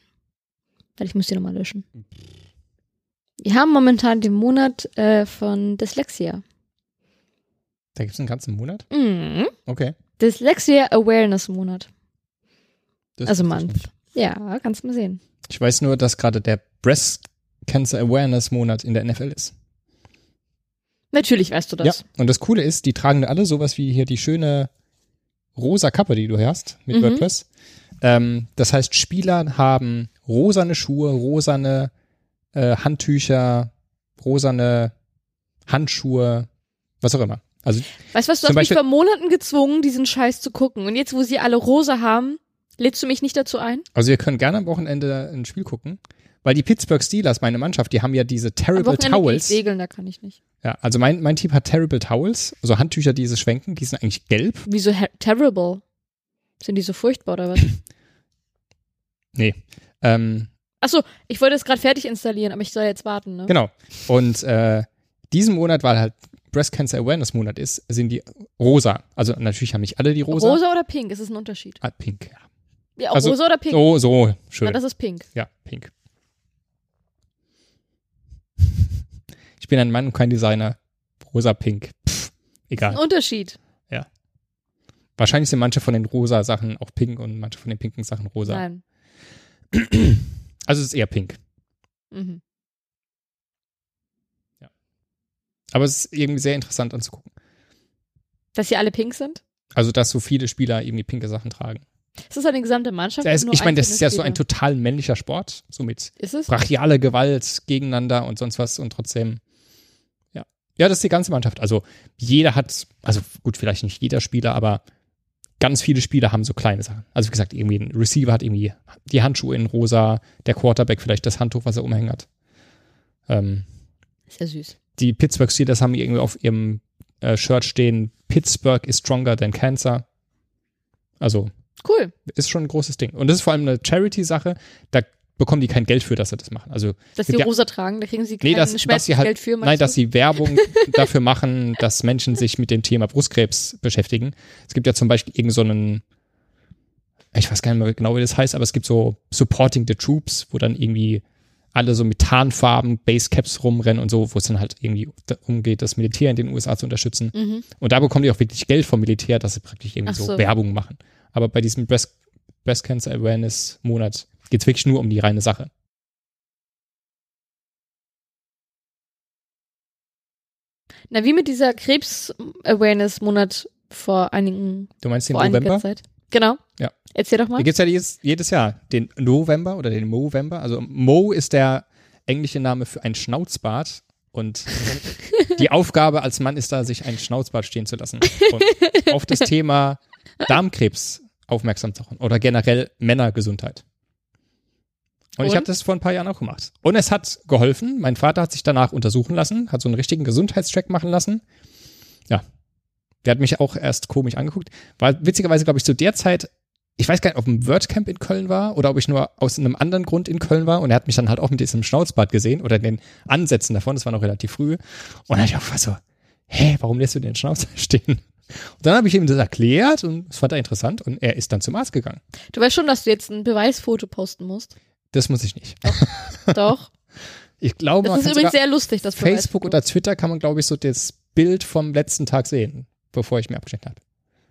Weil ich muss die nochmal löschen. Wir haben momentan den Monat äh, von Dyslexia. Da gibt es einen ganzen Monat? Mhm. Okay. Dyslexia Awareness Monat. Das Also Month. Ja, kannst mal sehen. Ich weiß nur, dass gerade der Breast Cancer Awareness Monat in der NFL ist. Natürlich weißt du das. Ja. Und das Coole ist, die tragen alle sowas wie hier die schöne rosa Kappe, die du hast mit Mhm. WordPress. Ähm, das heißt, Spieler haben rosane Schuhe, rosane äh, Handtücher, rosane Handschuhe, was auch immer. Also Weißt du was, du hast mich Beispiel- vor Monaten gezwungen, diesen Scheiß zu gucken. Und jetzt, wo sie alle rosa haben, lädst du mich nicht dazu ein? Also wir können gerne am Wochenende ein Spiel gucken, weil die Pittsburgh Steelers, meine Mannschaft, die haben ja diese Terrible gehe ich Towels. segeln, da kann ich nicht. Ja, also mein, mein Team hat Terrible Towels, also Handtücher, die sie schwenken, die sind eigentlich gelb. Wieso terrible? Sind die so furchtbar oder was? [laughs] Nee. Ähm, Achso, ich wollte es gerade fertig installieren, aber ich soll jetzt warten, ne? genau. Und äh, diesen Monat, weil halt Breast Cancer Awareness Monat ist, sind die rosa. Also natürlich haben nicht alle die rosa. Rosa oder pink? Ist es ein Unterschied? Ah, pink. Ja. Ja, auch Also, rosa oder pink? So, so, schön. Na, das ist pink. ja, pink. Ich bin ein Mann und kein Designer. Rosa, pink. Pff, egal. Ein Unterschied. Wahrscheinlich sind manche von den rosa Sachen auch pink und manche von den pinken Sachen rosa. Nein. Also es ist eher pink. Mhm. Aber es ist irgendwie sehr interessant anzugucken. Dass sie alle pink sind? Also, dass so viele Spieler irgendwie pinke Sachen tragen. Ist das eine gesamte Mannschaft? Das heißt, ich meine, das ist ja so ein total männlicher Sport, so mit Ist es? brachiale Gewalt gegeneinander und sonst was und trotzdem, ja. Ja, das ist die ganze Mannschaft. Also jeder hat, also gut, vielleicht nicht jeder Spieler, aber ganz viele Spieler haben so kleine Sachen. Also wie gesagt, irgendwie ein Receiver hat irgendwie die Handschuhe in rosa, der Quarterback vielleicht das Handtuch, was er umhängt hat. Ähm, Ist ja süß. Die Pittsburgh Steelers haben irgendwie auf ihrem äh, Shirt stehen, Pittsburgh is stronger than cancer. Also Cool. ist schon ein großes Ding. Und das ist vor allem eine Charity-Sache. Da bekommen die kein Geld für, dass sie das machen. Also Dass ja- rosa tragen, da kriegen sie kein Nee, dass, dass sie halt, für. nein, dass sie Werbung [laughs] dafür machen, dass Menschen sich mit dem Thema Brustkrebs beschäftigen. Es gibt ja zum Beispiel irgend so einen, ich weiß gar nicht mehr genau, wie das heißt, aber es gibt so Supporting the Troops, wo dann irgendwie alle so mit Tarnfarben, Basecaps rumrennen und so, wo es dann halt irgendwie darum geht, das Militär in den USA zu unterstützen. Mhm. Und da bekommen die auch wirklich Geld vom Militär, dass sie praktisch irgendwie so. so. Werbung machen. Aber bei diesem Breast, Breast Cancer Awareness Monat geht es wirklich nur um die reine Sache. Na, wie mit dieser Krebs-Awareness-Monat vor einigen, Du meinst den vor November? Zeit. Genau. Ja. Erzähl doch mal. Hier gibt es ja jedes, jedes Jahr den November oder den Movember. Also Mo ist der englische Name für ein Schnauzbart. Und [laughs] die Aufgabe als Mann ist da, sich ein Schnauzbart stehen zu lassen. Und auf das Thema Darmkrebs aufmerksam zu machen. Oder generell Männergesundheit. Und, ich Und? habe das vor ein paar Jahren auch gemacht. Und es hat geholfen. Mein Vater hat sich danach untersuchen lassen, hat so einen richtigen Gesundheitscheck machen lassen. Ja. Der hat mich auch erst komisch angeguckt. War witzigerweise, glaube ich, zu der Zeit ich weiß gar nicht, ob ein WordCamp in Köln war oder ob ich nur aus einem anderen Grund in Köln war und er hat mich dann halt auch mit diesem Schnauzbart gesehen oder den Ansätzen davon, das war noch relativ früh. Und dann ich auch so, hä, warum lässt du den Schnauzer stehen? Und dann habe ich ihm das erklärt und das fand er interessant und er ist dann zum Arzt gegangen. Du weißt schon, dass du jetzt ein Beweisfoto posten musst. Das muss ich nicht. Doch. [laughs] Ich glaube, Das ist übrigens sehr lustig, das Facebook Beweisfoto. oder Twitter kann man, glaube ich, so das Bild vom letzten Tag sehen, bevor ich mir abgeschnitten habe.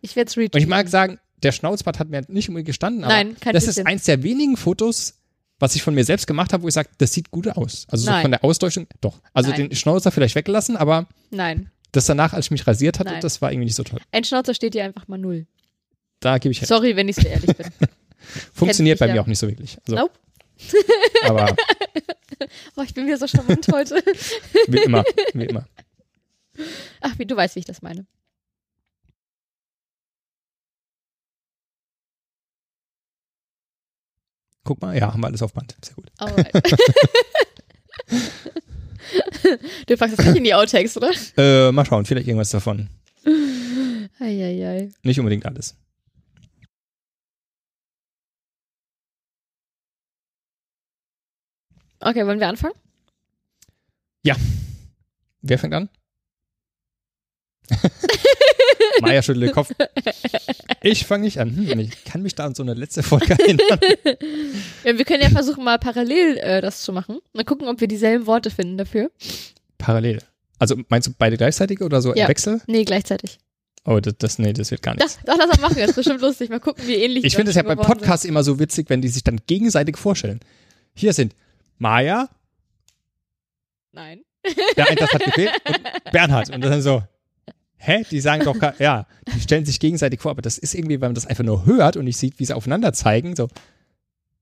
Ich werde es Und ich mag sagen, der Schnauzbart hat mir nicht unbedingt gestanden, aber Nein, kein das bisschen. ist eins der wenigen Fotos, was ich von mir selbst gemacht habe, wo ich sage, das sieht gut aus. Also so von der Ausdeutschung, doch. Also Nein. den Schnauzer vielleicht weggelassen, aber Nein. das danach, als ich mich rasiert hatte, Nein. das war irgendwie nicht so toll. Ein Schnauzer steht dir einfach mal null. Da gebe ich recht. Sorry, wenn ich so ehrlich bin. [laughs] Funktioniert bei mir ja. auch nicht so wirklich. Also, Nope. [laughs] Aber [laughs] Oh, ich bin wieder so charmant heute. wie immer, wie immer. Ach, wie, du weißt, wie ich das meine. Guck mal, ja, haben wir alles auf Band. Sehr gut. Alright. du packst das nicht in die Outtakes, oder? Äh, mal schauen, vielleicht irgendwas davon. Eieiei. Nicht unbedingt alles. Okay, wollen wir anfangen? Wer fängt an? [laughs] Maya schüttelt den Kopf. Ich fange nicht an. Hm, ich kann mich da an so eine letzte Folge erinnern. [laughs] Ja, wir können ja versuchen, mal parallel äh, das zu machen. Mal gucken, ob wir dieselben Worte finden dafür. Parallel. Also meinst du beide gleichzeitig oder so Ja. im Wechsel? Nee, gleichzeitig. Oh, das, das nee, das wird gar Doch, nichts. doch, lass mal machen. Das ist bestimmt lustig. Mal gucken, wie ähnlich Ich finde es ja bei Podcasts immer so witzig, wenn die sich dann gegenseitig vorstellen. Hier sind Maya, sind. Nein. der Eintracht hat gefehlt, und [laughs] Bernhard. Und dann so, hä? Die sagen doch, ja, die stellen sich gegenseitig vor, aber das ist irgendwie, wenn man das einfach nur hört und nicht sieht, wie sie aufeinander zeigen, so,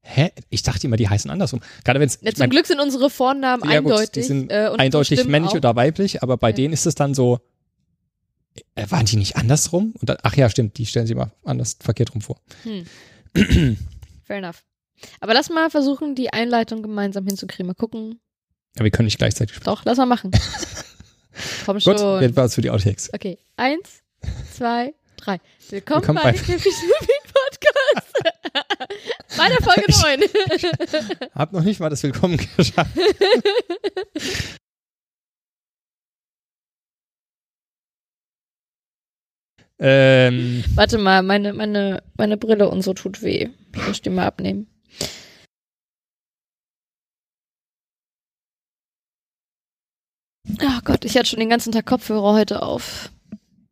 hä? Ich dachte immer, die heißen andersrum. Gerade wenn es, Ja, zum Glück sind unsere Vornamen Ja, gut, eindeutig. die sind äh, eindeutig männlich auch. oder weiblich, aber bei Ja. denen ist es dann so, äh, waren die nicht andersrum? Und dann, ach ja, stimmt, die stellen sich mal anders verkehrt rum vor. [clears throat] Fair enough. Aber lass mal versuchen, die Einleitung gemeinsam hinzukriegen. Mal gucken. Ja, wir können nicht gleichzeitig sprechen. Doch, lass mal machen. [laughs] Komm schon. Gut, jetzt war es für die Outtakes. Okay, eins, zwei, drei. Willkommen, Willkommen bei bei- Kniffy Podcast. [laughs] bei der Folge 9. Hab noch nicht mal das Willkommen geschafft. [laughs] ähm, Warte mal, meine, meine, meine Brille und so tut weh. Ich muss die mal abnehmen. Ach Gott, ich hatte schon den ganzen Tag Kopfhörer heute auf.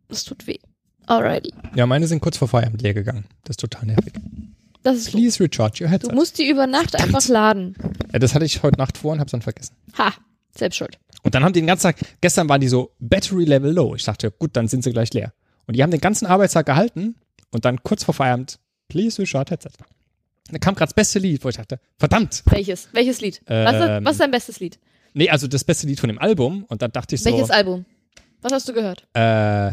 Das tut weh. Alrighty. ja, meine sind kurz vor Feierabend leer gegangen. Das ist total nervig. Das ist Please recharge your Du headset. musst die über Nacht Verdammt. einfach laden. Ja, das hatte ich heute Nacht vor und hab's dann vergessen. Ha, selbst schuld. Und dann haben die den ganzen Tag, gestern waren die so Battery Level Low. Ich dachte, gut, dann sind sie gleich leer. Und die haben den ganzen Arbeitstag gehalten und dann kurz vor Feierabend Please short headset. Da kam gerade das beste Lied, wo ich dachte, verdammt. Welches? Welches Lied? was, ist, Ähm, was ist dein bestes Lied? Nee, also das beste Lied von dem Album. Und dann dachte ich so, Welches Album? Was hast du gehört? äh,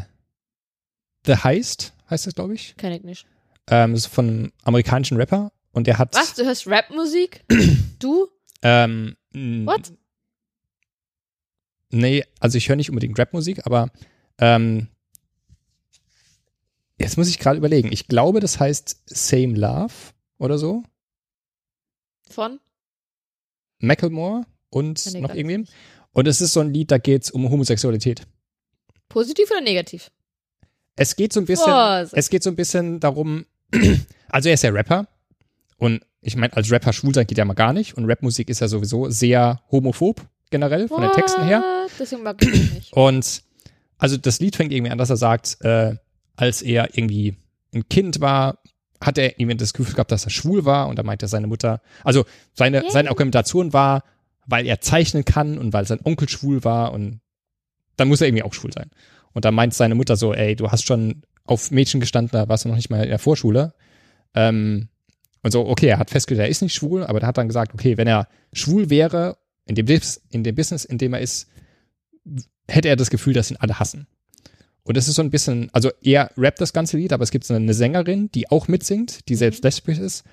The Heist heißt das, glaube ich. Kenn ich nicht. Ähm, das ist von einem amerikanischen Rapper. Und der hat. Was? Du hörst Rapmusik? [clears throat] du? Ähm, What? Nee, also ich höre nicht unbedingt Rapmusik, aber ähm, jetzt muss ich gerade überlegen. Ich glaube, das heißt Same Love oder so. Von? Macklemore und ich noch irgendwem. Und es ist so ein Lied, da geht es um Homosexualität. Positiv oder negativ? Es geht so ein bisschen, Vorsicht. es geht so ein bisschen darum, [clears throat] also er ist ja Rapper und ich meine, als Rapper schwul sein geht ja mal gar nicht und Rapmusik ist ja sowieso sehr homophob generell von den Texten her. What? Deswegen mag ich das nicht. [clears throat] Und also das Lied fängt irgendwie an, dass er sagt, äh, als er irgendwie ein Kind war, hat er irgendwie das Gefühl gehabt, dass er schwul war und da meinte seine Mutter, also seine, seine Argumentation war, weil er zeichnen kann und weil sein Onkel schwul war und dann muss er irgendwie auch schwul sein. Und da meint seine Mutter so, ey, du hast schon auf Mädchen gestanden, da warst du noch nicht mal in der Vorschule. Ähm, und so, okay, er hat festgestellt, er ist nicht schwul, aber er hat dann gesagt, okay, wenn er schwul wäre, in dem, in dem Business, in dem er ist, hätte er das Gefühl, dass ihn alle hassen. Und es ist so ein bisschen, also er rappt das ganze Lied, aber es gibt so eine Sängerin, die auch mitsingt, die selbst lesbisch ist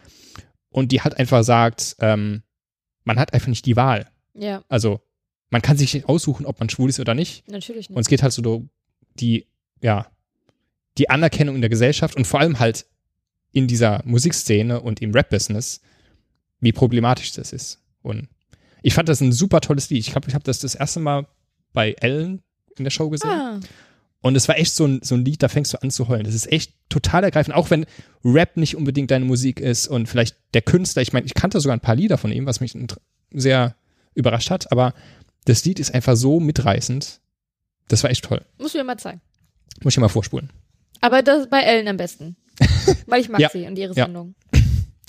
und die hat einfach sagt, ähm, man hat einfach nicht die Wahl. Ja, Also man kann sich nicht aussuchen, ob man schwul ist oder nicht. natürlich Und nicht. es geht halt so die, ja, die Anerkennung in der Gesellschaft und vor allem halt in dieser Musikszene und im Rap-Business, wie problematisch das ist. Und ich fand das ein super tolles Lied. Ich glaube, ich habe das das erste Mal bei Ellen in der Show gesehen. Ah, Und es war echt so ein, so ein Lied, da fängst du an zu heulen. Das ist echt total ergreifend, auch wenn Rap nicht unbedingt deine Musik ist und vielleicht der Künstler, ich meine, ich kannte sogar ein paar Lieder von ihm, was mich sehr überrascht hat, aber das Lied ist einfach so mitreißend. Das war echt toll. muss mir mal zeigen. Muss ich mal vorspulen. Aber das bei Ellen am besten. [laughs] Weil ich mag Ja. sie und ihre Ja. Sendung.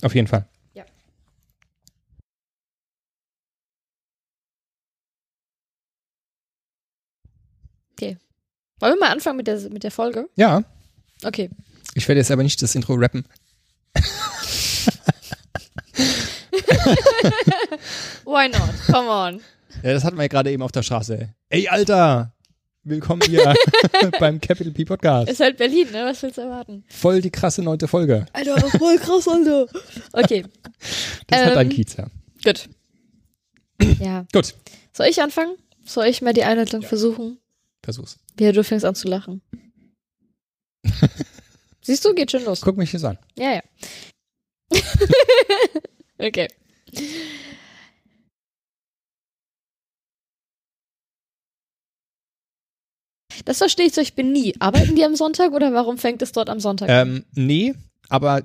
Auf jeden Fall. Ja. Wollen wir mal anfangen mit der, mit der Folge? Ja, Okay. ich werde jetzt aber nicht das Intro rappen. [laughs] Why not? Come on. Ja, das hatten wir ja gerade eben auf der Straße. Ey, Alter! Willkommen hier [laughs] beim Capital P Podcast. Ist halt Berlin, ne? Was willst du erwarten? Voll die krasse neunte Folge. Alter, voll krass, Alter. Okay, Das hat ein Ähm, Kiez, ja. gut. Ja. Gut, Soll ich anfangen? Soll ich mal die Einleitung versuchen? versuch's. Ja, du fängst an zu lachen. [laughs] Siehst du, geht schon los. Guck mich jetzt an. Ja, ja. [laughs] okay. Das verstehe ich zum Beispiel nie. Arbeiten die am Sonntag oder warum fängt es dort am Sonntag an? Ähm, nee, aber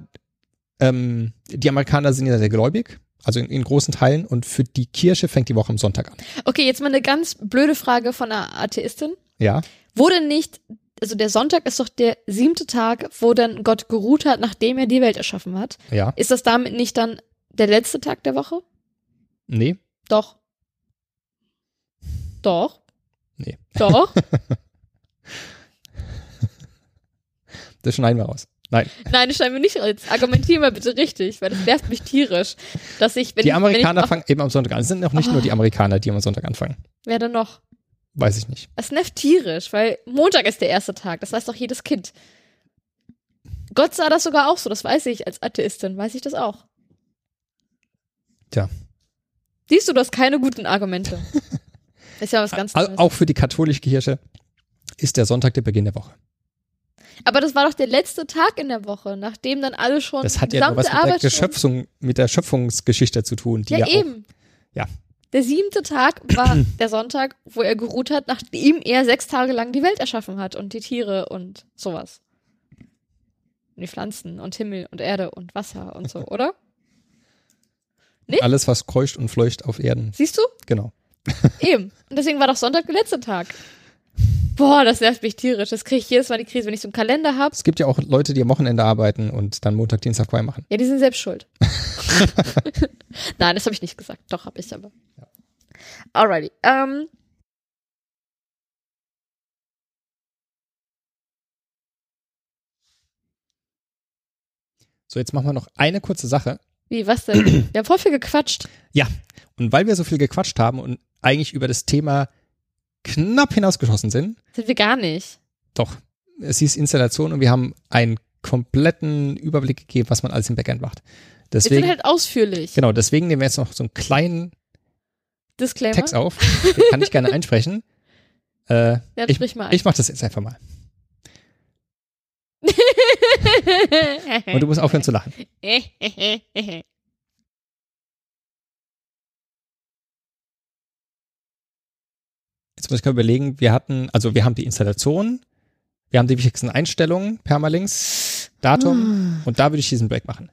ähm, die Amerikaner sind ja sehr gläubig, also in, in großen Teilen, und für die Kirche fängt die Woche am Sonntag an. Okay, jetzt mal eine ganz blöde Frage von einer Atheistin. Ja, Wurde nicht, also der Sonntag ist doch der siebte Tag, wo dann Gott geruht hat, nachdem er die Welt erschaffen hat. ja, Ist das damit nicht dann der letzte Tag der Woche? nee, Doch. Doch. Nee. Doch. [laughs] das schneiden wir raus. Nein, Nein, das schneiden wir nicht raus. Argumentier mal bitte richtig, weil das nervt mich tierisch. Dass ich, wenn die ich, Amerikaner wenn ich, fangen eben am Sonntag an. Es sind noch nicht Oh. nur die Amerikaner, die am Sonntag anfangen. Wer denn noch? Weiß ich nicht. Das nervt tierisch, weil Montag ist der erste Tag. Das weiß doch jedes Kind. Gott sah das sogar auch so, das weiß ich als Atheistin, weiß ich das auch. Tja. Siehst du, du hast keine guten Argumente. [laughs] ist ja was ganz Neues. Auch für die katholische Kirche ist der Sonntag der Beginn der Woche. Aber das war doch der letzte Tag in der Woche, nachdem dann alle schon Das hat ja was mit der, Geschöpfung, mit der Schöpfungsgeschichte zu tun. Die Ja, ja, auch, eben. Ja. Der siebte Tag war [clears throat] der Sonntag, wo er geruht hat, nachdem er sechs Tage lang die Welt erschaffen hat und die Tiere und sowas. Und die Pflanzen und Himmel und Erde und Wasser und so, oder? [laughs] alles, was kreucht und fleucht auf Erden. Siehst du? Genau. Eben. Und deswegen war doch Sonntag der letzte Tag. Boah, das nervt mich tierisch. Das kriege ich jedes Mal die Krise, wenn ich so einen Kalender habe. Es gibt ja auch Leute, die am Wochenende arbeiten und dann Montag, Dienstag frei machen. Ja, die sind selbst schuld. [laughs] [laughs] Nein, das habe ich nicht gesagt. Doch, habe ich aber. Alrighty. Ähm, So, jetzt machen wir noch eine kurze Sache. Wie, was denn? [clears throat] Wir haben voll viel gequatscht. Ja, und weil wir so viel gequatscht haben und eigentlich über das Thema knapp hinausgeschossen sind, Sind wir gar nicht. doch, es hieß Installation und wir haben einen kompletten Überblick gegeben, was man alles im Backend macht. Wir sind Deswegen, halt ausführlich. genau, deswegen nehmen wir jetzt noch so einen kleinen Disclaimer. Text auf. Den kann ich gerne [laughs] einsprechen. Äh, Ja, ich sprich mal ich mache das jetzt einfach mal. ein. [laughs] Und du musst aufhören zu lachen. [laughs] Jetzt muss ich mal überlegen, wir hatten, also wir haben die Installation, wir haben die wichtigsten Einstellungen, Permalinks, Datum und da würde ich diesen Break machen.